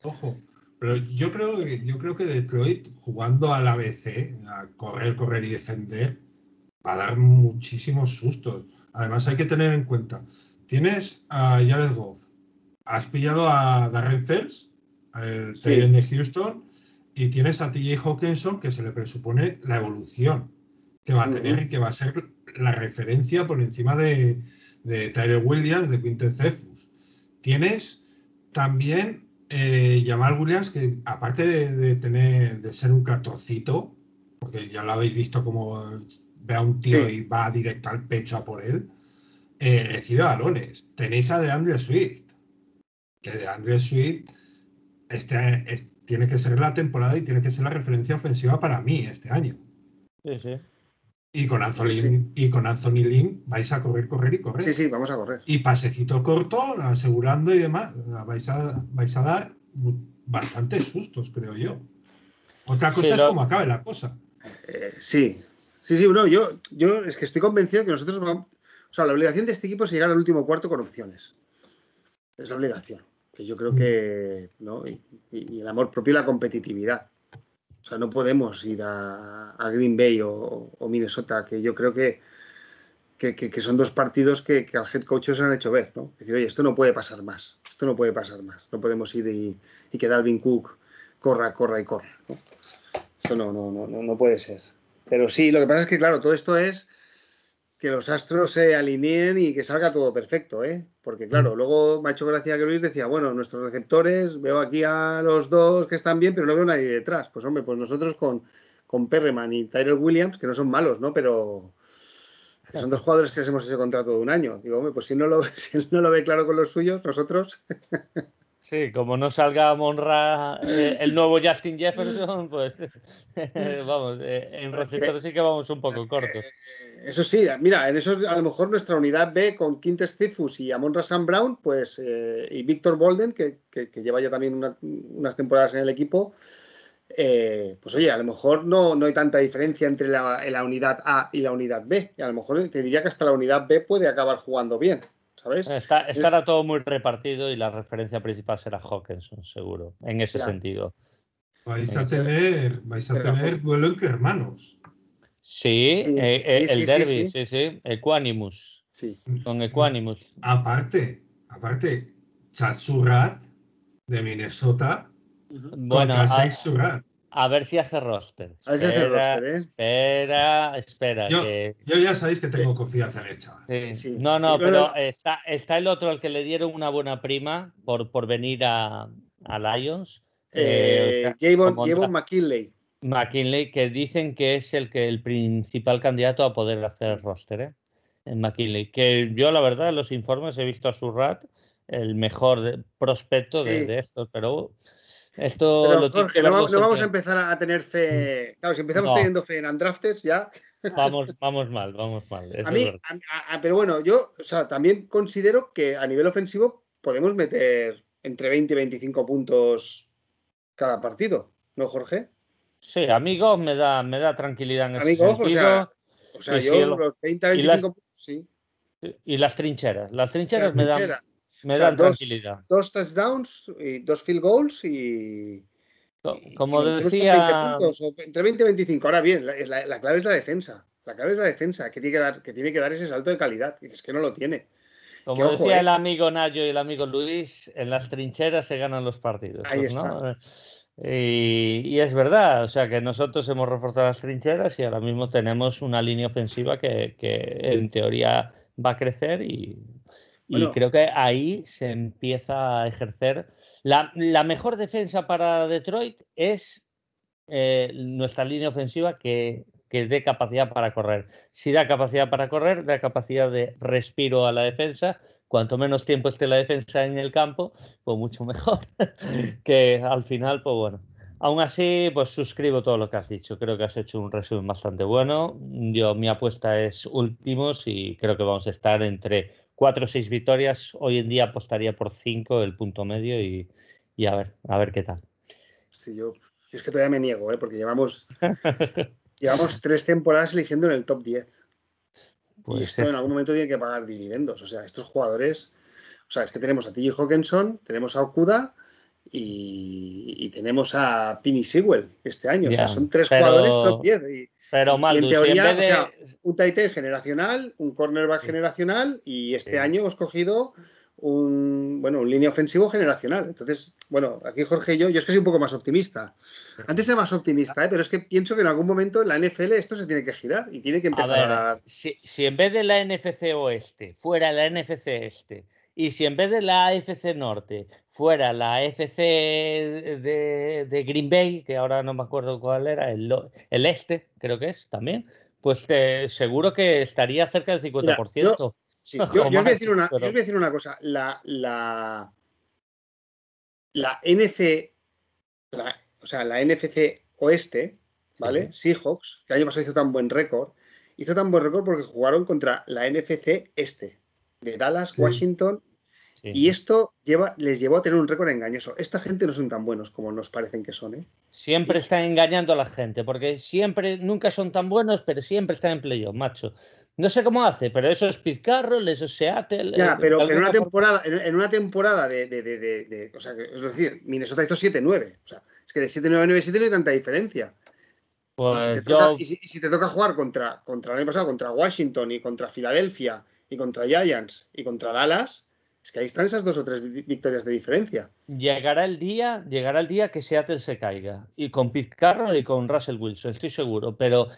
Ojo. Pero yo creo, yo creo que Detroit, jugando al ABC, a correr, correr y defender, va a dar muchísimos sustos. Además, hay que tener en cuenta, tienes a Jared Goff, has pillado a Darren Fells, el sí. de Houston, y tienes a TJ Hawkinson, que se le presupone la evolución que va a tener y que va a ser la referencia por encima de, de Tyler Williams, de Quintet Cephus. Tienes también eh, Jamal Williams, que aparte de, tener, de ser un cartoncito, porque ya lo habéis visto como ve a un tío y va directo al pecho a por él, eh, recibe balones. Tenéis a DeAndre Swift, que DeAndre Swift este, tiene que ser la temporada y tiene que ser la referencia ofensiva para mí este año. Sí, sí. Y con Anthony, y con Anthony Lynn vais a correr, correr y correr. Sí, sí, vamos a correr. Y pasecito corto, asegurando y demás, vais a, vais a dar bastantes sustos, creo yo. Otra cosa es cómo acabe la cosa. Eh, sí, sí, sí, no, yo, yo es que estoy convencido que nosotros vamos. O sea, la obligación de este equipo es llegar al último cuarto con opciones. Es la obligación. Que yo creo que. ¿no? Y, el amor propio y la competitividad. O sea, no podemos ir a, Green Bay o, Minnesota, que yo creo que, que, son dos partidos que, al head coach se han hecho ver, ¿no? Decir, oye, esto no puede pasar más, esto no puede pasar más, no podemos ir y, y que Dalvin Cook corra, corra y corra, ¿no? Esto no, no, no, no puede ser. Pero sí, lo que pasa es que, claro, todo esto es que los astros se alineen y que salga todo perfecto, ¿eh? Porque claro, mm. luego me ha hecho gracia que Luis decía, bueno, nuestros receptores, veo aquí a los dos que están bien, pero no veo nadie detrás. Pues hombre, pues nosotros con, con Perreman y Tyler Williams, que no son malos, ¿no? Pero son dos jugadores que les hemos hecho contrato de un año. Digo, hombre, pues si no lo, si él no lo ve claro con los suyos, nosotros... Sí, como no salga Monra eh, el nuevo Justin Jefferson, pues vamos, eh, en receptores sí que vamos un poco cortos. Eso sí, mira, en eso a lo mejor nuestra unidad B con Quintes Cifus y Amon Sam Brown, pues, eh, y Víctor Bolden, que, lleva ya también unas temporadas en el equipo, pues oye, a lo mejor no, no hay tanta diferencia entre la, la, unidad A y la unidad B. Y a lo mejor te diría que hasta la unidad B puede acabar jugando bien. Está, estará todo muy repartido y la referencia principal será Hawkinson, seguro, en ese sentido. Vais a tener, vais a tener duelo entre hermanos. Sí, eh, eh, el derby, sí, sí, Equanimus. Sí. Con Equanimus. Aparte, aparte, Chad Surratt de Minnesota bueno, contra a. A ver si hace roster. A ver si hace roster, ¿eh? Espera, espera. Yo, ya sabéis que tengo confianza en el chaval. Sí, No, no, pero está, está, el otro al que le dieron una buena prima por, por venir a, a Lions. Eh, eh Javon, McKinley. McKinley, que dicen que es el, que, el principal candidato a poder hacer roster, ¿eh? En McKinley. Que yo, la verdad, en los informes he visto a Surrat el mejor prospecto de, de estos, pero esto Pero, Jorge, no, vamos a empezar a tener fe. Claro, si empezamos teniendo fe en Andraftes, ya. Vamos, vamos mal, vamos mal. a mí, pero bueno, yo o sea, también considero que a nivel ofensivo podemos meter entre 20 y 25 puntos cada partido, ¿no, Jorge? Sí, amigo, me da, me da tranquilidad en ese sentido. O sea, o sea yo los 20 a 25 puntos, sí. Y las trincheras. Las trincheras me dan Me O sea, dan dos- tranquilidad. Dos touchdowns, y dos field goals y. Co- y- Como y decía, 20 puntos, entre 20 y 25. Ahora bien, la, la- la clave es la defensa. La clave es la defensa, que tiene que dar, que tiene que dar ese salto de calidad. Y es que no lo tiene. como ojo, decía eh. el amigo Nayo y el amigo Luis, en las trincheras se ganan los partidos. Ahí pues, ¿no? Y, y es verdad, o sea que nosotros hemos reforzado las trincheras y ahora mismo tenemos una línea ofensiva que, que en teoría va a crecer y, y Bueno. creo que ahí se empieza a ejercer. La, la mejor defensa para Detroit es eh, nuestra línea ofensiva que, que dé capacidad para correr. Si da capacidad para correr, da capacidad de respiro a la defensa. Cuanto menos tiempo esté la defensa en el campo, pues mucho mejor. que al final, pues bueno. Aún así, pues suscribo todo lo que has dicho. Creo que has hecho un resumen bastante bueno. Yo, mi apuesta es últimos y creo que vamos a estar entre cuatro o seis victorias. Hoy en día apostaría por cinco, el punto medio, y, y a ver, a ver qué tal. Sí, yo, yo es que todavía me niego, ¿eh? porque llevamos, llevamos tres temporadas eligiendo en el top 10. y Pues esto en algún momento tiene que pagar dividendos. O sea, estos jugadores, o sea, es que tenemos a TJ Hawkinson, tenemos a Okuda y, y tenemos a Pini Sewell este año. o sea, son tres pero- jugadores top 10. Y, Pero y en en teoría, vez de- o sea, un tight end generacional, un cornerback generacional y este Sí. año hemos cogido un, bueno, un línea ofensivo generacional. Entonces, bueno, aquí Jorge y yo, yo es que soy un poco más optimista. Antes era más optimista, ¿eh? pero es que pienso que en algún momento en la NFL esto se tiene que girar y tiene que empezar a... ver, si, si en vez de la NFC Oeste fuera la NFC Este y si en vez de la AFC Norte fuera la FC de, de Green Bay, que ahora no me acuerdo cuál era, el, el Este, creo que es también, pues te- seguro que estaría cerca del 50%. Sí, yo, yo os voy a decir una, yo pero- voy a decir una cosa. La, la, la NC, la- o sea, la NFC Oeste, ¿vale? Seahawks, que el año pasado hizo tan buen récord, hizo tan buen récord porque jugaron contra la NFC Este, de Dallas, Sí. Washington, Sí. y esto lleva, les llevó a tener un récord engañoso. Esta gente no son tan buenos como nos parecen que son, ¿eh? Siempre están engañando a la gente, porque siempre, nunca son tan buenos, pero siempre están en playoff, macho. No sé cómo hace, pero eso es Pete Carroll, eso es Seattle. Ya, eh, pero en una temporada, en, en una temporada de, de- de- o sea, es decir, Minnesota hizo 7-9. O sea, es que de 7-9 a 9-7 no hay tanta diferencia. Y si, Pues te toca, yo, y si- y si te toca jugar contra, contra el año pasado, contra Washington y contra Filadelfia y contra Giants y contra Dallas, es que ahí están esas dos o tres vi- victorias de diferencia. llegará el día, llegará el día que Seattle se caiga. Y con Pete Carroll y con Russell Wilson, estoy seguro. Pero,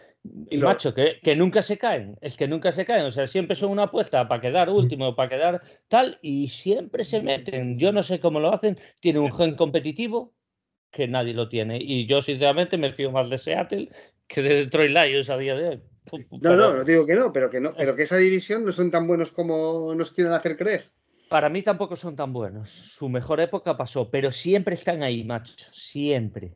Y lo- macho, que, que nunca se caen. Es que nunca se caen. O sea, siempre son una apuesta para quedar último, para quedar tal, y siempre se meten. Yo no sé cómo lo hacen. Tiene un gen competitivo que nadie lo tiene. Y yo, sinceramente, me fío más de Seattle que de Detroit Lions a día de hoy. No, no, no digo que no, pero que no, pero que esa división no son tan buenos como nos quieren hacer creer. Para mí tampoco son tan buenos. Su mejor época pasó, pero siempre están ahí, macho. Siempre.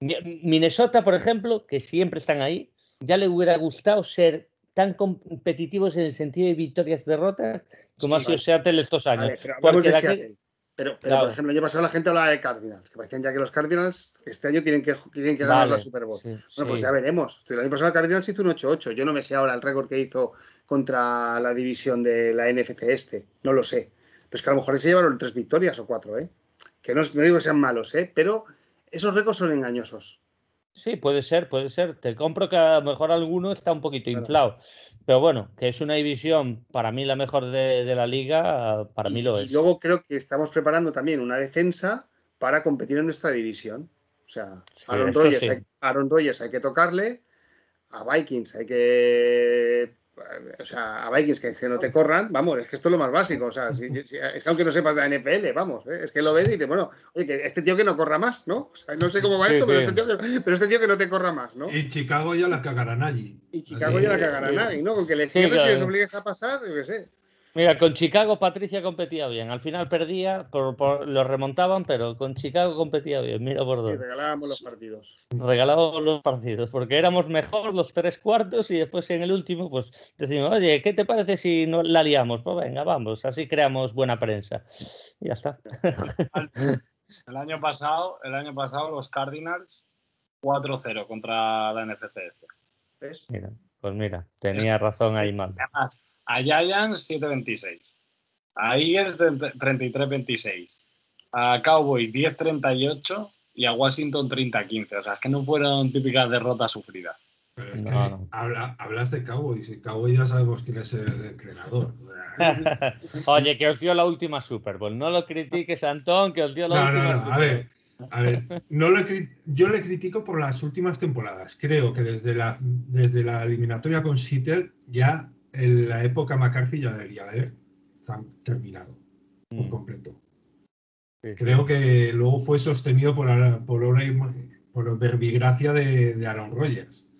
Mi- Minnesota, por ejemplo, que siempre están ahí, ya le hubiera gustado ser tan competitivos en el sentido de victorias-derrotas como Sí, ha sido vale. Seattle estos años. Vale, pero hablamos Porque de de aquel- Seattle. Pero, pero Claro. por ejemplo, el año pasado la gente hablaba de Cardinals, que parecían ya que los Cardinals este año tienen que, tienen que ganar la Super Bowl. sí, Bueno, pues ya veremos. El año pasado el Cardinals hizo un 8-8. Yo no me sé ahora el récord que hizo contra la división de la NFC este. No lo sé. Pero es que a lo mejor se llevaron tres victorias o cuatro, ¿eh? Que no, no digo que sean malos, ¿eh? Pero esos récords son engañosos. Sí, puede ser, puede ser. Te compro que a lo mejor alguno está un poquito Claro. inflado. Pero bueno, que es una división para mí la mejor de, de la liga, para mí y, lo y es. luego creo que estamos preparando también una defensa para competir en nuestra división. O sea, Sí, Aaron Rodgers, sí. hay, Aaron Rodgers hay que tocarle, a Vikings hay que. O sea, a Vikings que, que no te corran, vamos, es que esto es lo más básico. O sea, si- si- es que aunque no sepas de la NFL, vamos, ¿eh? es que lo ves y dices, bueno, oye, que este tío que no corra más, ¿no? O sea, no sé cómo va Sí, esto, pero, este tío que, pero este tío que no te corra más, ¿no? En Chicago ya la cagarán allí. Y Chicago Así ya la que- cagará nadie, ¿no? Con que le Sí, cierres y les obligues a pasar, yo qué sé. Mira, con Chicago Patricia competía bien. Al final perdía, por, por- lo remontaban, pero con Chicago competía bien. Mira por Y dónde. regalábamos los partidos. Regalábamos los partidos, porque éramos mejor los tres cuartos y después en el último, pues decimos, oye, ¿qué te parece si no la liamos? Pues venga, vamos, así creamos buena prensa. Y ya está. El año pasado, el año pasado los Cardinals 4-0 contra la NFC este. ¿Ves? Mira, pues mira, tenía razón ahí mal. Además, a Giants 7-26. Ahí es 33-26. A Cowboys 10-38 y a Washington 30-15. O sea, es que no fueron típicas derrotas sufridas. Pero es que hablas de Cowboys y Cowboys ya sabemos quién es el entrenador. Oye, que os dio la última Super Bowl. No lo critiques, Antón, que os dio la última no, no. A ver, a ver no yo le critico por las últimas temporadas. Creo que desde la, desde la eliminatoria con Seattle ya en la época McCarthy ya debería haber terminado por mm. completo. Creo que luego fue sostenido por, por obra y por verbigracia de, de Aaron Rodgers.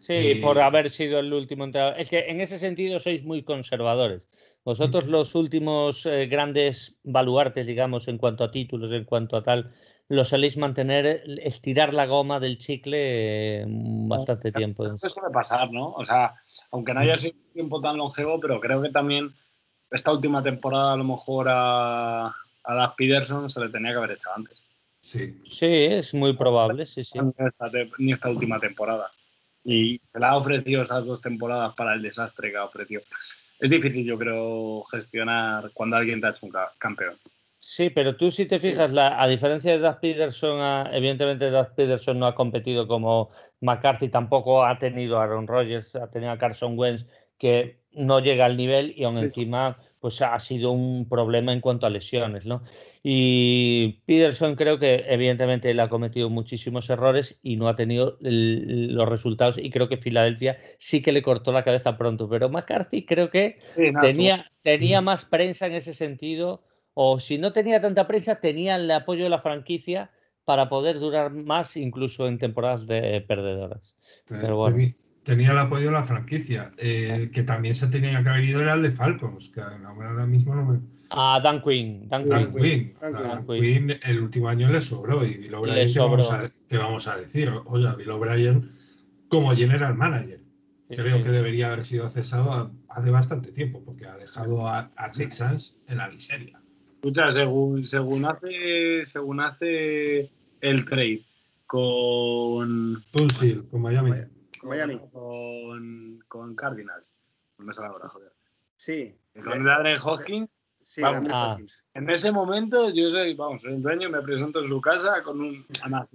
Sí, por haber sido el último entrenador. Es que en ese sentido sois muy conservadores. Vosotros los últimos eh, grandes baluartes, digamos, en cuanto a títulos, en cuanto a tal, lo soléis mantener, estirar la goma del chicle eh, bastante tiempo. Eso suele pasar, ¿no? O sea, aunque no haya sido un tiempo tan longevo, pero creo que también esta última temporada a lo mejor a, a Doug Peterson se le tenía que haber hecho antes. Sí. Sí, es muy probable, sí, sí. Ni esta, última temporada. Y se le ha ofrecido esas dos temporadas para el desastre que ha ofrecido. Es difícil, yo creo, gestionar cuando alguien te ha hecho un campeón. Sí, pero tú si te fijas, la, a diferencia de Doug Peterson, evidentemente Doug Peterson no ha competido como McCarthy, tampoco ha tenido a Aaron Rodgers, ha tenido a Carson Wentz, que no llega al nivel y aún encima pues ha sido un problema en cuanto a lesiones, ¿no? Y Peterson creo que evidentemente él ha cometido muchísimos errores y no ha tenido los resultados y creo que Filadelfia sí que le cortó la cabeza pronto, pero McCarthy creo que tenía, tenía más prensa en ese sentido o si no tenía tanta prensa tenía el apoyo de la franquicia para poder durar más incluso en temporadas de perdedoras. Pero bueno tenía el apoyo de la franquicia. El que también se tenía que haber ido era el de Falcons, que ahora mismo no me. Ah, Dan Quinn. Dan, Quinn. Dan, Quinn. el último año le sobró. Y Bill O'Brien, ¿qué, vamos a, vamos a decir? Oye, Bill O'Brien como general manager. Creo que debería haber sido cesado hace bastante tiempo, porque ha dejado a, Texas en la miseria. Escucha, según, según, hace, según hace el trade con. Tunsil, con Miami. Miami. Con, con Cardinals. No me sale ahora, joder. Sí. Con Adrian Hopkins. Sí, vamos, ah. En ese momento yo soy, vamos, soy el dueño, me presento en su casa con un, además,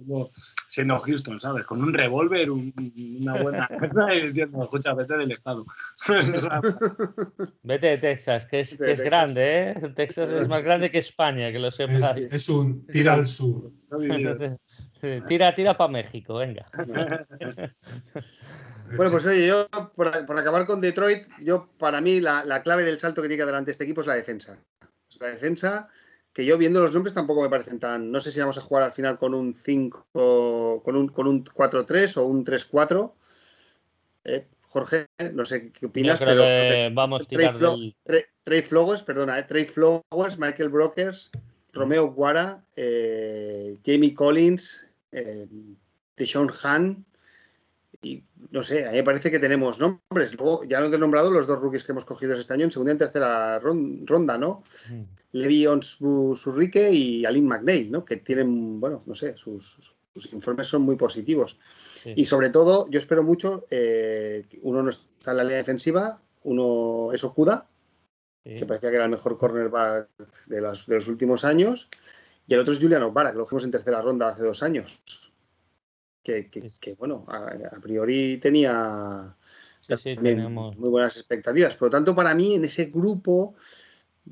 siendo, Houston, ¿sabes? Con un revólver, una buena y diciendo, escucha, vete del estado. vete de Texas, que es, que es grande, ¿eh? Texas es más grande que España, que lo sepas. Es, es un tira al sur. tira, tira para México, venga. Bueno, pues oye, yo, por, acabar con Detroit, yo para mí la, clave del salto que tiene que adelante este equipo es la defensa. La defensa, que yo viendo los nombres tampoco me parecen tan. No sé si vamos a jugar al final con un 5, con un, con un 4-3 o un 3-4. Eh, Jorge, no sé qué opinas, pero. vamos a tirar Trey, Flowers, perdona, eh, Trey Flowers, Michael Brokers, Romeo Guara, eh, Jamie Collins, eh, Deshaun Han. Y no sé, a mí me parece que tenemos nombres. Luego, ya no he nombrado los dos rookies que hemos cogido este año en segunda y tercera ronda, ¿no? Mm. Levi Onsurrique y Aline McNeil, ¿no? Que tienen, bueno, no sé, sus, informes son muy positivos. Y sobre todo, yo espero mucho, eh, uno no está en la línea defensiva, uno es Okuda, que parecía que era el mejor cornerback de, de los últimos años, y el otro es Julian O'Bara, que lo cogimos en tercera ronda hace dos años que, bueno, a, priori tenía muy buenas expectativas. Por lo tanto, para mí, en ese grupo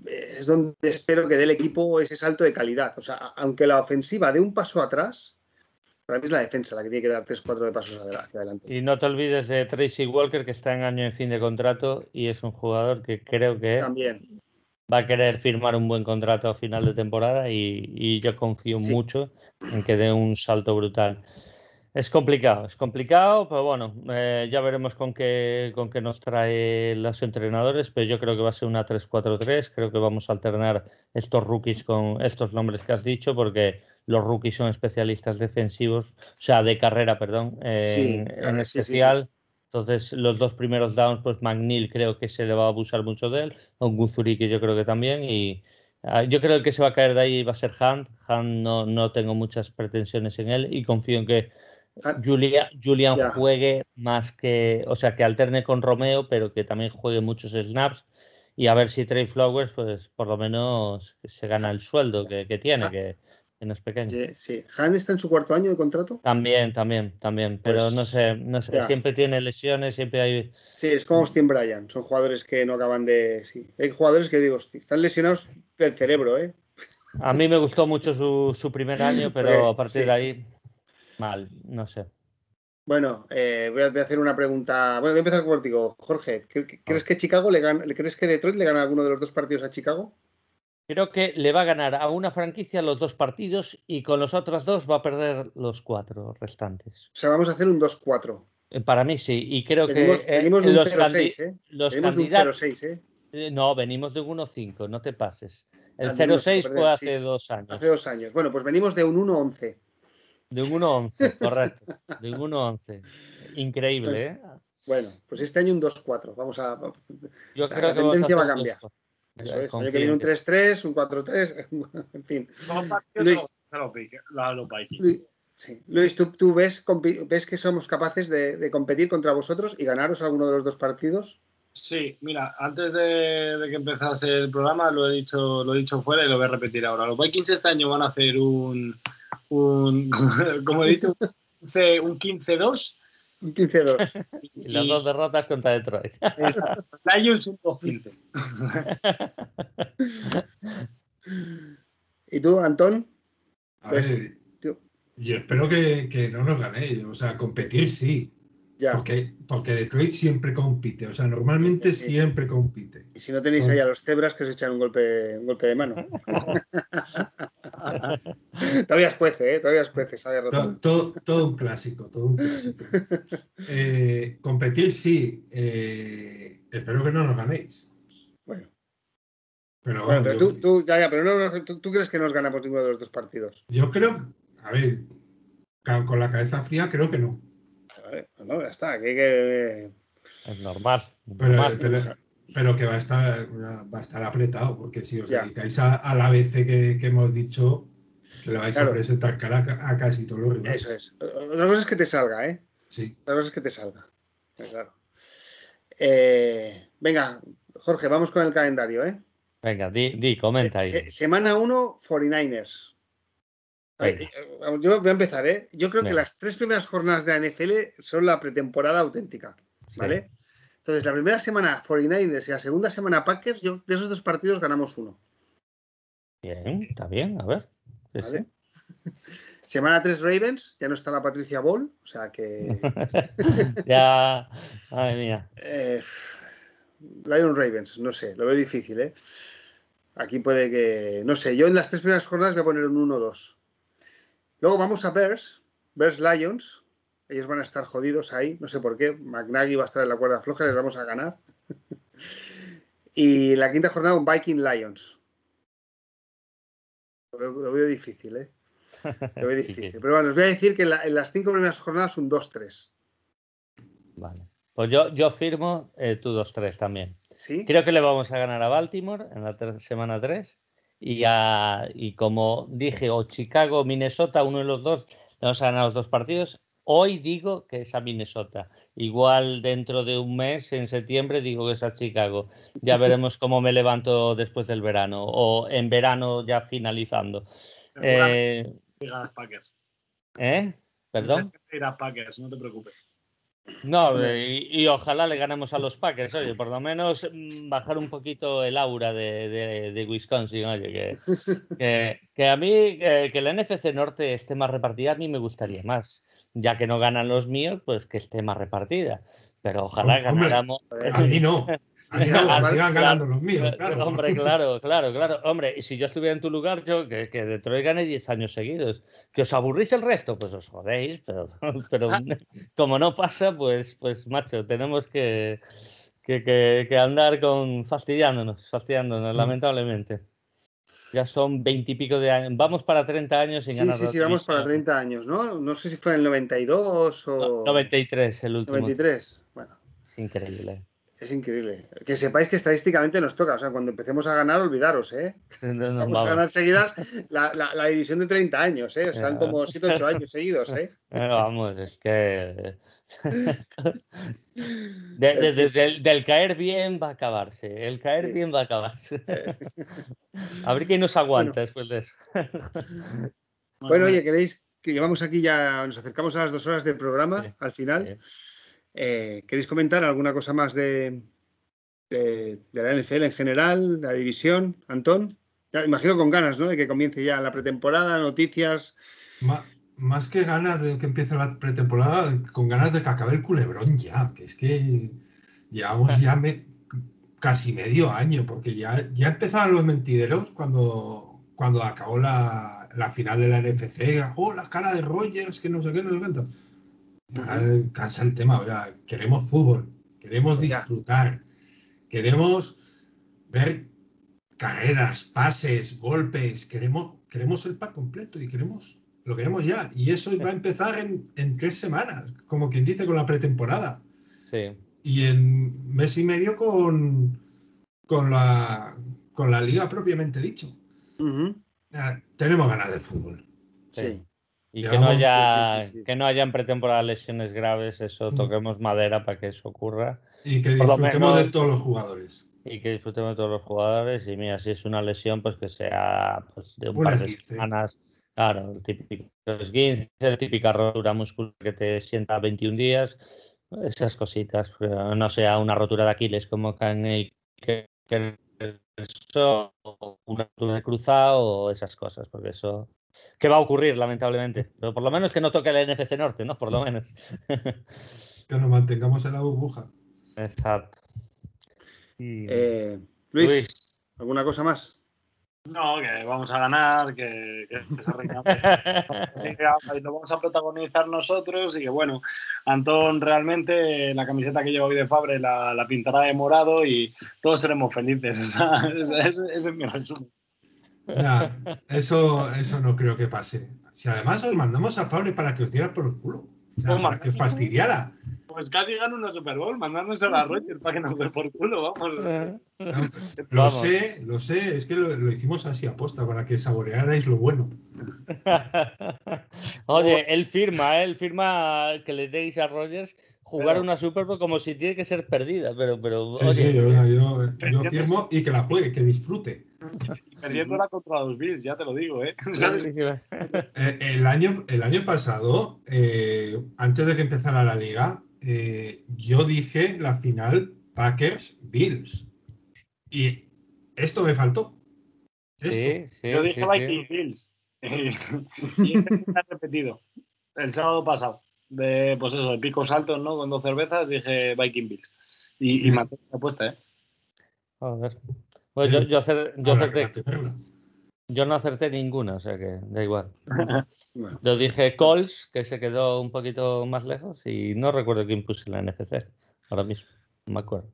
eh, es donde espero que dé el equipo ese salto de calidad. O sea, aunque la ofensiva dé un paso atrás, para mí es la defensa la que tiene que dar tres, cuatro de pasos hacia adelante. Y no te olvides de Tracy Walker, que está en año en fin de contrato y es un jugador que creo que También. va a querer firmar un buen contrato a final de temporada y, yo confío mucho en que dé un salto brutal. Es complicado, es complicado, pero bueno, eh, ya veremos con qué, con qué nos trae los entrenadores, pero yo creo que va a ser una 3-4-3, creo que vamos a alternar estos rookies con estos nombres que has dicho, porque los rookies son especialistas defensivos, o sea, de carrera, perdón, en, especial. Entonces, los dos primeros downs, pues McNeil creo que se le va a abusar mucho de él, un Guzuri que yo creo que también, y ah, yo creo que el que se va a caer de ahí va a ser Hunt. Hunt no, no tengo muchas pretensiones en él y confío en que Julia, Julian juegue más que, o sea, que alterne con Romeo, pero que también juegue muchos snaps y a ver si Trey Flowers, pues por lo menos se gana el sueldo que, tiene, que, no es pequeño. Sí, sí. ¿Han está en su cuarto año de contrato? También, también, también. Pero pues, no sé, no sé. Siempre tiene lesiones, siempre hay. Sí, es como Austin Bryan. Son jugadores que no acaban de. Sí. Hay jugadores que digo, están lesionados del cerebro, ¿eh? A mí me gustó mucho su, su primer año, pero a partir de ahí, mal, no sé. Bueno, eh, voy, a, hacer una pregunta. Bueno, voy a empezar contigo, Jorge. ¿Crees que Chicago le gana, crees que Detroit le gana alguno de los dos partidos a Chicago? Creo que le va a ganar a una franquicia los dos partidos y con los otros dos va a perder los cuatro restantes. O sea, vamos a hacer un 2-4. Eh, para mí sí, y creo que eh, venimos de un 0-6, ¿eh? Los candidatos, de un 0-6, ¿eh? No, venimos de un 1-5, no te pases. El 0-6 fue hace dos años. Hace dos años. Bueno, pues venimos de un 1-11. De un 1-11, correcto. De un 1-11. Increíble, ¿eh? Bueno, pues este año un 2-4. Vamos a. Yo creo la que tendencia va a cambiar. Eso es. Año que viene un 3-3, un 4-3, en fin. Luis, sí. Luis ¿tú, tú ves, ves, que somos capaces de, de, competir contra vosotros y ganaros alguno de los dos partidos? Sí, mira, antes de, de, que empezase el programa lo he dicho, lo he dicho fuera y lo voy a repetir ahora. Los Vikings este año van a hacer un, un como he dicho, un 15-2. Un 15-2. Y las dos derrotas contra Detroit. Lions un 2-15. ¿Y tú, Antón? A ver, yo espero que, que no nos ganéis. O sea, competir sí. Porque, porque Detroit siempre compite, o sea, normalmente siempre compite. Y si no tenéis ahí a los cebras que os echan un golpe, un golpe de mano. todavía es cuece, ¿eh? Todavía es cuece, todo, todo, un clásico, todo un clásico. Eh, competir sí, eh, espero que no nos ganéis. Bueno. Pero, bueno, pero tú, tú, ya, ya, pero no, tú, tú, crees que nos ganamos ninguno de los dos partidos? Yo creo, a ver, con la cabeza fría creo que no. No, ya está, que, Es normal. Pero, que va a estar va a estar apretado, porque si os dedicáis a, la BC que, hemos dicho, que le vais a presentar cara a, casi todos los rivales. Eso es. Otra cosa es que te salga, ¿eh? Sí. Otra cosa es que te salga. Claro. Eh, venga, Jorge, vamos con el calendario, ¿eh? Venga, di, di comenta ahí. semana 1, 49ers. Eh, yo voy a empezar, ¿eh? Yo creo que las tres primeras jornadas de la NFL son la pretemporada auténtica, ¿vale? Entonces, la primera semana 49ers y la segunda semana Packers, yo de esos dos partidos ganamos uno. Bien, está bien, a ver. Semana 3 Ravens, ya no está la Patricia Ball, o sea que. ya, madre mía. Eh, Lion Ravens, no sé, lo veo difícil, ¿eh? Aquí puede que. No sé, yo en las tres primeras jornadas voy a poner un 1-2. Luego vamos a Bears, Bears Lions. Ellos van a estar jodidos ahí, no sé por qué. McNaghy va a estar en la cuerda floja, les vamos a ganar. y la quinta jornada, un Viking Lions. Lo veo, difícil, ¿eh? Lo veo difícil. Pero bueno, os voy a decir que en, las cinco primeras jornadas un 2-3. Vale. Pues yo, yo firmo eh, tu 2-3 también. ¿Sí? Creo que le vamos a ganar a Baltimore en la semana 3 y, y como dije, o Chicago o Minnesota, uno de los dos, vamos a ganar los dos partidos. Hoy digo que es a Minnesota. Igual dentro de un mes, en septiembre, digo que es a Chicago. Ya veremos cómo me levanto después del verano o en verano ya finalizando. Eh, Packers. ¿Eh? ¿Perdón? Packers, no te preocupes. No, y, ojalá le ganemos a los Packers, oye, por lo menos mm, bajar un poquito el aura de, Wisconsin, oye, que, que, a mí, que la NFC Norte esté más repartida, a mí me gustaría más, ya que no ganan los míos, pues que esté más repartida, pero ojalá ganáramos. A mí no. ganando los míos, claro. Hombre, claro, claro, claro. Hombre, y si yo estuviera en tu lugar, yo que, que Detroit gane 10 años seguidos. ¿Que os aburrís el resto? Pues os jodéis, pero, pero ah. como no pasa, pues, pues macho, tenemos que, que, que andar con fastidiándonos, fastidiándonos, mm. lamentablemente. Ya son veintipico de años. Vamos para 30 años sin ganar. Sí, sí, vamos para 30 años, ¿no? No sé si fue en el 92 o. 93, el último. 93, bueno. Es increíble. Es increíble. Que sepáis que estadísticamente nos toca. O sea, cuando empecemos a ganar, olvidaros, ¿eh? vamos, a ganar seguidas la, la, división de 30 años, ¿eh? O sea, como 7 8 años seguidos, ¿eh? vamos, es que. del, caer bien va a acabarse. El caer bien va a acabarse. a ver quién nos aguanta después de eso. bueno, oye, ¿queréis que llevamos aquí ya, nos acercamos a las dos horas del programa al final? Eh, ¿Queréis comentar alguna cosa más de, de, la NFL en general, de la división, Antón? imagino con ganas, ¿no? De que comience ya la pretemporada, noticias. más que ganas de que empiece la pretemporada, con ganas de que acabe el culebrón ya, que es que llevamos ya casi medio año, porque ya, ya empezaron los mentideros cuando, cuando acabó la, la final de la NFC. Oh, la cara de Rogers, que no sé qué, no sé qué cansa el tema, queremos fútbol, queremos disfrutar, queremos ver carreras, pases, golpes, queremos, queremos el pack completo y queremos, lo queremos ya. Y eso va a empezar en, tres semanas, como quien dice, con la pretemporada. Y en mes y medio con, con, la, con la liga propiamente dicho. tenemos ganas de fútbol. Sí. Y que no, haya, que no hayan pretemporada lesiones graves, eso mm. toquemos madera para que eso ocurra. Y que disfrutemos de todos los jugadores. Y que disfrutemos de todos los jugadores. Y mira, si es una lesión, pues que sea pues, de un par de semanas. Claro, el típico esguince, la típica rotura muscular que te sienta 21 días. Esas cositas. No sea una rotura de Aquiles como que, que, eso, una rotura de cruzado o esas cosas, porque eso que va a ocurrir, lamentablemente. Pero por lo menos que no toque el NFC Norte, ¿no? Por lo menos. que nos mantengamos en la burbuja. Exacto. Eh, Luis, ¿alguna cosa más? No, que vamos a ganar, que, que se sí, que lo vamos a protagonizar nosotros y que bueno, Antón realmente la camiseta que lleva hoy de Fabre la, la pintará de morado y todos seremos felices. ese es mi resumen eso, eso no creo que pase. Si además os mandamos a Fabre para que os diera por el culo. Pues para que os fastidiara. Pues casi gano una Super Bowl, mandándonos a la Rogers para que nos dé por culo, vamos. lo sé, lo sé, es que lo, hicimos así aposta para que saborearais lo bueno. Oye, él firma, ¿eh? él firma que le deis a Rogers jugar una Super Bowl como si tiene que ser perdida, pero... pero sí, sí, yo, yo, firmo y que la juegue, que disfrute. Perdiéndola contra los Bills, ya te lo digo, ¿eh? eh el, año, el año pasado, eh, antes de que empezara la liga, eh, yo dije la final Packers-Bills. Y esto me faltó. Sí, sí, yo dije Vikings Bills. y este ha repetido el sábado pasado de, pues eso, de picos altos, ¿no? Con dos cervezas, dije Viking Bills. Y, y la apuesta, ¿eh? ver Pues yo, yo, yo, acerté, yo no acerté ninguna, o sea que da igual. Yo dije Coles, que se quedó un poquito más lejos, y no recuerdo quién puse la NFC ahora mismo. No me acuerdo.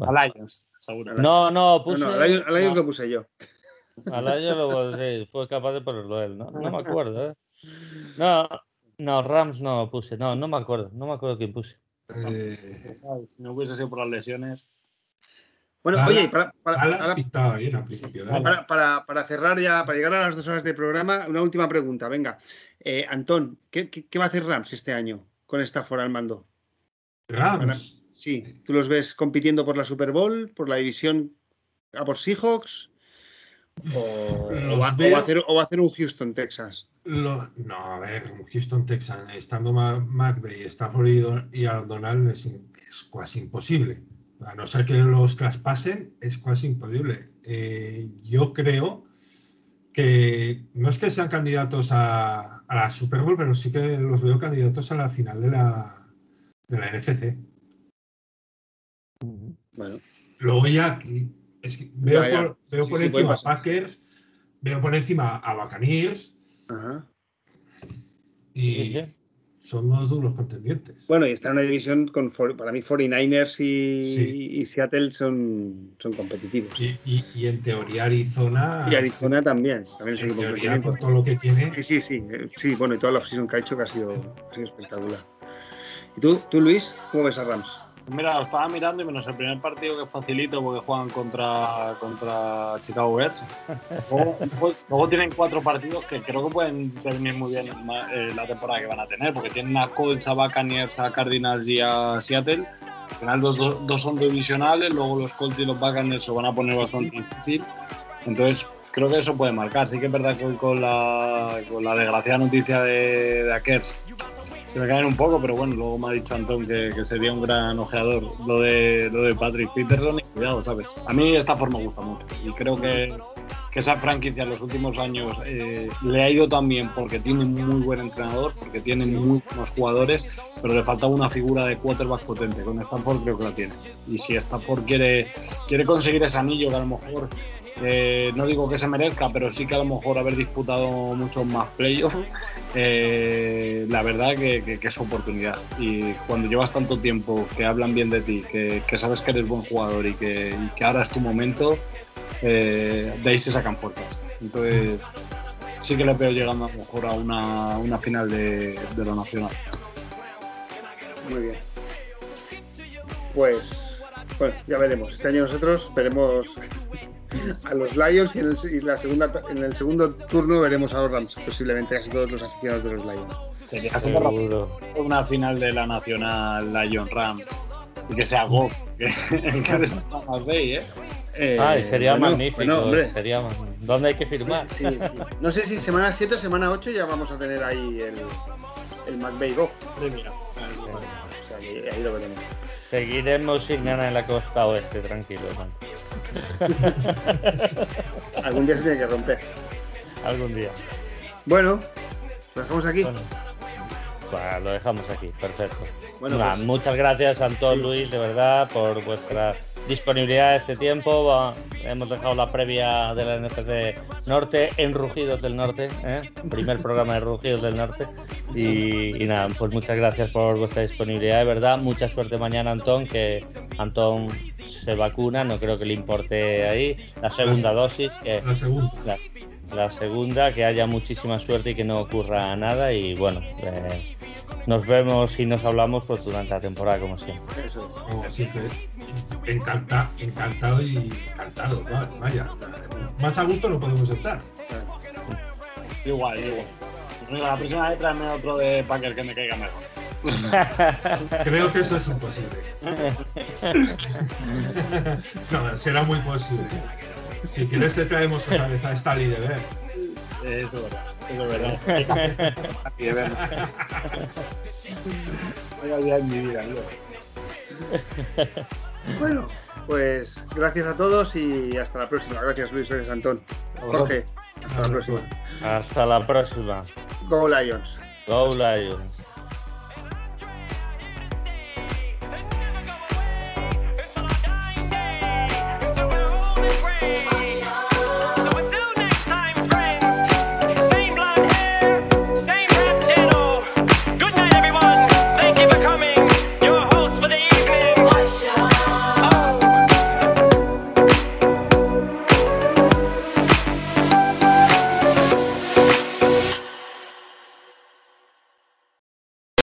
A Lions, seguro. No, no, puse. No, no, a Lions, lo puse yo. A Lions lo, sí, fue capaz de ponerlo él, ¿no? No me acuerdo, ¿eh? No, no, Rams no puse, no, no me acuerdo, no me acuerdo quién puse. Eh... Si no hubiese sido por las lesiones. Bueno, oye, para, para, bien al principio. Para, para, cerrar ya, para llegar a las dos horas del programa, una última pregunta. Venga, eh, Antón, ¿qué, ¿qué, va a hacer Rams este año con esta fuera al mando? Rams. Sí, ¿tú los ves compitiendo por la Super Bowl, por la división a por Seahawks? ¿O, va, a hacer, o va a hacer un Houston, Texas? no, a ver, Houston, Texas, estando McVeigh, Stafford y Donald es, es, casi imposible. A no ser que los traspasen, es casi imposible. Eh, yo creo que no es que sean candidatos a, la Super Bowl, pero sí que los veo candidatos a la final de la, de la NFC. Bueno. Luego ya veo, Por, veo por encima a Packers, veo por encima a Buccaneers, y son duros contendientes. Bueno, y está en una división con, para mí, 49ers y, Seattle son, son competitivos. Y, en teoría Arizona... Y Arizona también. también en teoría, con todo lo que tiene... Sí, sí, sí. Eh, sí, bueno, y toda la season que ha hecho que ha sido, espectacular. ¿Y tú, tú, Luis, cómo ves a Rams? Mira, lo estaba mirando y menos el primer partido que facilito porque juegan contra, contra Chicago Bears. Luego, tienen cuatro partidos que creo que pueden definir muy bien eh, la temporada que van a tener, porque tienen a Colts, a Buccaneers, a Cardinals y a Seattle. Al final dos, dos son divisionales, luego los Colts y los Buccaneers se van a poner bastante difícil. Entonces, creo que eso puede marcar. Sí que es verdad que con la, con la desgraciada noticia de, de Akers se me caen un poco, pero bueno, luego me ha dicho Antón que, sería un gran ojeador lo de, lo de Patrick Peterson y cuidado, ¿sabes? A mí esta forma me gusta mucho y creo que, que esa franquicia en los últimos años eh, le ha ido tan bien porque tiene un muy buen entrenador, porque tiene muy buenos jugadores, pero le falta una figura de quarterback potente. Con Stanford creo que la tiene. Y si Stanford quiere, quiere conseguir ese anillo que a lo mejor no digo que se merezca, pero sí que a lo mejor haber disputado muchos más playoffs, eh, la verdad que, es oportunidad. Y cuando llevas tanto tiempo que hablan bien de ti, que, sabes que eres buen jugador y que, ahora es tu momento, eh, de ahí se sacan fuerzas. Entonces, sí que le veo llegando a lo mejor a una, final de, de lo nacional. Muy bien. Pues, bueno, ya veremos. Este año nosotros veremos a los Lions y en el, la segunda, en el segundo turno veremos a los Rams, posiblemente casi todos los aficionados de los Lions. Sería una final de la Nacional Lion Rams y que sea Goff, que, ¿eh? Eh, sería magnífico. sería, ¿Dónde hay que firmar? No sé si semana 7 o semana 8 ya vamos a tener ahí el, el McVeigh Goff. O sea, ahí lo veremos. Seguiremos sin ganar en la costa oeste, tranquilo. Algún día se tiene que romper. Algún día. Bueno, lo dejamos aquí. Bueno, lo dejamos aquí, perfecto. Bueno, pues- Muchas gracias, Antón Luis, de verdad, por vuestra disponibilidad este tiempo. hemos dejado la previa de la NFC Norte en Rugidos del Norte, ¿eh? primer programa de Rugidos del Norte. Y, nada, pues muchas gracias por vuestra disponibilidad, de verdad. Mucha suerte mañana, Antón, que Antón se vacuna, no creo que le importe ahí. La segunda dosis, que la segunda. La, segunda, que haya muchísima suerte y que no ocurra nada. Y bueno, eh, nos vemos y nos hablamos pues durante la temporada, como siempre. Eso encanta, encantado y encantado. Vaya, más a gusto no podemos estar. Igual, igual. La próxima vez tráeme otro de Packer que me caiga mejor. Creo que eso es imposible. no, será muy posible. Si quieres te traemos otra vez a Stali de ver. Eso es verdad. Eso es verdad. y de ver. Vaya en mi vida, Bueno, pues gracias a todos y hasta la próxima. Gracias Luis, gracias Antón. Jorge, hasta la próxima. Hasta la próxima. Go Lions. Go Lions.